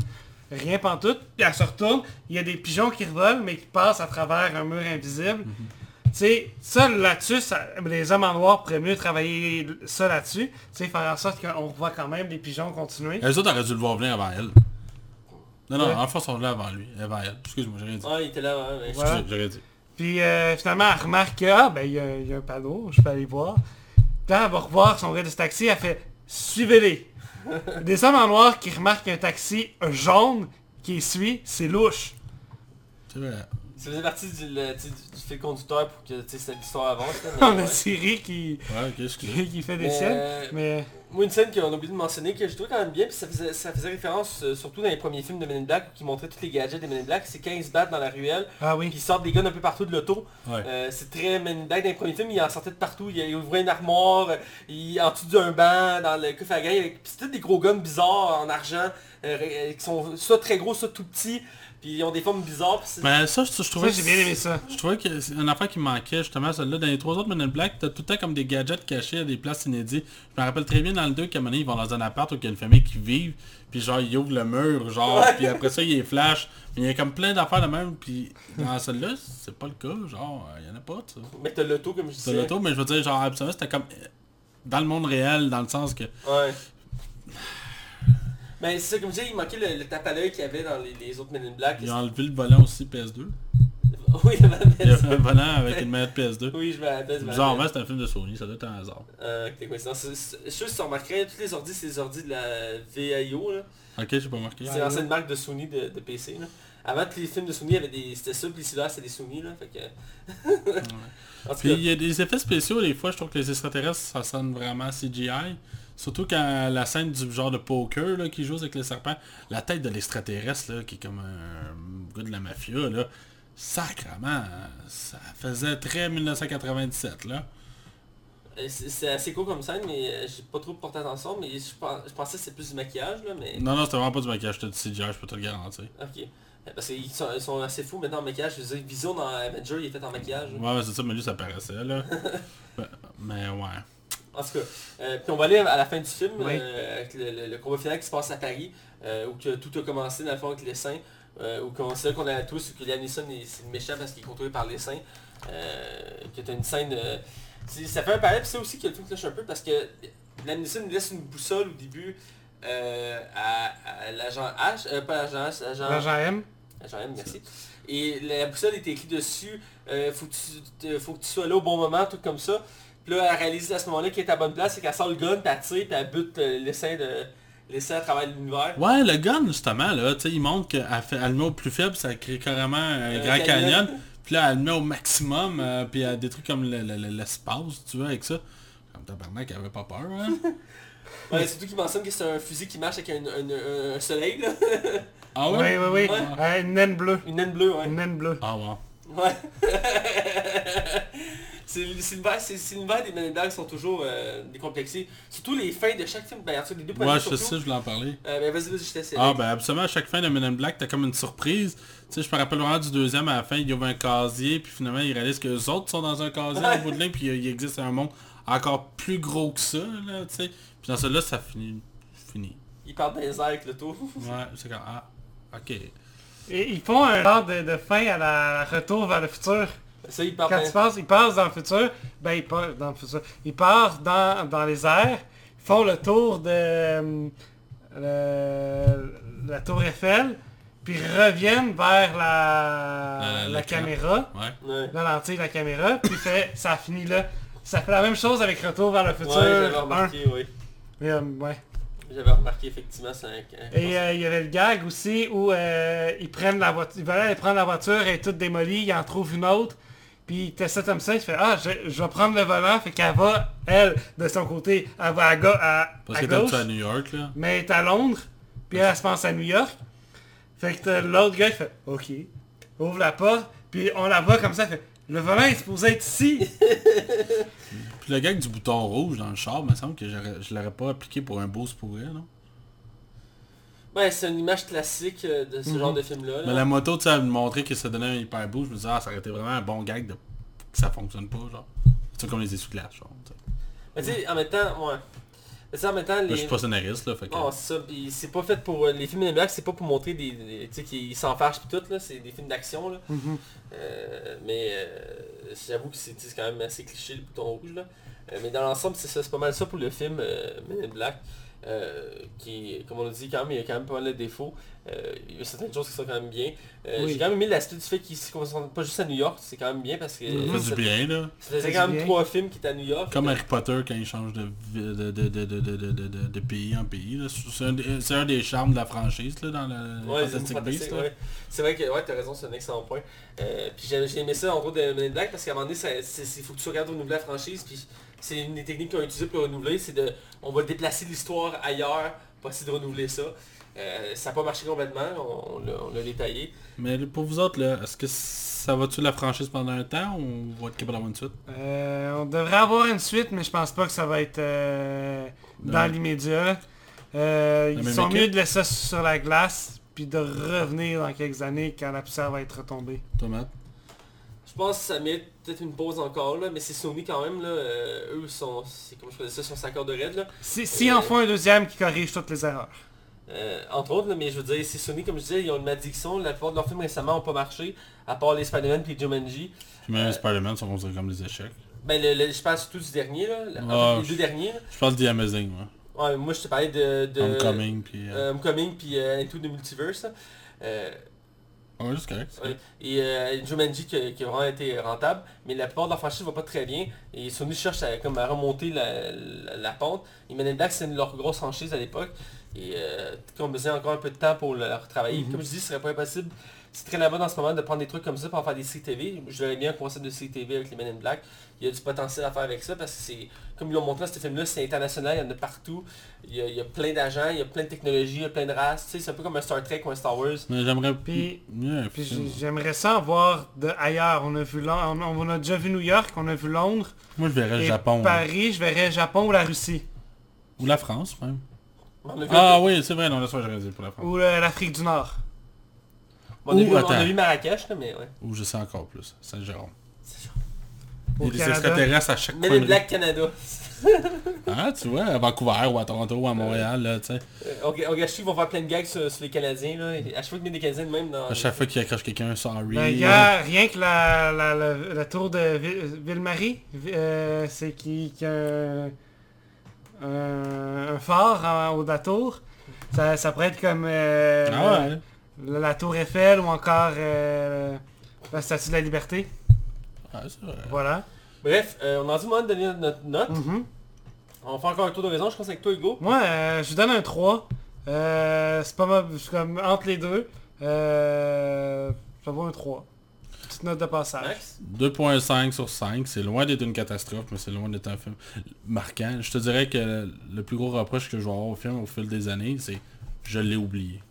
rien pantoute. Puis elle se retourne, il y a des pigeons qui revolent, mais qui passent à travers un mur invisible. Tu sais, ça là-dessus, les hommes en noir pourraient mieux travailler ça là-dessus. Tu sais, faire en sorte qu'on voit quand même les pigeons continuer. Les autres auraient dû le voir venir avant elle. Non, non, Ouais. en fait, ils sont là avant lui, avant elle. Excuse-moi, j'ai rien dit. Ouais, il était là. Excusez, j'ai rien dit. Puis euh, finalement, elle remarque que, ah, ben, il y, a- il y a un panneau, je peux aller voir. Puis là, elle va revoir son gars de taxi, elle fait, suivez-les. Des hommes en noir qui remarquent un taxi jaune qui suit, c'est louche. C'est vrai. Ça faisait partie du, le- du, du fil conducteur pour que tu sais, cette histoire avance. là, mais On a. Siri qui, Ouais, qui, qui fait des Mais, siennes. euh, Mais Moi, une scène qu'on a oublié de mentionner, que je trouvais quand même bien, puis ça faisait, ça faisait référence, euh, surtout dans les premiers films de Men in Black, qui montraient tous les gadgets des Men in Black, c'est quand ils se battent dans la ruelle, ah puis oui. ils sortent des guns un peu partout de l'auto. Ouais. Euh, c'est très Men in Black dans les premiers films, ils en sortaient de partout, ils, ils ouvraient une armoire, ils, en dessous d'un banc, dans le coffre à gants, c'était des gros guns bizarres en argent, qui sont soit très gros, soit tout petits, puis ils ont des formes bizarres. puis Mais ça, je, trouvais... j'ai bien aimé ça. Je trouvais que c'est une affaire qui manquait justement, celle-là. Dans les trois autres Men in Black, t'as tout le temps comme des gadgets cachés à des places inédites. Je me rappelle très bien dans le 2 qu'à un moment donné, ils vont dans un appart où il y a une famille qui vit, puis genre ils ouvrent le mur, genre, Ouais. puis après ça il est flash. Mais il y a comme plein d'affaires de même, puis dans celle-là, c'est pas le cas, genre, il y en a pas, ça. Mais t'as l'auto, comme je C'est disais. l'auto, mais je veux dire, genre, absolument, c'était comme euh, dans le monde réel, dans le sens que Ouais. Mais c'est ça, comme je disais, il manquait le, le tape à l'œil qu'il y avait dans les, les autres Men in Black. Ils ont enlevé le volant aussi PS2. Oui, il y avait Il y avait un volant avec une manette PS2. Oui, je me rappelle. Bizarrement, c'est un film de Sony, ça doit être un hasard. Euh, ok, coïncidence. Je sais pas si tu remarquerais, tous les ordi, c'est les ordi de la VIO. Là. Ok, j'ai pas marqué. C'est l'ancienne marque de Sony de, de PC. Là. Avant, tous les films de Sony avaient des. C'était ça, puis cellulaires, c'était des Sony. Là. Fait que... Puis il y a des effets spéciaux, des fois, je trouve que les extraterrestres, ça sonne vraiment CGI. Surtout quand la scène du genre de poker là, qui joue avec les serpents, la tête de l'extraterrestre, là, qui est comme un gars de la mafia, là, sacrement, ça faisait très 1997, là. euh, c'est assez cool comme scène, mais euh, j'ai pas trop porté attention. Mais je, pens- je pensais que c'était plus du maquillage. Là, mais... Non, non, c'était vraiment pas du maquillage, c'était du CGI, je peux te le garantir. Ok. Euh, Parce qu'ils sont, ils sont assez fous maintenant en maquillage. Je veux dire, Vision dans Avenger, il est fait en maquillage. Ouais, mais c'est ça, mais lui, ça paraissait, là. Ben, mais ouais. En tout cas, euh, puis on va aller à la fin du film, Oui. euh, avec le, le- le combat final qui se passe à Paris, euh, où que tout a commencé dans le fond avec les saints, euh, où qu'on là qu'on a tous, que Liam Neeson est, c'est méchant parce qu'il est contrôlé par les saints, que t'as une scène... ça fait un parallèle, puis c'est aussi que le film cloche un peu parce que Liam Neeson laisse une boussole au début à, à l'agent H, euh, pas l'agent H, l'agent... L'agent M. Agent M, merci. Et la boussole était écrit dessus, faut, que tu, faut que tu sois là au bon moment, tout comme ça. Puis là, elle réalise à ce moment-là qu'elle est à bonne place, c'est qu'elle sort le gun, tire, puis elle bute euh, l'essai de l'essai à travers l'univers. Ouais, le gun, justement, là, tu sais, il montre qu'elle elle le met au plus faible, ça crée carrément un Un grand canyon. canyon. Puis là, elle le met au maximum, euh, puis elle détruit comme le- le- le- l'espace, tu vois, avec ça. Comme tabarnak, elle avait pas peur, hein. Ouais, surtout qu'il mentionne que c'est un fusil qui marche avec un, un- un- un soleil, là. Ah Oui, ouais? oui, oui. Ouais. Euh, une naine bleue. Une naine bleue, ouais. Une naine bleue. Ah ouais. Ouais. l'univers des Men in Black qui sont toujours euh, décomplexés. Surtout les fins de chaque film, ben, en les deux Ouais, je sais je voulais en parler. Euh, ben vas-y, vas-y, je t'essaie. Ah ben absolument à chaque fin de Men in Black, t'as comme une surprise. Tu sais, je me rappelle vraiment du deuxième à la fin, il y avait un casier, puis finalement ils réalisent que les autres sont dans un casier au bout de ligne, puis il existe un monde encore plus gros que ça, là, tu sais. Puis dans celui-là, ça finit. Fini. Il parle des airs avec le tour. Ouais, c'est comme ah, ok. Et ils font un genre de, de fin à la retour vers le futur. Ça, il Quand tu penses, ils passent dans le futur, ben ils passent dans le futur. Ils partent dans, dans les airs, ils font le tour de euh, le- la tour Eiffel, puis reviennent vers la, La- la l'écran. caméra, Ouais. Ouais. la lentille de la caméra, puis fait, ça finit là. Ça fait la même chose avec Retour vers le Ouais, futur j'avais 1. remarqué, oui. Euh, ouais. J'avais remarqué effectivement, c'est un... un- Et euh, il y avait le gag aussi où euh, ils prennent la voiture, ils veulent aller prendre la voiture, elle est toute démolie, ils en trouvent une autre. Puis il teste ça comme ça, il fait Ah, je, je vais prendre le volant, fait qu'elle va, elle, de son côté, elle va à, ga- à, Parce à que t'as gauche, ça à New York, là. mais elle est à Londres, puis elle, elle se pense à New York. Fait que t'as l'autre gars qui fait Ok, ouvre la porte, puis on la voit comme ça, fait Le volant est supposé être ici. Puis le gag du bouton rouge dans le char, il me semble que je l'aurais pas appliqué pour un boost pour elle, non? Ouais, c'est une image classique euh, de ce Mhm. genre de film-là. là. Mais la moto, tu sais, elle me montrait que ça donnait un hyper boost, je me disais, ah, ça aurait été vraiment un bon gag de que ça fonctionne pas, genre. C'est comme les essuie-glaces, genre. tu sais. Mais tu sais, en même temps, ouais. Mais tu en même temps, Moi, Je les... suis pas scénariste, là, fait que... Non, c'est ça, pis c'est pas fait pour... euh, Les films de c'est pas pour montrer des... des- tu sais, qu'ils s'en fâchent pis tout, là. C'est des films d'action, là. Mhm. Euh, mais euh, j'avoue que c'est quand même assez cliché, le bouton rouge, là. Euh, mais dans l'ensemble, c'est ça, pas mal ça pour le film Men in Black. Euh, qui, comme on a dit, quand même, il y a quand même pas mal de défauts. Euh, il y a certaines choses qui sont quand même bien. Euh, j'ai quand même aimé l'aspect du fait qu'il se concentre pas juste à New York, c'est quand même bien parce que... Ça fait du bien, là. Ça faisait quand même trois films qui étaient à New York. Comme Harry Potter quand il change de, de, de, de, de pays en pays. C'est un, un, des charmes de la franchise, là, dans le ouais, Fantastic Beast. C'est vrai que, ouais, t'as raison, c'est un excellent point. puis j'ai aimé ça, en gros, de Men Black parce qu'à un moment donné, il faut que tu regardes au nouveau la franchise, puis c'est une des techniques qu'on a utilisées pour renouveler, c'est de on va déplacer l'histoire ailleurs pour essayer de renouveler ça. Euh, ça n'a pas marché complètement, on, on l'a- détaillé. Mais pour vous autres, là, est-ce que ça va tuer la franchise pendant un temps ou on va être capable d'avoir une suite? Euh, on devrait avoir une suite, mais je pense pas que ça va être euh, dans l'immédiat. Euh, ils sont équipe? mieux de laisser ça sur la glace, puis de revenir dans quelques années quand la poussière va être retombée. Tomate Je pense que ça mérite peut-être une pause encore là, mais c'est Sony quand même là. euh, eux sont. C'est comme je faisais ça, sont s'accordent de raide là. Si, si en font un deuxième qui corrige toutes les erreurs. Euh, entre autres, là, mais je veux dire, c'est Sony, comme je disais, ils ont une malédiction. La plupart de leurs films récemment n'ont pas marché, à part les Spider-Man et Jumanji. Puis même Euh, Spider-Man sont considérés comme des échecs. Ben, le, le- je parle surtout du dernier, là. le- les deux derniers. là. Je pense The Amazing, moi. Ouais, moi je te parlais de... de Homecoming, puis... Homecoming, puis euh, Into the Multiverse. là. Euh, Ouais, c'est correct. Ouais. Et euh, Jumanji qui, qui a vraiment été rentable, mais la plupart de leur franchise va pas très bien. Et Sony cherche à, comme à remonter la, la, la pente. Et Men in Black c'est une- leur grosse franchise à l'époque. Et euh, ont besoin encore un peu de temps pour le retravailler. Comme je dis, ce serait pas impossible. C'est très là-bas en ce moment de prendre des trucs comme ça pour en faire des séries TV. Je verrais bien un concept de série TV avec les Men in Black. Il y a du potentiel à faire avec ça parce que c'est, comme ils l'ont montré dans ce film-là, c'est international, il y en a partout. Il y a, il y a plein d'agents, il y a plein de technologies, il y a plein de races. Tu sais, c'est un peu comme un Star Trek ou un Star Wars. Mais j'aimerais... Puis- mieux un Puis film. j'ai- j'aimerais ça en voir de ailleurs. On a vu on, on a déjà vu New York, on a vu Londres. Moi, je verrais le et Japon. Paris, je verrais Japon ou la Russie. Ou la France, même. Ah oui, c'est vrai, non, là, ça, j'aurais dit pour la France. Ou euh, l'Afrique du Nord. On a Ou, vu, on a attends. vu Marrakech, là, mais ouais. Ou je sais encore plus, Saint-Jérôme. Au Il y a des Canada. extraterrestres à chaque coin in de Black Canada. Ah, tu vois, à Vancouver ou à Toronto ou à Montréal, là, tu sais. Euh, On, on gâche qu'ils vont faire plein de gags sur, sur les Canadiens. Là. Et À chaque fois qu'il y a des Canadiens de même dans... À chaque fois qu'il accroche quelqu'un, sorry. Ben, gars, rien que la, la, la, la tour de Vi- Ville-Marie, vi- euh, c'est qui, qui a un, un, un phare en haut de la tour. Ça, ça pourrait être comme euh, Ah ouais. La, la tour Eiffel ou encore euh, la Statue de la Liberté. Ah, c'est vrai. Voilà. Bref, euh, on a dit le moment de donner notre note. Mhm. On va faire encore un tour de raison. Je pense avec toi, Hugo. Moi, euh, je lui donne un 3. Euh, c'est pas mal, c'est comme entre les deux. Euh, ça vaut un 3. Petite note de passage. Max? 2.5 sur 5, c'est loin d'être une catastrophe, mais c'est loin d'être un film marquant. Je te dirais que le plus gros reproche que je vais avoir au film au fil des années, c'est je l'ai oublié.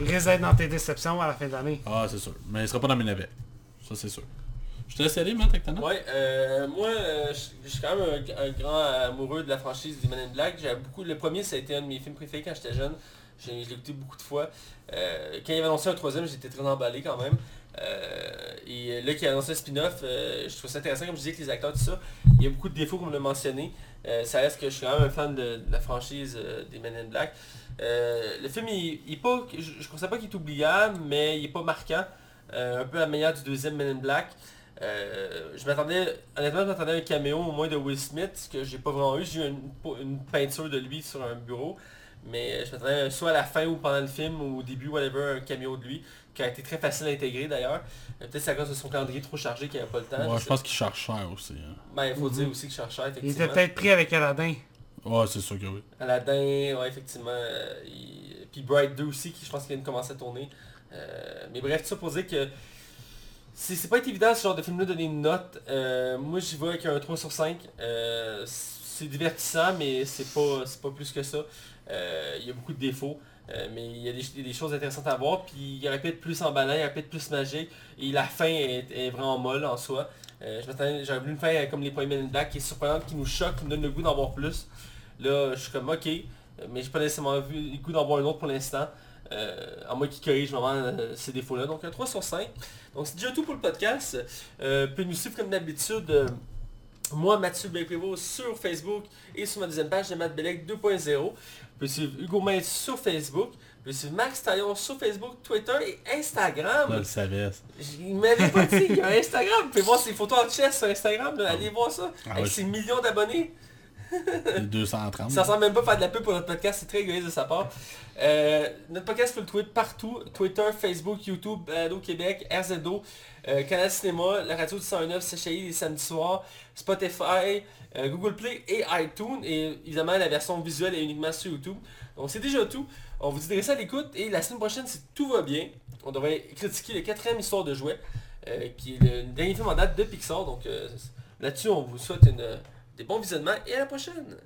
Il risque d'être dans tes déceptions à la fin de l'année. Ah, c'est sûr. Mais il sera pas dans mes navets. Ça, c'est sûr. Je te laisse aller, Matt, avec ta note? Ouais, euh, moi, euh, je suis quand même un, un grand amoureux de la franchise des Men in Black. J'ai beaucoup, le premier, ça a été un de mes films préférés quand j'étais jeune. J'ai- Je l'ai écouté beaucoup de fois. Euh, quand il avait annoncé un troisième, j'étais très emballé quand même. Euh, et là, qu'il a annoncé un spin-off, euh, je trouve ça intéressant, comme je disais, que les acteurs, tout ça. Il y a beaucoup de défauts, comme on l'a mentionné. Euh, ça reste que je suis quand même un fan de, de la franchise euh, des Men in Black. Euh, le film, il, il est pas, je, je considère pas qu'il est oubliable, mais il est pas marquant. Euh, un peu à la manière du deuxième Men in Black. Euh, je m'attendais, honnêtement, je m'attendais à un caméo au moins de Will Smith, ce que j'ai pas vraiment eu. J'ai eu une, une peinture de lui sur un bureau, mais je m'attendais soit à la fin ou pendant le film ou au début, whatever, un caméo de lui, qui a été très facile à intégrer d'ailleurs. Peut-être c'est à cause de son calendrier trop chargé qu'il avait pas le temps. Ouais, je pense qu'il cherche cher aussi. hein. Ben, il faut dire aussi que je cherche cher, Il effectivement. était peut-être pris avec Aladdin. Ouais, c'est sûr que oui. Aladdin, ouais, effectivement. euh, Puis Bright 2 aussi, qui je pense qu'il vient de commencer à tourner. Euh, mais bref, tout ça pour dire que c'est pas évident ce genre de film-là de donner une note. Euh, moi, j'y vais avec un 3 sur 5. Euh, c'est divertissant, mais c'est pas, pas plus que ça. Il y a beaucoup de défauts. mais il y a des, y choses intéressantes à voir, puis il aurait pu être plus emballant, il aurait pu être plus magique, et la fin est, vraiment molle en soi. Euh, J'aurais voulu une fin comme les premiers Men in Black, qui est surprenante, qui nous choque, qui nous donne le goût d'en voir plus. Là, je suis comme ok, euh, mais j'ai pas nécessairement vu le goût d'en voir un autre pour l'instant. Euh, à moins qu'il corrige vraiment euh, ces défauts-là. Donc un 3 sur 5. Donc c'est déjà tout pour le podcast. Euh, vous pouvez nous suivre comme d'habitude. euh, moi, Mathieu Belprévost sur Facebook et sur ma deuxième page de Matt Belec 2.0. Vous pouvez suivre Hugo Main sur Facebook. Vous pouvez suivre Max Taillon sur Facebook, Twitter et Je Instagram. le savais. Il m'avait pas dit, il y a Instagram. Vous pouvez voir ses photos en chess sur Instagram. là. Allez voir ça. Ah Avec ouais. ses millions d'abonnés. Les 230. Ça semble même pas faire de la pub pour notre podcast, c'est très égoïste de sa part. Euh, notre podcast peut le trouver partout, Twitter, Facebook, YouTube, Balado Québec, RZO, euh, Canal Cinéma, la radio du 109 CHI les samedis soirs, Spotify, euh, Google Play et iTunes. Et évidemment, la version visuelle est uniquement sur YouTube. Donc c'est déjà tout. On vous dit de rester à l'écoute et la semaine prochaine, si tout va bien, on devrait critiquer le quatrième histoire de jouet, euh, qui est le dernier film en date de Pixar. Donc euh, là-dessus, on vous souhaite une, des bons visionnements et à la prochaine.